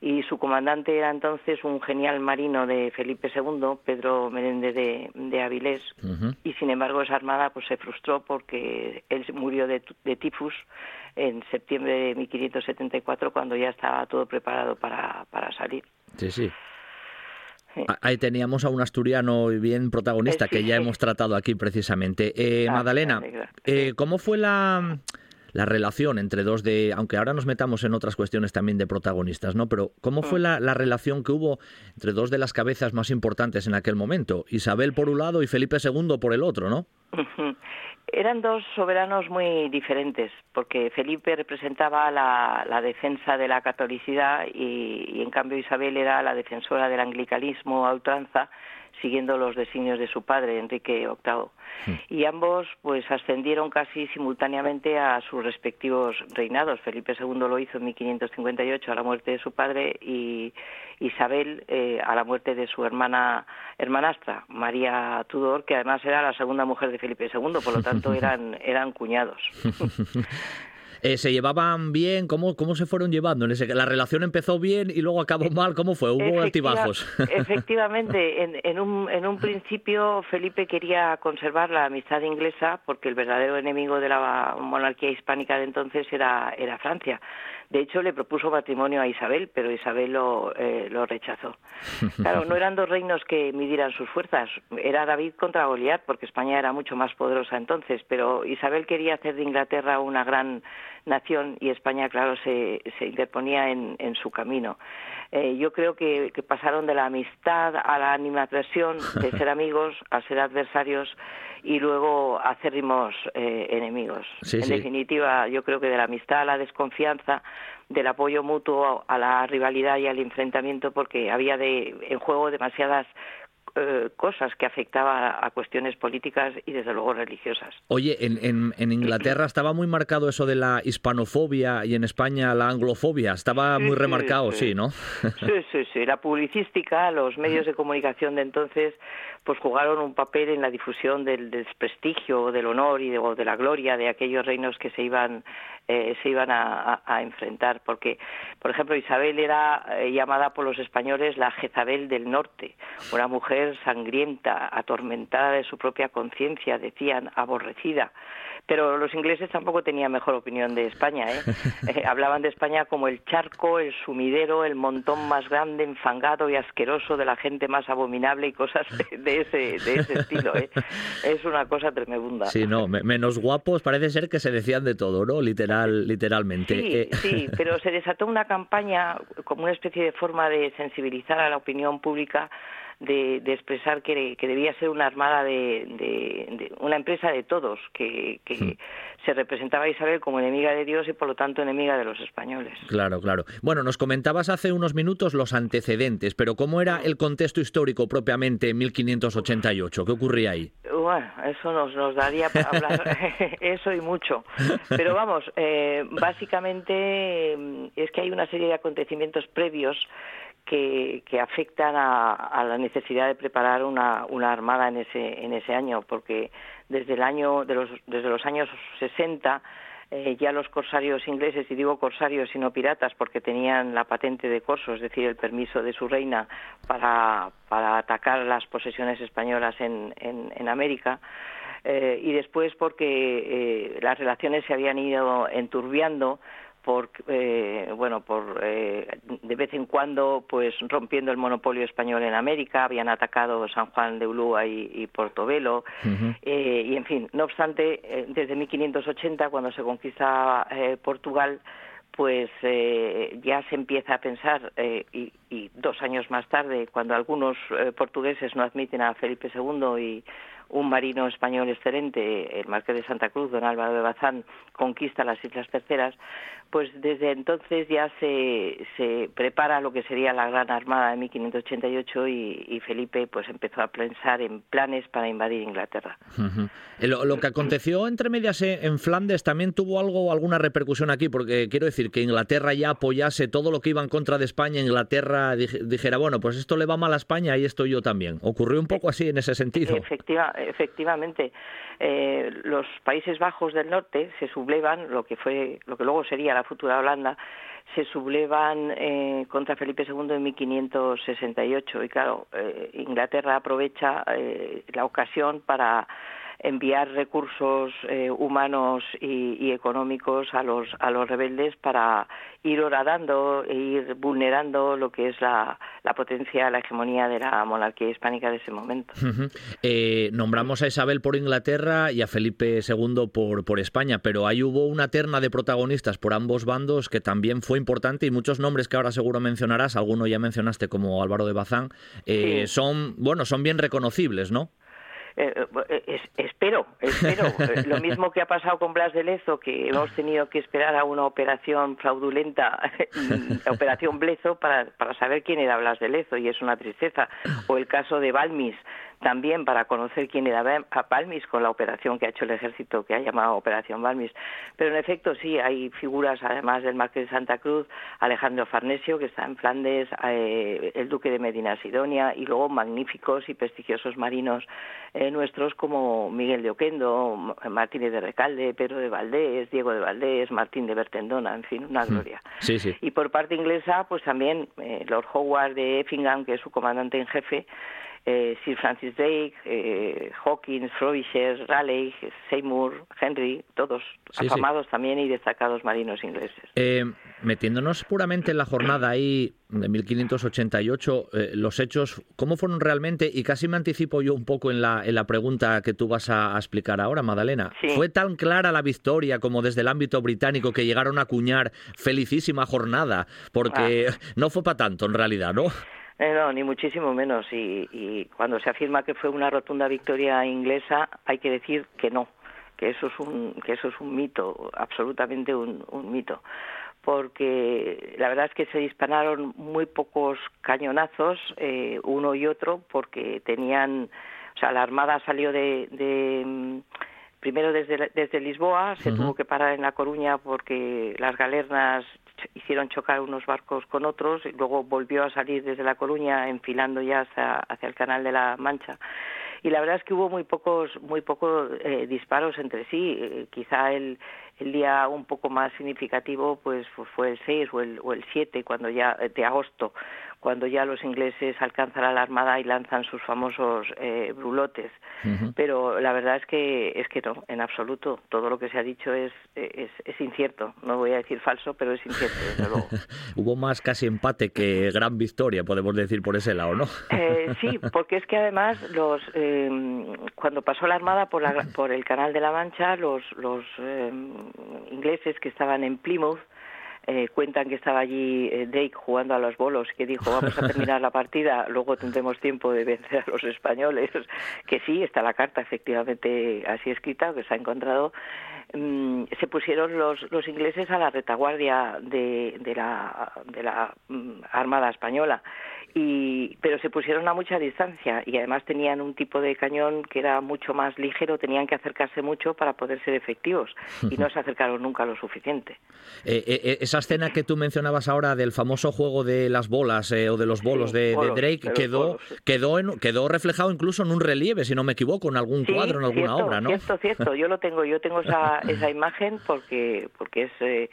y su comandante era entonces un genial marino de Felipe II, Pedro Menéndez de, de Avilés, uh -huh. y sin embargo esa armada pues se frustró porque él murió de, de tifus en septiembre de 1574 cuando ya estaba todo preparado para, para salir. Sí, sí. Sí. Ahí teníamos a un asturiano bien protagonista sí, que ya sí. hemos tratado aquí precisamente. Eh, ah, Madalena, eh, ¿cómo fue la, la relación entre dos de, aunque ahora nos metamos en otras cuestiones también de protagonistas, ¿no? Pero ¿cómo fue la, la, relación que hubo entre dos de las cabezas más importantes en aquel momento? Isabel por un lado y Felipe II por el otro, ¿no? Eran dos soberanos muy diferentes, porque Felipe representaba la, defensa de la catolicidad y, en cambio Isabel era la defensora del anglicanismo a ultranza siguiendo los designios de su padre, Enrique VIII. Hmm. Y ambos pues ascendieron casi simultáneamente a sus respectivos reinados. Felipe II lo hizo en 1558 a la muerte de su padre y Isabel eh, a la muerte de su hermana hermanastra, María Tudor, que además era la segunda mujer de Felipe II, por lo tanto eran, eran cuñados. Eh, ¿Se llevaban bien? ¿Cómo, ¿Cómo se fueron llevando? ¿La relación empezó bien y luego acabó mal? ¿Cómo fue? ¿Hubo altibajos? Efectivamente, en, en, un, en un principio Felipe quería conservar la amistad inglesa porque el verdadero enemigo de la monarquía hispánica de entonces era, era Francia. De hecho, le propuso matrimonio a Isabel, pero Isabel lo, eh, lo rechazó. Claro, no eran dos reinos que midieran sus fuerzas. Era David contra Goliat, porque España era mucho más poderosa entonces, pero Isabel quería hacer de Inglaterra una gran nación y España, claro, se, se interponía en, en su camino. Eh, yo creo que, que, pasaron de la amistad a la animación, de ser amigos a ser adversarios y luego acérrimos eh, enemigos. en definitiva, yo creo que de la amistad a la desconfianza, del apoyo mutuo a la rivalidad y al enfrentamiento, porque había de, en juego demasiadas eh, cosas que afectaban a cuestiones políticas y desde luego religiosas. Oye, en, en, Inglaterra estaba muy marcado eso de la hispanofobia y en España la anglofobia. Estaba muy remarcado, sí, ¿no? sí, sí, sí. La publicística, los medios de comunicación de entonces, pues jugaron un papel en la difusión del, desprestigio, del honor y de, de la gloria de aquellos reinos que se iban eh, se iban a, enfrentar, porque, por ejemplo, Isabel era eh, llamada por los españoles la Jezabel del Norte, una mujer sangrienta, atormentada de su propia conciencia, decían, aborrecida pero los ingleses tampoco tenían mejor opinión de España. ¿eh? ¿eh? hablaban de España como el charco, el sumidero, el montón más grande, enfangado y asqueroso de la gente más abominable y cosas de, ese, de ese estilo. ¿eh? Es una cosa tremenda. Sí, no, menos guapos parece ser que se decían de todo, ¿no? Literal, literalmente. Sí, eh, sí, pero se desató una campaña como una especie de forma de sensibilizar a la opinión pública de, expresar que, debía ser una armada de, una empresa de todos, que, se representaba a Isabel como enemiga de Dios y por lo tanto enemiga de los españoles. Claro, claro. Bueno, nos comentabas hace unos minutos los antecedentes, pero ¿cómo era el contexto histórico propiamente en 1588? ¿Qué ocurría ahí? Bueno, eso nos, nos daría para hablar eso y mucho. Pero vamos, eh, básicamente es que hay una serie de acontecimientos previos que, afectan a, la necesidad de preparar una, una armada en ese, en ese año, porque desde los, años 60 eh, ya los corsarios ingleses, y digo corsarios y no piratas porque tenían la patente de corso, es decir, el permiso de su reina para, atacar las posesiones españolas en, en, América, eh, y después porque eh, las relaciones se habían ido enturbiando por eh, bueno por eh, de vez en cuando pues rompiendo el monopolio español en América habían atacado San Juan de Ulúa y, Portobelo. Eh, y en fin no obstante eh, desde 1580 cuando se conquista Portugal pues ya se empieza a pensar y, y, dos años más tarde cuando algunos portugueses no admiten a Felipe II y un marino español excelente, el Marqués de Santa Cruz, don Álvaro de Bazán, conquista las Islas Terceras, pues desde entonces ya se, se prepara lo que sería la Gran Armada de 1588 y, y Felipe pues empezó a pensar en planes para invadir Inglaterra. Eh, lo, que aconteció entre medias en Flandes también tuvo algo alguna repercusión aquí, porque quiero decir que Inglaterra ya apoyase todo lo que iba en contra de España, Inglaterra dijera, bueno, pues esto le va mal a España y esto yo también. Ocurrió un poco así en ese sentido. Efectiva, efectivamente, eh, los Países Bajos del Norte se sublevan, lo que fue, lo que luego sería la futura Holanda, se sublevan eh, contra Felipe II en 1568 y claro, eh, Inglaterra aprovecha la ocasión para enviar recursos eh, humanos y, económicos a los a los rebeldes para ir horadando e ir vulnerando lo que es la, la potencia, la hegemonía de la monarquía hispánica de ese momento. Eh, nombramos a Isabel por Inglaterra y a Felipe II por, por España, pero ahí hubo una terna de protagonistas por ambos bandos que también fue importante y muchos nombres que ahora seguro mencionarás, alguno ya mencionaste como Álvaro de Bazán, eh, son bueno son bien reconocibles, ¿no? Eh, eh, espero, espero. Lo mismo que ha pasado con Blas de Lezo, que hemos tenido que esperar a una operación fraudulenta, operación Blezo, para, para saber quién era Blas de Lezo, y es una tristeza. O el caso de Balmis, también para conocer quién era Balmis con la operación que ha hecho el ejército, que ha llamado Operación Balmis. Pero en efecto sí, hay figuras, además del Marqués de Santa Cruz, Alejandro Farnesio, que está en Flandes, eh, el Duque de Medina Sidonia, y luego magníficos y prestigiosos marinos eh, nuestros como Miguel de Oquendo, Martínez de Recalde, Pedro de Valdés, Diego de Valdés, Martín de Bertendona, en fin, una hmm. gloria. Sí, sí. Y por parte inglesa, pues también eh, Lord Howard de Effingham, que es su comandante en jefe, eh, Sir Francis Drake, eh, Hawkins, Frobisher, Raleigh, Seymour, Henry, todos afamados también y destacados marinos ingleses. Eh, metiéndonos puramente en la jornada ahí de 1588, eh, los hechos, ¿cómo fueron realmente? Y casi me anticipo yo un poco en la, en la pregunta que tú vas a, explicar ahora, Madalena. ¿Fue tan clara la victoria como desde el ámbito británico que llegaron a acuñar felicísima jornada? Porque ah. no fue para tanto en realidad, ¿no? Eh, no, ni muchísimo menos. Y, cuando se afirma que fue una rotunda victoria inglesa, hay que decir que no, que eso es un, que eso es un mito, absolutamente un, mito. Porque la verdad es que se dispararon muy pocos cañonazos, eh, uno y otro, porque tenían, o sea, la armada salió de, de primero desde, desde Lisboa, se tuvo que parar en La Coruña porque las galernas hicieron chocar unos barcos con otros y luego volvió a salir desde La Coruña enfilando ya hacia, el Canal de la Mancha. Y la verdad es que hubo muy pocos muy pocos eh, disparos entre sí. Eh, quizá el, día un poco más significativo pues fue el 6 o el, o el 7 cuando ya de agosto cuando ya los ingleses alcanzan a la armada y lanzan sus famosos eh, brulotes. Pero la verdad es que es que no, en absoluto. Todo lo que se ha dicho es, es, es incierto. No voy a decir falso, pero es incierto, desde luego. Hubo más casi empate que gran victoria, podemos decir por ese lado, ¿no? Eh, sí, porque es que además los eh, cuando pasó la armada por, la, por el Canal de la Mancha, los, los ingleses que estaban en Plymouth eh, cuentan que estaba allí eh, Drake jugando a los bolos, que dijo, vamos a terminar la partida, luego tendremos tiempo de vencer a los españoles, que sí, está la carta efectivamente así escrita, que se ha encontrado, mm, se pusieron los, los ingleses a la retaguardia de, de la, de la mm, Armada Española y pero se pusieron a mucha distancia y además tenían un tipo de cañón que era mucho más ligero, tenían que acercarse mucho para poder ser efectivos y no se acercaron nunca lo suficiente. Eh, eh, eh, esa escena que tú mencionabas ahora del famoso juego de las bolas o de los bolos, de, Drake quedó quedó quedó reflejado incluso en un relieve, si no me equivoco, en algún cuadro, en alguna obra, ¿no? Cierto, cierto. Yo lo tengo, yo tengo esa esa imagen porque porque es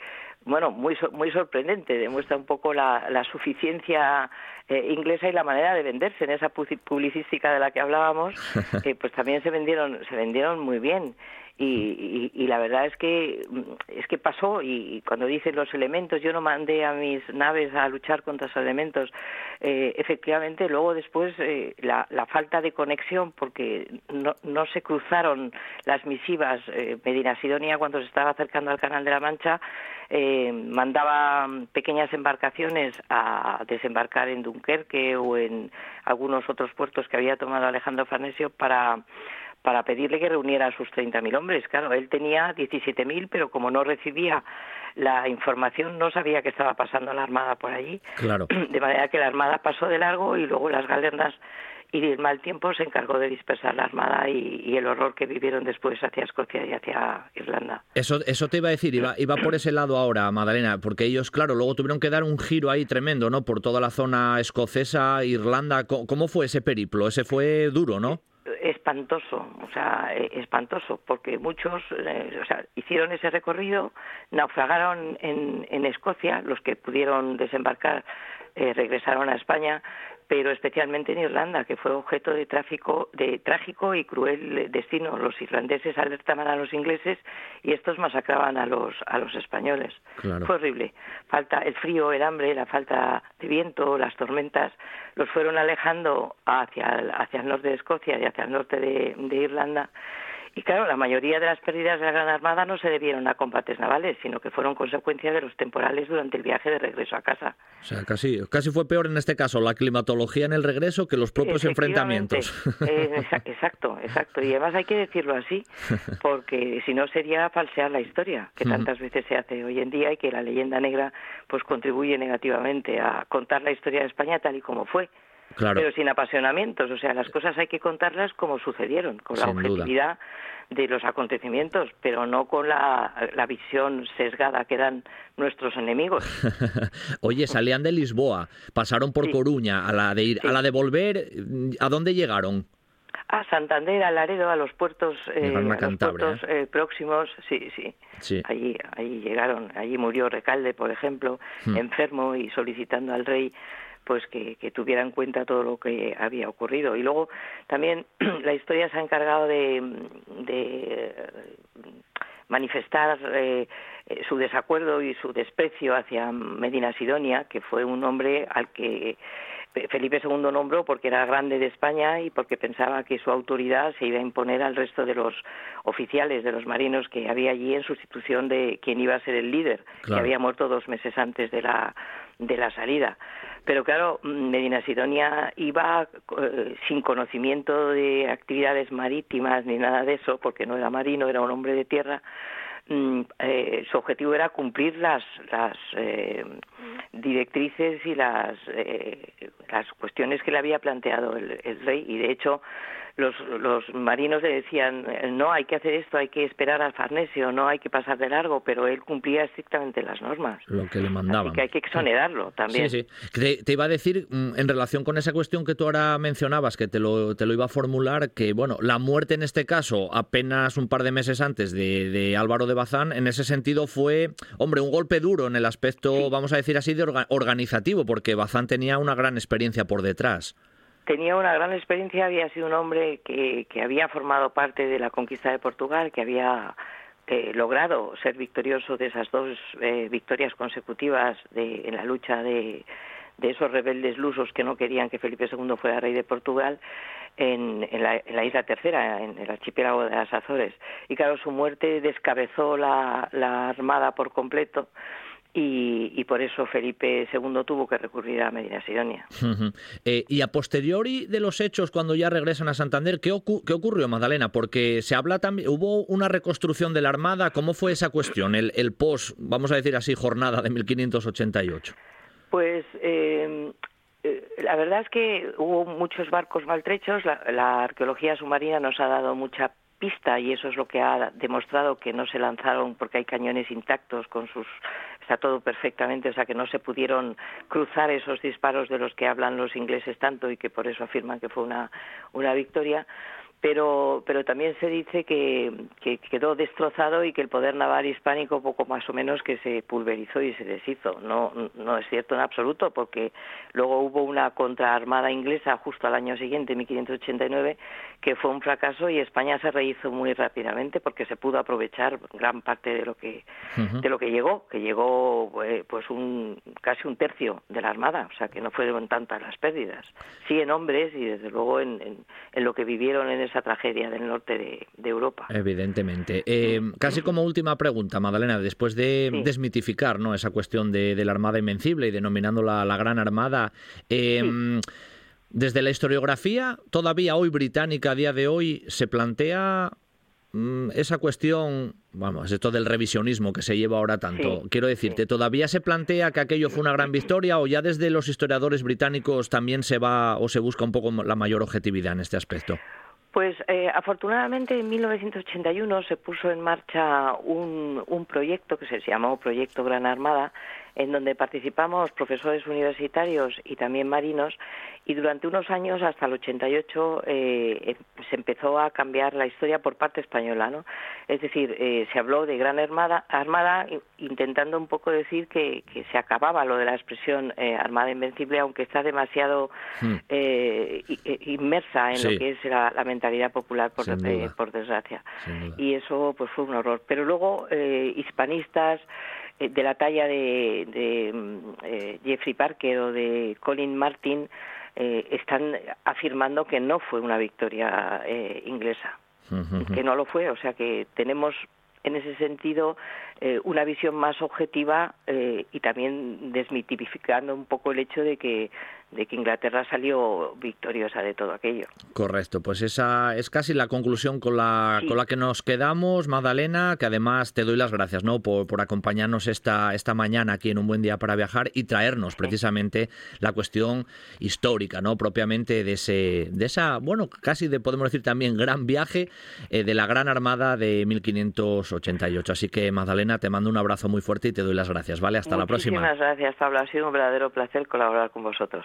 bueno, muy, muy sorprendente, demuestra un poco la, la suficiencia eh, inglesa y la manera de venderse en esa publicística de la que hablábamos, eh, pues también se vendieron, se vendieron muy bien. Y, y, la verdad es que es que pasó y cuando dicen los elementos yo no mandé a mis naves a luchar contra esos elementos. Eh, efectivamente luego después eh, la, la, falta de conexión porque no, no se cruzaron las misivas eh, Medina Sidonia cuando se estaba acercando al Canal de la Mancha eh, mandaba pequeñas embarcaciones a desembarcar en Dunkerque o en algunos otros puertos que había tomado Alejandro Farnesio para para pedirle que reuniera a sus 30.000 hombres. Claro, él tenía 17.000, pero como no recibía la información, no sabía que estaba pasando la Armada por allí. Claro. De manera que la Armada pasó de largo y luego las galernas y el mal tiempo se encargó de dispersar la Armada y, el horror que vivieron después hacia Escocia y hacia Irlanda. Eso, eso te iba a decir, iba, iba por ese lado ahora, Madalena, porque ellos, claro, luego tuvieron que dar un giro ahí tremendo, ¿no? Por toda la zona escocesa, Irlanda. ¿Cómo fue ese periplo? Ese fue duro, ¿no? Espantoso, o sea, e, espantoso, porque muchos, eh, o sea, hicieron ese recorrido, naufragaron en, en Escocia, los que pudieron desembarcar eh, regresaron a España, pero especialmente en Irlanda, que fue objeto de tráfico, de trágico y cruel destino. Los irlandeses alertaban a los ingleses y estos masacraban a los a los españoles. Fue horrible. Falta el frío, el hambre, la falta de viento, las tormentas, los fueron alejando hacia el, hacia el norte de Escocia y hacia el norte de, de Irlanda Y claro, la mayoría de las pérdidas de la Gran Armada no se debieron a combates navales, sino que fueron consecuencia de los temporales durante el viaje de regreso a casa. O sea, casi, casi fue peor en este caso la climatología en el regreso que los propios enfrentamientos. Eh, exacto, exacto. Y además hay que decirlo así, porque si no sería falsear la historia, que tantas veces se hace hoy en día y que la leyenda negra pues contribuye negativamente a contar la historia de España tal y como fue. Pero sin apasionamientos, o sea, las cosas hay que contarlas como sucedieron, con la objetividad de los acontecimientos, pero no con la, visión sesgada que dan nuestros enemigos. Oye, salían de Lisboa, pasaron por Coruña, a la de ir, a la de volver, ¿a dónde llegaron? A Santander, a Laredo, a los puertos, eh, puertos ¿eh? Eh, próximos, sí, sí, Allí, allí llegaron, allí murió Recalde, por ejemplo, hmm. enfermo y solicitando al rey pues que, tuviera en cuenta todo lo que había ocurrido. Y luego también la historia se ha encargado de, manifestar eh, su desacuerdo y su desprecio hacia Medina Sidonia, que fue un hombre al que Felipe II nombró porque era grande de España y porque pensaba que su autoridad se iba a imponer al resto de los oficiales, de los marinos que había allí en sustitución de quien iba a ser el líder, que había muerto dos meses antes de la, de la salida. Pero claro, Medina Sidonia iba eh, sin conocimiento de actividades marítimas ni nada de eso, porque no era marino, era un hombre de tierra. Mm, eh, su objetivo era cumplir las, eh, directrices y las, las cuestiones que le había planteado el rey y de hecho los, los marinos le decían, no, hay que hacer esto, hay que esperar al farnesio, no hay que pasar de largo, pero él cumplía estrictamente las normas. Lo que le mandaban. Así que hay que exonerarlo también. Sí, sí. Te, iba a decir, mm, en relación con esa cuestión que tú ahora mencionabas, que te lo, te lo iba a formular, que, bueno, la muerte en este caso, apenas un par de meses antes de, de Álvaro de Bazán, en ese sentido fue, hombre, un golpe duro en el aspecto, vamos a decir así, de organizativo, porque Bazán tenía una gran experiencia por detrás tenía una gran experiencia, había sido un hombre que, había formado parte de la conquista de Portugal, que había eh, logrado ser victorioso de esas dos eh, victorias consecutivas en la lucha de, esos rebeldes lusos que no querían que Felipe II fuera rey de Portugal en, la, isla tercera, en el archipiélago de las Azores. Y claro, su muerte descabezó la armada por completo y, por eso Felipe II tuvo que recurrir a Medina Sidonia. Eh, y a posteriori de los hechos, cuando ya regresan a Santander, ¿qué, ocurrió, Magdalena? Porque se habla también, hubo una reconstrucción de la Armada, ¿cómo fue esa cuestión, el, el post, vamos a decir así, jornada de 1588? Pues eh, eh, la verdad es que hubo muchos barcos maltrechos, la arqueología submarina nos ha dado mucha pista y eso es lo que ha demostrado que no se lanzaron porque hay cañones intactos con sus está todo perfectamente, o sea que no se pudieron cruzar esos disparos de los que hablan los ingleses tanto y que por eso afirman que fue una una victoria pero, pero también se dice que, que, quedó destrozado y que el poder naval hispánico poco más o menos que se pulverizó y se deshizo. No, no es cierto en absoluto, porque luego hubo una contraarmada inglesa justo al año siguiente, 1589, que fue un fracaso y España se rehizo muy rápidamente porque se pudo aprovechar gran parte de lo que de lo que llegó, que llegó eh, pues un casi un tercio de la armada, o sea que no fueron tantas las pérdidas. Sí en hombres y desde luego en, en, en lo que vivieron en esa tragedia del norte de, Europa. Evidentemente. Eh, casi como última pregunta, Madalena, después de desmitificar ¿no? esa cuestión de, la Armada Invencible y denominándola la Gran Armada, eh, desde la historiografía, todavía hoy británica, a día de hoy, se plantea mm, esa cuestión, vamos, esto del revisionismo que se lleva ahora tanto. Quiero decirte, ¿todavía se plantea que aquello fue una gran victoria o ya desde los historiadores británicos también se va o se busca un poco la mayor objetividad en este aspecto? Pues eh, afortunadamente en 1981 se puso en marcha un, un proyecto que se llamó Proyecto Gran Armada, en donde participamos profesores universitarios y también marinos, y durante unos años, hasta el 88, eh, se empezó a cambiar la historia por parte española, ¿no? Es decir, eh, se habló de Gran Armada, armada intentando un poco decir que, que se acababa lo de la expresión eh, Armada Invencible, aunque está demasiado hmm. inmersa en lo que es la, mentalidad popular, por, por desgracia. Y eso pues fue un horror. Pero luego, hispanistas, de la talla de, de mm, eh, Jeffrey Parker o de Colin Martin eh, están afirmando que no fue una victoria inglesa. que no lo fue. O sea que tenemos en ese sentido eh, una visión más objetiva eh, y también desmitificando un poco el hecho de que de que Inglaterra salió victoriosa de todo aquello. Correcto, pues esa es casi la conclusión con la, con la que nos quedamos, Magdalena, que además te doy las gracias ¿no? por, por acompañarnos esta, esta mañana aquí en Un Buen Día para Viajar y traernos precisamente la cuestión histórica, ¿no? propiamente de, ese, de esa, bueno, casi de, podemos decir también, gran viaje eh, de la Gran Armada de 1588. Así que, Magdalena, te mando un abrazo muy fuerte y te doy las gracias, ¿vale? Hasta la próxima. Muchísimas gracias, Pablo. Ha sido un verdadero placer colaborar con vosotros.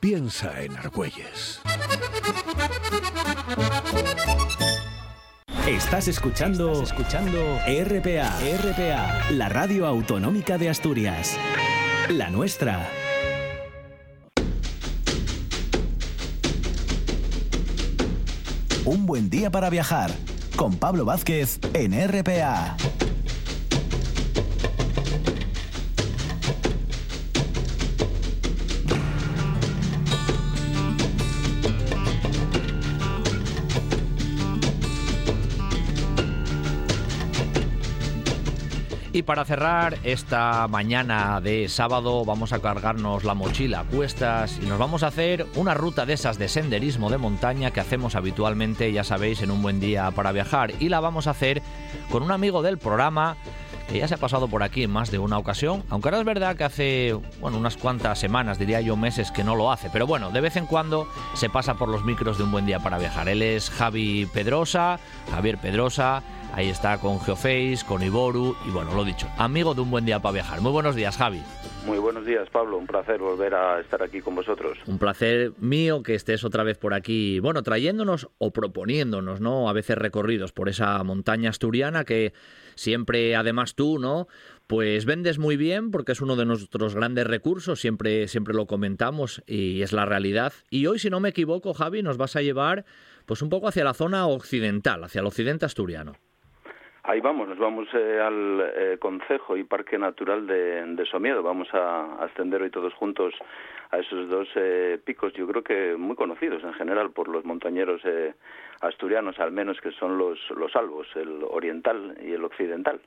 Piensa en Argüelles. Estás escuchando, escuchando RPA, RPA, la radio autonómica de Asturias. La nuestra. Un buen día para viajar con Pablo Vázquez en RPA. Y para cerrar esta mañana de sábado vamos a cargarnos la mochila a cuestas y nos vamos a hacer una ruta de esas de senderismo de montaña que hacemos habitualmente, ya sabéis, en un buen día para viajar. Y la vamos a hacer con un amigo del programa ya se ha pasado por aquí en más de una ocasión, aunque ahora es verdad que hace bueno, unas cuantas semanas, diría yo meses, que no lo hace, pero bueno, de vez en cuando se pasa por los micros de un buen día para viajar. Él es Javi Pedrosa, Javier Pedrosa, Ahí está con Geoface, con Iboru y bueno, lo dicho, amigo de un buen día para viajar. Muy buenos días, Javi. Muy buenos días, Pablo. Un placer volver a estar aquí con vosotros. Un placer mío que estés otra vez por aquí, bueno, trayéndonos o proponiéndonos, ¿no? A veces recorridos por esa montaña asturiana que siempre, además tú, ¿no? Pues vendes muy bien porque es uno de nuestros grandes recursos, siempre, siempre lo comentamos y es la realidad. Y hoy, si no me equivoco, Javi, nos vas a llevar pues un poco hacia la zona occidental, hacia el occidente asturiano. Ahí vamos, nos vamos eh, al eh, Concejo y Parque Natural de, Somiedo. Vamos a, ascender hoy todos juntos a esos dos eh, picos, yo creo que muy conocidos en general por los montañeros asturianos, al menos que son los, los albos, el oriental y el occidental.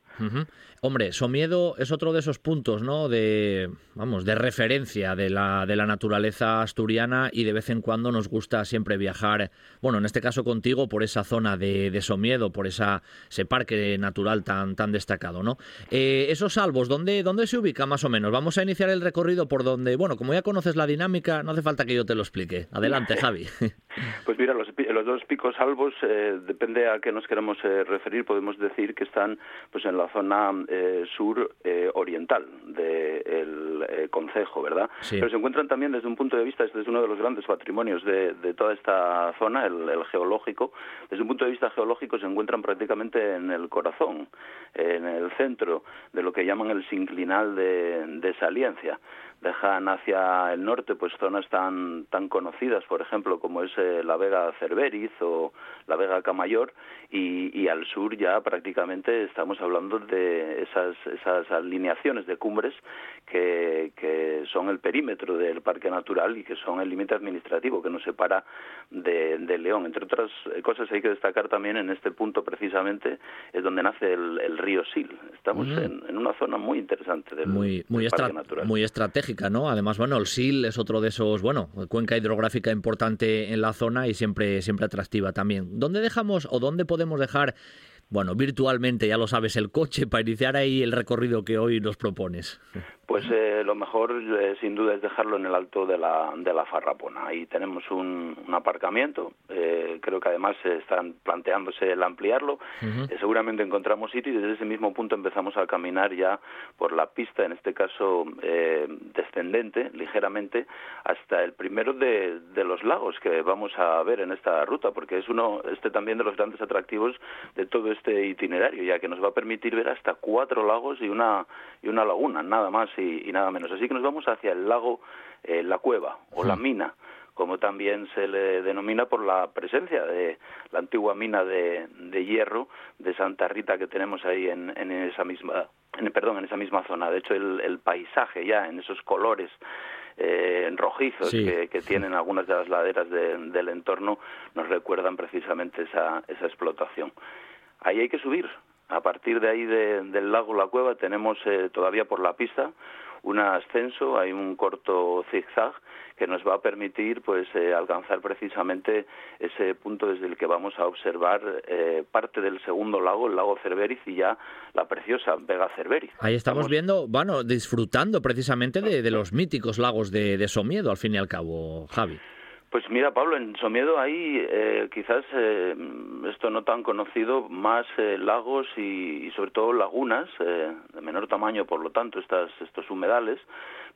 Hombre, Somiedo es otro de esos puntos, ¿no? De, vamos, de referencia de la, de la naturaleza asturiana y de vez en cuando nos gusta siempre viajar, bueno, en este caso contigo, por esa zona de, de Somiedo, por esa, ese parque natural tan, tan destacado, ¿no? Eh, esos albos, ¿dónde, ¿dónde se ubica más o menos? Vamos a iniciar el recorrido por donde, bueno, como ya conoces la dinámica, no hace falta que yo te lo explique. Adelante, Javi. Pues mira, los, los dos picos albos, eh, depende a qué nos queremos eh, referir, podemos decir que están pues en la zona eh, sur oriental del concejo, ¿verdad? Pero se encuentran también desde un punto de vista, este es uno de los grandes patrimonios de, de toda esta zona, el, el, geológico, desde un punto de vista geológico se encuentran prácticamente en el corazón, en el centro de lo que llaman el sinclinal de, de Saliencia dejan hacia el norte pues zonas tan tan conocidas por ejemplo como es eh, la Vega Cerveriz o la Vega Camayor y, y, al sur ya prácticamente estamos hablando de esas esas alineaciones de cumbres que, que son el perímetro del parque natural y que son el límite administrativo que nos separa de, de, León. Entre otras cosas hay que destacar también en este punto precisamente es donde nace el, el río Sil. Estamos mm. en, en, una zona muy interesante del, muy muy, del parque natural. muy estratégica ¿no? Además, bueno, el SIL es otro de esos, bueno, cuenca hidrográfica importante en la zona y siempre, siempre atractiva también. ¿Dónde dejamos o dónde podemos dejar, bueno, virtualmente, ya lo sabes, el coche para iniciar ahí el recorrido que hoy nos propones? Pues eh, lo mejor eh, sin duda es dejarlo en el alto de la, de la Farrapona. Ahí tenemos un, aparcamiento, eh, creo que además están planteándose el ampliarlo. seguramente encontramos sitio y desde ese mismo punto empezamos a caminar ya por la pista, en este caso descendente, ligeramente, hasta el primero de, de, los lagos que vamos a ver en esta ruta, porque es uno, este también de los grandes atractivos de todo este itinerario, ya que nos va a permitir ver hasta cuatro lagos y una, y una laguna, nada más y, nada menos. Así que nos vamos hacia el lago eh, La Cueva o La Mina como también se le denomina por la presencia de la antigua mina de, hierro de Santa Rita que tenemos ahí en, esa misma en, perdón en esa misma zona. De hecho el, paisaje ya en esos colores eh, rojizos que, tienen algunas de las laderas del entorno nos recuerdan precisamente esa, esa explotación. Ahí hay que subir a partir de ahí del lago La Cueva tenemos eh, todavía por la pista un ascenso, hay un corto zigzag que nos va a permitir pues eh, alcanzar precisamente ese punto desde el que vamos a observar eh, parte del segundo lago, el lago Cerveris y ya la preciosa Vega Cerveris. Ahí estamos, viendo, bueno, disfrutando precisamente de, los míticos lagos de, de Somiedo, al fin y al cabo, Javi. Pues mira, Pablo, en Somiedo hay eh, quizás eh, esto no tan conocido, más eh, lagos y, sobre todo lagunas de menor tamaño, por lo tanto, estas, estos humedales,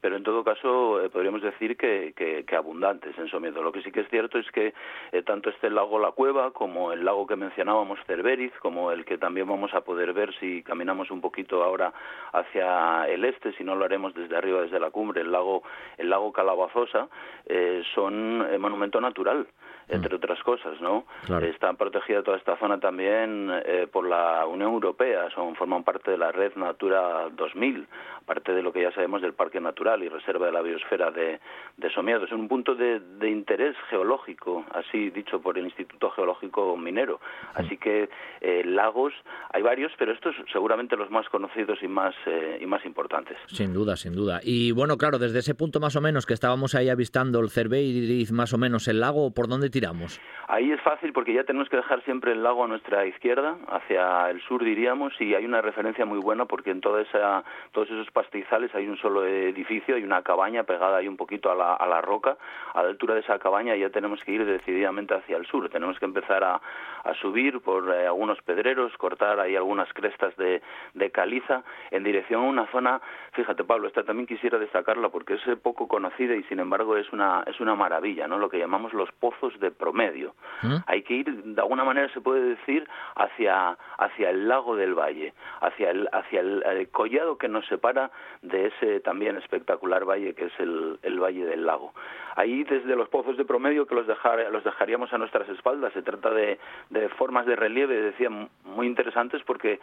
pero en todo caso eh, podríamos decir que, que, abundantes en Somiedo. Lo que sí que es cierto es que eh, tanto este lago La Cueva como el lago que mencionábamos, Cerveriz, como el que también vamos a poder ver si caminamos un poquito ahora hacia el este, si no lo haremos desde arriba, desde la cumbre, el lago, el lago Calabazosa, eh, son monumento natural entre mm. otras cosas, ¿no? Está protegida toda esta zona también eh, por la Unión Europea, son forman parte de la red Natura 2000, parte de lo que ya sabemos del Parque Natural y Reserva de la Biosfera de, de Somiedo. Es un punto de, interés geológico, así dicho por el Instituto Geológico Minero. Así que eh, lagos hay varios, pero estos seguramente los más conocidos y más eh, y más importantes. Sin duda, sin duda. Y bueno, claro, desde ese punto más o menos que estábamos ahí avistando el Cerveiris, más o menos el lago, ¿por dónde Ahí es fácil porque ya tenemos que dejar siempre el lago a nuestra izquierda, hacia el sur diríamos, y hay una referencia muy buena porque en toda esa, todos esos pastizales hay un solo edificio, hay una cabaña pegada ahí un poquito a la, a la roca. A la altura de esa cabaña ya tenemos que ir decididamente hacia el sur, tenemos que empezar a, a subir por eh, algunos pedreros, cortar ahí algunas crestas de, de caliza en dirección a una zona, fíjate Pablo, esta también quisiera destacarla porque es poco conocida y sin embargo es una, es una maravilla, ¿no? lo que llamamos los pozos de promedio. ¿Mm? Hay que ir, de alguna manera se puede decir, hacia, hacia el lago del valle, hacia el, hacia el, collado que nos separa de ese también espectacular valle que es el, valle del lago. Ahí desde los pozos de promedio que los, dejar, los dejaríamos a nuestras espaldas, se trata de, de formas de relieve, decía, muy interesantes porque,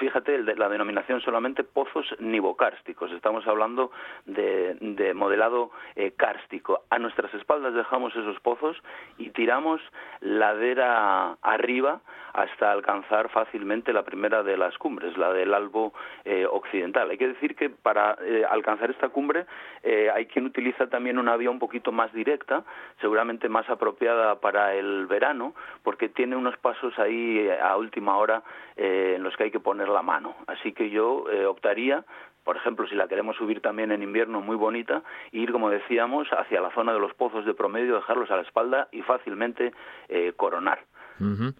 fíjate, la denominación solamente pozos nivocársticos, estamos hablando de, de modelado eh, cárstico. A nuestras espaldas dejamos esos pozos y tiramos ladera arriba hasta alcanzar fácilmente la primera de las cumbres, la del Albo eh, Occidental. Hay que decir que para eh, alcanzar esta cumbre eh, hay quien utiliza también una vía un poquito más directa, seguramente más apropiada para el verano, porque tiene unos pasos ahí a última hora en los que hay que poner la mano. Así que yo optaría por ejemplo, si la queremos subir también en invierno muy bonita, ir, como decíamos, hacia la zona de los pozos de promedio, dejarlos a la espalda y fácilmente eh, coronar.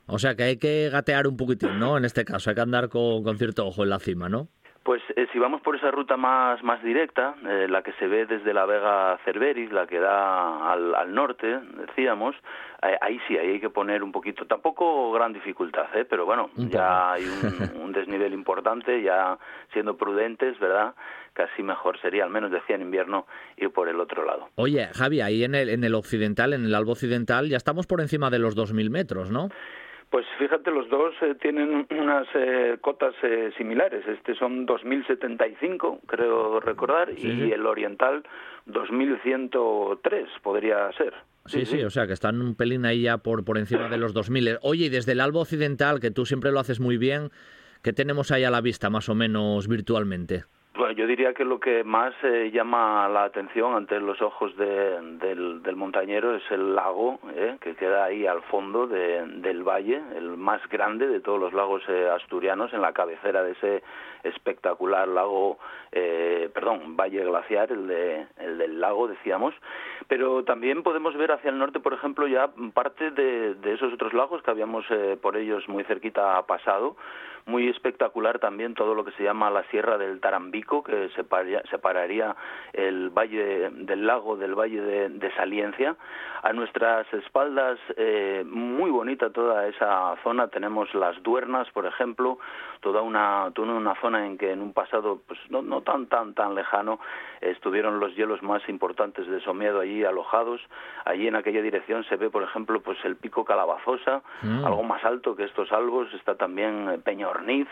O sea que hay que gatear un poquitín, ¿no? En este caso, hay que andar con, con cierto ojo en la cima, ¿no? Pues eh, si vamos por esa ruta más, más directa, eh, la que se ve desde la Vega Cerveris, la que da al, al norte, decíamos, eh, ahí sí, ahí hay que poner un poquito, tampoco gran dificultad, ¿eh? pero bueno, ya hay un, un, desnivel importante, ya siendo prudentes, ¿verdad? Casi mejor sería, al menos decía en invierno, ir por el otro lado. Oye, Javi, ahí en el, en el occidental, en el albo occidental, ya estamos por encima de los 2.000 metros, ¿no? Pues fíjate, los dos eh, tienen unas eh, cotas eh, similares. Este son 2.075, creo recordar, y el oriental 2.103 podría ser. Sí, sí, o sea que están un pelín ahí ya por, por encima de los 2.000. Oye, y desde el albo occidental, que tú siempre lo haces muy bien, ¿qué tenemos ahí a la vista más o menos virtualmente? Bueno, yo diría que lo que más eh, llama la atención ante los ojos del, montañero es el lago eh, que queda ahí al fondo del valle, el más grande de todos los lagos eh, asturianos, en la cabecera de ese espectacular lago, eh, perdón, valle glaciar, el, de, el del lago, decíamos, pero también podemos ver hacia el norte, por ejemplo, ya parte de, de esos otros lagos que habíamos eh, por ellos muy cerquita pasado, muy espectacular también todo lo que se llama la Sierra del Tarambico, que separaría, el valle del lago del valle de, Saliencia. A nuestras espaldas, eh, muy bonita toda esa zona, tenemos las Duernas, por ejemplo, toda una, toda una zona en que en un pasado pues no, no tan tan tan lejano estuvieron los hielos más importantes de Somiedo allí alojados. Allí en aquella dirección se ve, por ejemplo, pues el pico Calabazosa, mm. algo más alto que estos albos, está también eh, Peña Orniz,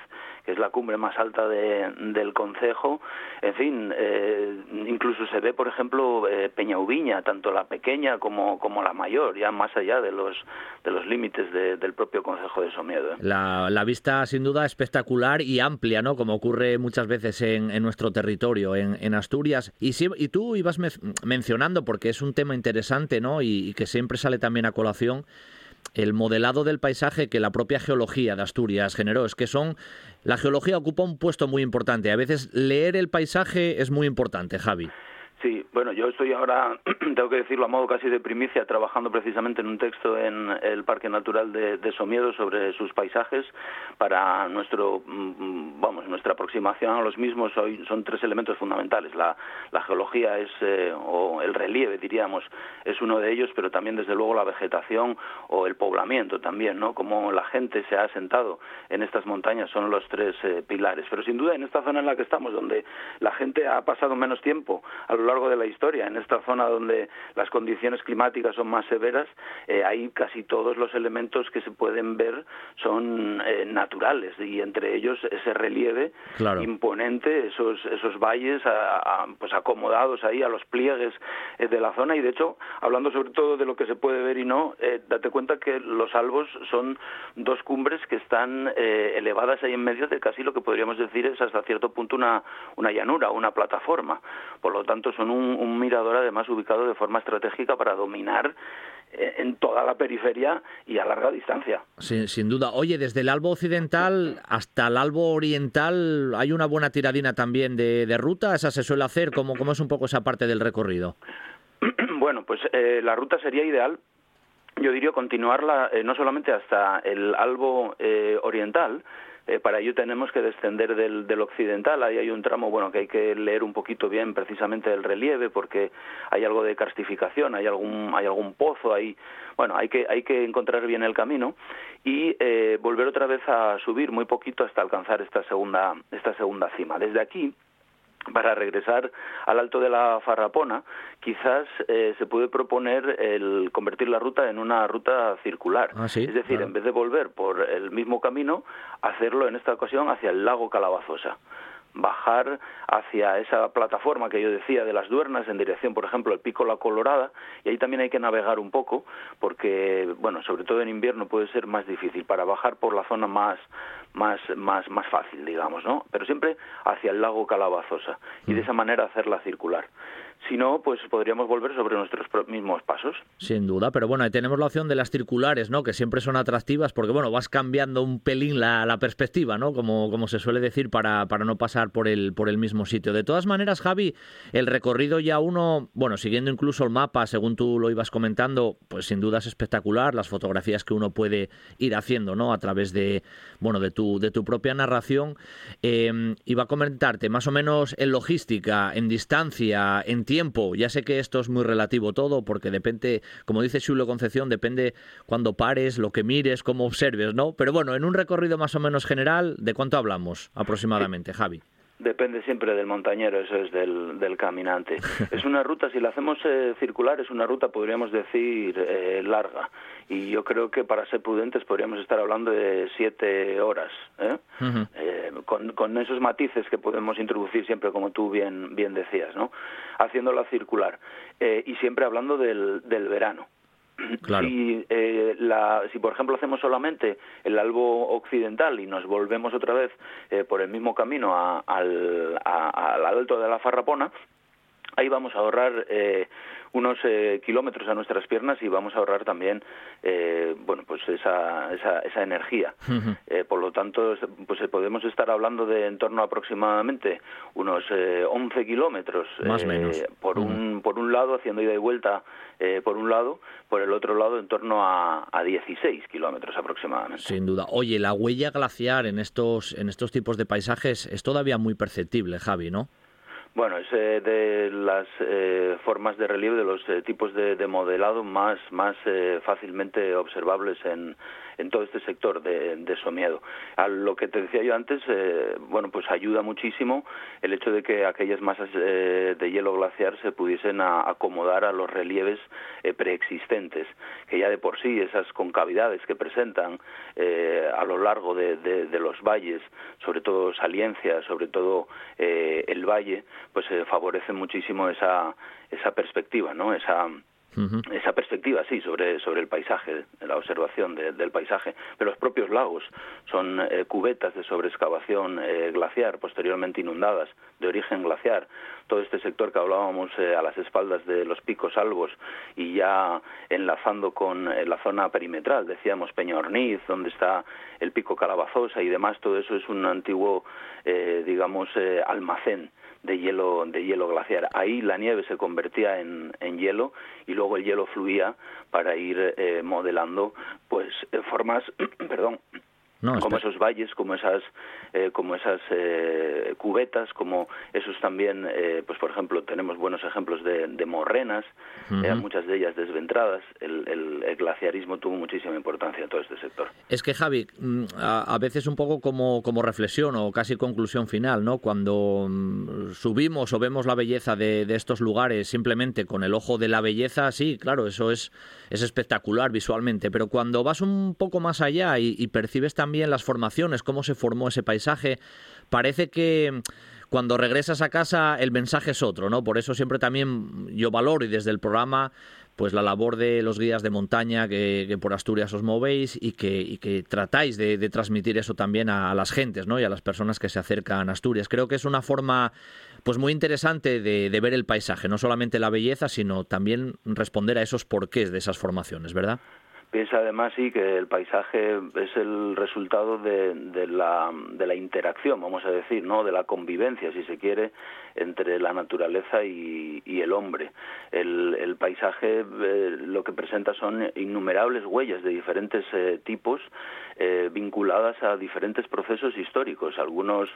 que es la cumbre más alta de, del concejo. En fin, eh, incluso se ve, por ejemplo, eh, Peña Ubiña, tanto la pequeña como, como la mayor, ya más allá de los, de los límites del propio concejo de Somiedo. La, la vista, sin duda, espectacular y amplia, ¿no? Como ocurre muchas veces en, en nuestro territorio, en, en Asturias y, y tú ibas mencionando, porque es un tema interesante, ¿no? Y, que siempre sale también a colación, el modelado del paisaje que la propia geología de Asturias generó. Es que son. La geología ocupa un puesto muy importante. A veces leer el paisaje es muy importante, Javi. Sí, bueno, yo estoy ahora, tengo que decirlo a modo casi de primicia, trabajando precisamente en un texto en el Parque Natural de, Somiedo sobre sus paisajes para nuestro, mm, vamos, nuestra aproximación a los mismos. Son tres elementos fundamentales. La, geología es, eh, o el relieve, diríamos, es uno de ellos, pero también desde luego la vegetación o el poblamiento también, ¿no? Como la gente se ha asentado en estas montañas son los tres eh, pilares. Pero sin duda en esta zona en la que estamos, donde la gente ha pasado menos tiempo a lo largo de la historia. En esta zona donde las condiciones climáticas son más severas, eh, hay casi todos los elementos que se pueden ver son eh, naturales y entre ellos ese relieve imponente, esos esos valles pues acomodados ahí a los pliegues eh, de la zona y de hecho hablando sobre todo de lo que se puede ver y no, date cuenta que los albos son dos cumbres que están elevadas ahí en medio de casi lo que podríamos decir es hasta cierto punto una una llanura, una plataforma. Por lo tanto son un, mirador además ubicado de forma estratégica para dominar eh, en toda la periferia y a larga distancia. sin duda. Oye, desde el Albo Occidental hasta el Albo Oriental hay una buena tiradina también de, ruta. ¿Esa se suele hacer? ¿Cómo, ¿Cómo, es un poco esa parte del recorrido? bueno, pues eh, la ruta sería ideal. Yo diría continuarla eh, no solamente hasta el Albo Oriental, eh, para ello tenemos que descender del, occidental. Ahí hay un tramo, bueno, que hay que leer un poquito bien precisamente el relieve porque hay algo de carstificación, hay algún, hay algún pozo ahí. Bueno, hay que, hay que encontrar bien el camino y eh, volver otra vez a subir muy poquito hasta alcanzar esta segunda, esta segunda cima. Desde aquí, para regresar al alto de la Farrapona, quizás eh, se puede proponer el convertir la ruta en una ruta circular. Ah, es decir, en vez de volver por el mismo camino, hacerlo en esta ocasión hacia el lago Calabazosa bajar hacia esa plataforma que yo decía de las Duernas en dirección, por ejemplo, el Pico La Colorada, y ahí también hay que navegar un poco, porque, bueno, sobre todo en invierno puede ser más difícil para bajar por la zona más, más, más, más fácil, digamos, ¿no? Pero siempre hacia el lago Calabazosa, y de mm. esa manera hacerla circular. Si no, pues podríamos volver sobre nuestros mismos pasos. Sin duda, pero bueno, tenemos la opción de las circulares, ¿no? Que siempre son atractivas porque, bueno, vas cambiando un pelín la, la perspectiva, ¿no? Como, como se suele decir, para, para no pasar por el, por el mismo sitio. De todas maneras, Javi, el recorrido ya uno, bueno, siguiendo incluso el mapa, según tú lo ibas comentando, pues sin duda es espectacular, las fotografías que uno puede ir haciendo, ¿no? A través de, bueno, de tu, de tu propia narración. Eh, iba a comentarte, más o menos en logística, en distancia, en tiempo. Ya sé que esto es muy relativo todo, porque depende, como dice Julio Concepción, depende cuando pares, lo que mires, cómo observes, ¿no? Pero bueno, en un recorrido más o menos general, ¿de cuánto hablamos aproximadamente, Javi? Depende siempre del montañero, eso es del, del caminante. Es una ruta, si la hacemos eh, circular, es una ruta, podríamos decir, eh, larga. Y yo creo que para ser prudentes podríamos estar hablando de siete horas, ¿eh? con, con, esos matices que podemos introducir siempre, como tú bien, bien decías, ¿no? Haciéndola circular. y siempre hablando del, del verano. Si, eh, la, si, por ejemplo, hacemos solamente el albo occidental y nos volvemos otra vez eh, por el mismo camino al, alto de la Farrapona, ahí vamos a ahorrar eh, unos eh, kilómetros a nuestras piernas y vamos a ahorrar también eh, bueno pues esa, esa, esa energía. Eh, por lo tanto pues podemos estar hablando de en torno a aproximadamente unos 11 kilómetros Más menos. por un por un lado haciendo ida y vuelta por un lado por el otro lado en torno a, a 16 kilómetros aproximadamente. Sin duda. Oye la huella glaciar en estos en estos tipos de paisajes es todavía muy perceptible Javi no bueno, es eh, de las eh, formas de relieve, de los eh, tipos de, de, modelado más, más fácilmente observables en, en todo este sector de, de Somiedo. A lo que te decía yo antes, eh, bueno, pues ayuda muchísimo el hecho de que aquellas masas eh, de hielo glaciar se pudiesen acomodar a los relieves eh, preexistentes, que ya de por sí esas concavidades que presentan a lo largo de, los valles, sobre todo Saliencia, sobre todo el valle, pues favorecen muchísimo esa, esa perspectiva, ¿no? Esa esa perspectiva, sí, sobre, sobre el paisaje, la observación del paisaje. Pero los propios lagos son eh, cubetas de sobreexcavación eh, glaciar, posteriormente inundadas, de origen glaciar. Todo este sector que hablábamos eh, a las espaldas de los picos albos y ya enlazando con la zona perimetral, decíamos Peñorniz, donde está el pico Calabazosa y demás, todo eso es un antiguo, digamos, almacén de hielo, de hielo glaciar. Ahí la nieve se convertía en, en hielo y luego el hielo fluía para ir eh, modelando pues eh, formas, perdón, como esos valles, como esas, eh, como esas eh, cubetas, como esos también, eh, pues por ejemplo, tenemos buenos ejemplos de, de morrenas, muchas de ellas desventradas. El, el, glaciarismo tuvo muchísima importancia en todo este sector. Es que Javi, mm, a, veces un poco como, como reflexión o casi conclusión final, ¿no? Cuando mm, subimos o vemos la belleza de, de estos lugares simplemente con el ojo de la belleza, sí, claro, eso es, es espectacular visualmente, pero cuando vas un poco más allá y, y percibes también también las formaciones, cómo se formó ese paisaje. Parece que cuando regresas a casa el mensaje es otro, ¿no? Por eso siempre también yo valoro y desde el programa pues la labor de los guías de montaña que, por Asturias os movéis y que, que tratáis de, transmitir eso también a, las gentes ¿no? y a las personas que se acercan a Asturias. Creo que es una forma pues muy interesante de, de ver el paisaje, no solamente la belleza, sino también responder a esos porqués de esas formaciones, ¿verdad? Piensa además sí que el paisaje es el resultado de, la, interacción, vamos a decir, no, de la convivencia, si se quiere, entre la naturaleza y, el hombre. El, paisaje eh, lo que presenta son innumerables huellas de diferentes eh, tipos eh, vinculadas a diferentes procesos históricos, algunos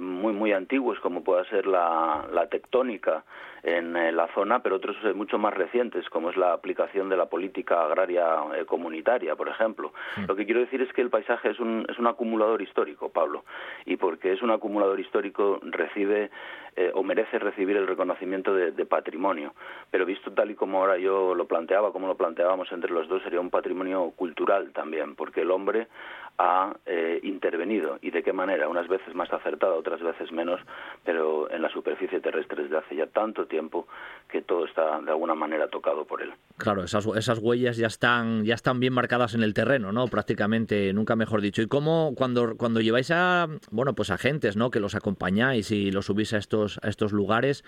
muy muy antiguos como pueda ser la tectónica en eh, la zona, pero otros eh, mucho más recientes como es la aplicación de la política agraria eh, comunitaria, por ejemplo. Lo que quiero decir es que el paisaje es un, es un acumulador histórico, Pablo, y porque es un acumulador histórico recibe eh, o merece recibir el reconocimiento de, de, patrimonio. Pero visto tal y como ahora yo lo planteaba, como lo planteábamos entre los dos, sería un patrimonio cultural también, porque el hombre ha eh, intervenido y de qué manera, unas veces más acertada, otras veces menos, pero en la superficie terrestre desde hace ya tanto tiempo que todo está de alguna manera tocado por él. Claro, esas, esas huellas ya están, ya están bien marcadas en el terreno, ¿no? Prácticamente, nunca mejor dicho. ¿Y cómo cuando, cuando lleváis a, bueno, pues agentes, ¿no? Que los acompañáis y los subís a estos, a estos lugares,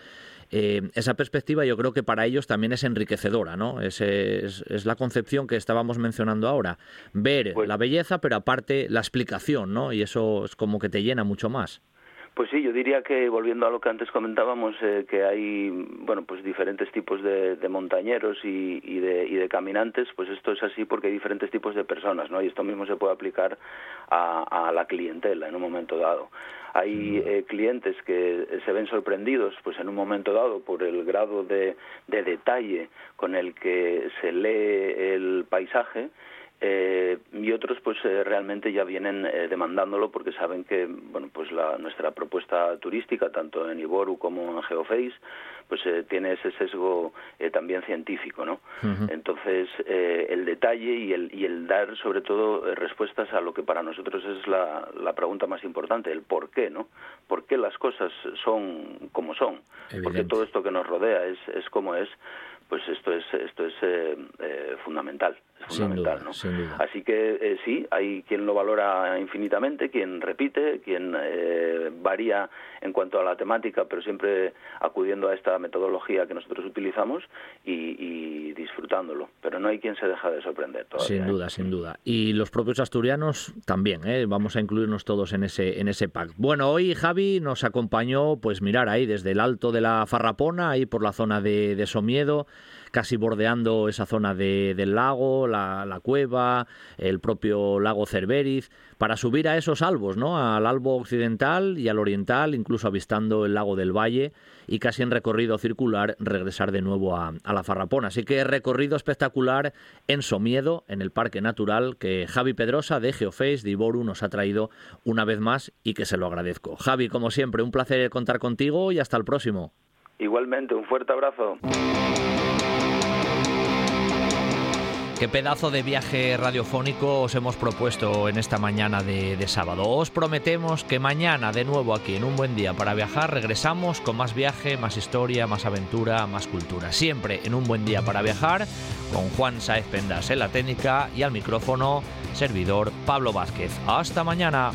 eh, esa perspectiva yo creo que para ellos también es enriquecedora, ¿no? Es, es, es la concepción que estábamos mencionando ahora. Ver pues, la belleza, pero aparte la explicación, ¿no? Y eso es como que te llena mucho más. Pues sí, yo diría que volviendo a lo que antes comentábamos, eh, que hay bueno pues diferentes tipos de, de montañeros y, y, de, y, de, caminantes, pues esto es así porque hay diferentes tipos de personas, ¿no? Y esto mismo se puede aplicar a, a la clientela en un momento dado. Hay eh, clientes que se ven sorprendidos, pues en un momento dado, por el grado de, de detalle con el que se lee el paisaje eh, y otros pues eh, realmente ya vienen eh, demandándolo porque saben que bueno pues la, nuestra propuesta turística tanto en Iboru como en Geoface pues eh, tiene ese sesgo eh, también científico no uh -huh. entonces el detalle y el y el dar sobre todo respuestas a lo que para nosotros es la, la pregunta más importante el por qué no por qué las cosas son como son Evidente. porque todo esto que nos rodea es es como es pues esto es esto es eh, eh, fundamental fundamental, ¿no? sin duda. Así que eh, sí, hay quien lo valora infinitamente, quien repite, quien eh, varía en cuanto a la temática, pero siempre acudiendo a esta metodología que nosotros utilizamos y, y disfrutándolo. Pero no hay quien se deja de sorprender todavía. Sin ¿eh? duda, sin duda. Y los propios asturianos también, ¿eh? vamos a incluirnos todos en ese, en ese pack. Bueno, hoy Javi nos acompañó, pues mirar ahí desde el alto de la Farrapona, ahí por la zona de, de Somiedo, casi bordeando esa zona de, del lago, la, la, cueva, el propio lago Cerveriz, para subir a esos albos, ¿no? Al albo occidental y al oriental, incluso avistando el lago del Valle y casi en recorrido circular regresar de nuevo a, a la Farrapona. Así que recorrido espectacular en Somiedo, en el Parque Natural, que Javi Pedrosa de Geoface de Iboru nos ha traído una vez más y que se lo agradezco. Javi, como siempre, un placer contar contigo y hasta el próximo. Igualmente, un fuerte abrazo. Qué pedazo de viaje radiofónico os hemos propuesto en esta mañana de, sábado. Os prometemos que mañana, de nuevo aquí en Un Buen Día para Viajar, regresamos con más viaje, más historia, más aventura, más cultura. Siempre en Un Buen Día para Viajar, con Juan Saez Pendas en la técnica y al micrófono, servidor Pablo Vázquez. Hasta mañana.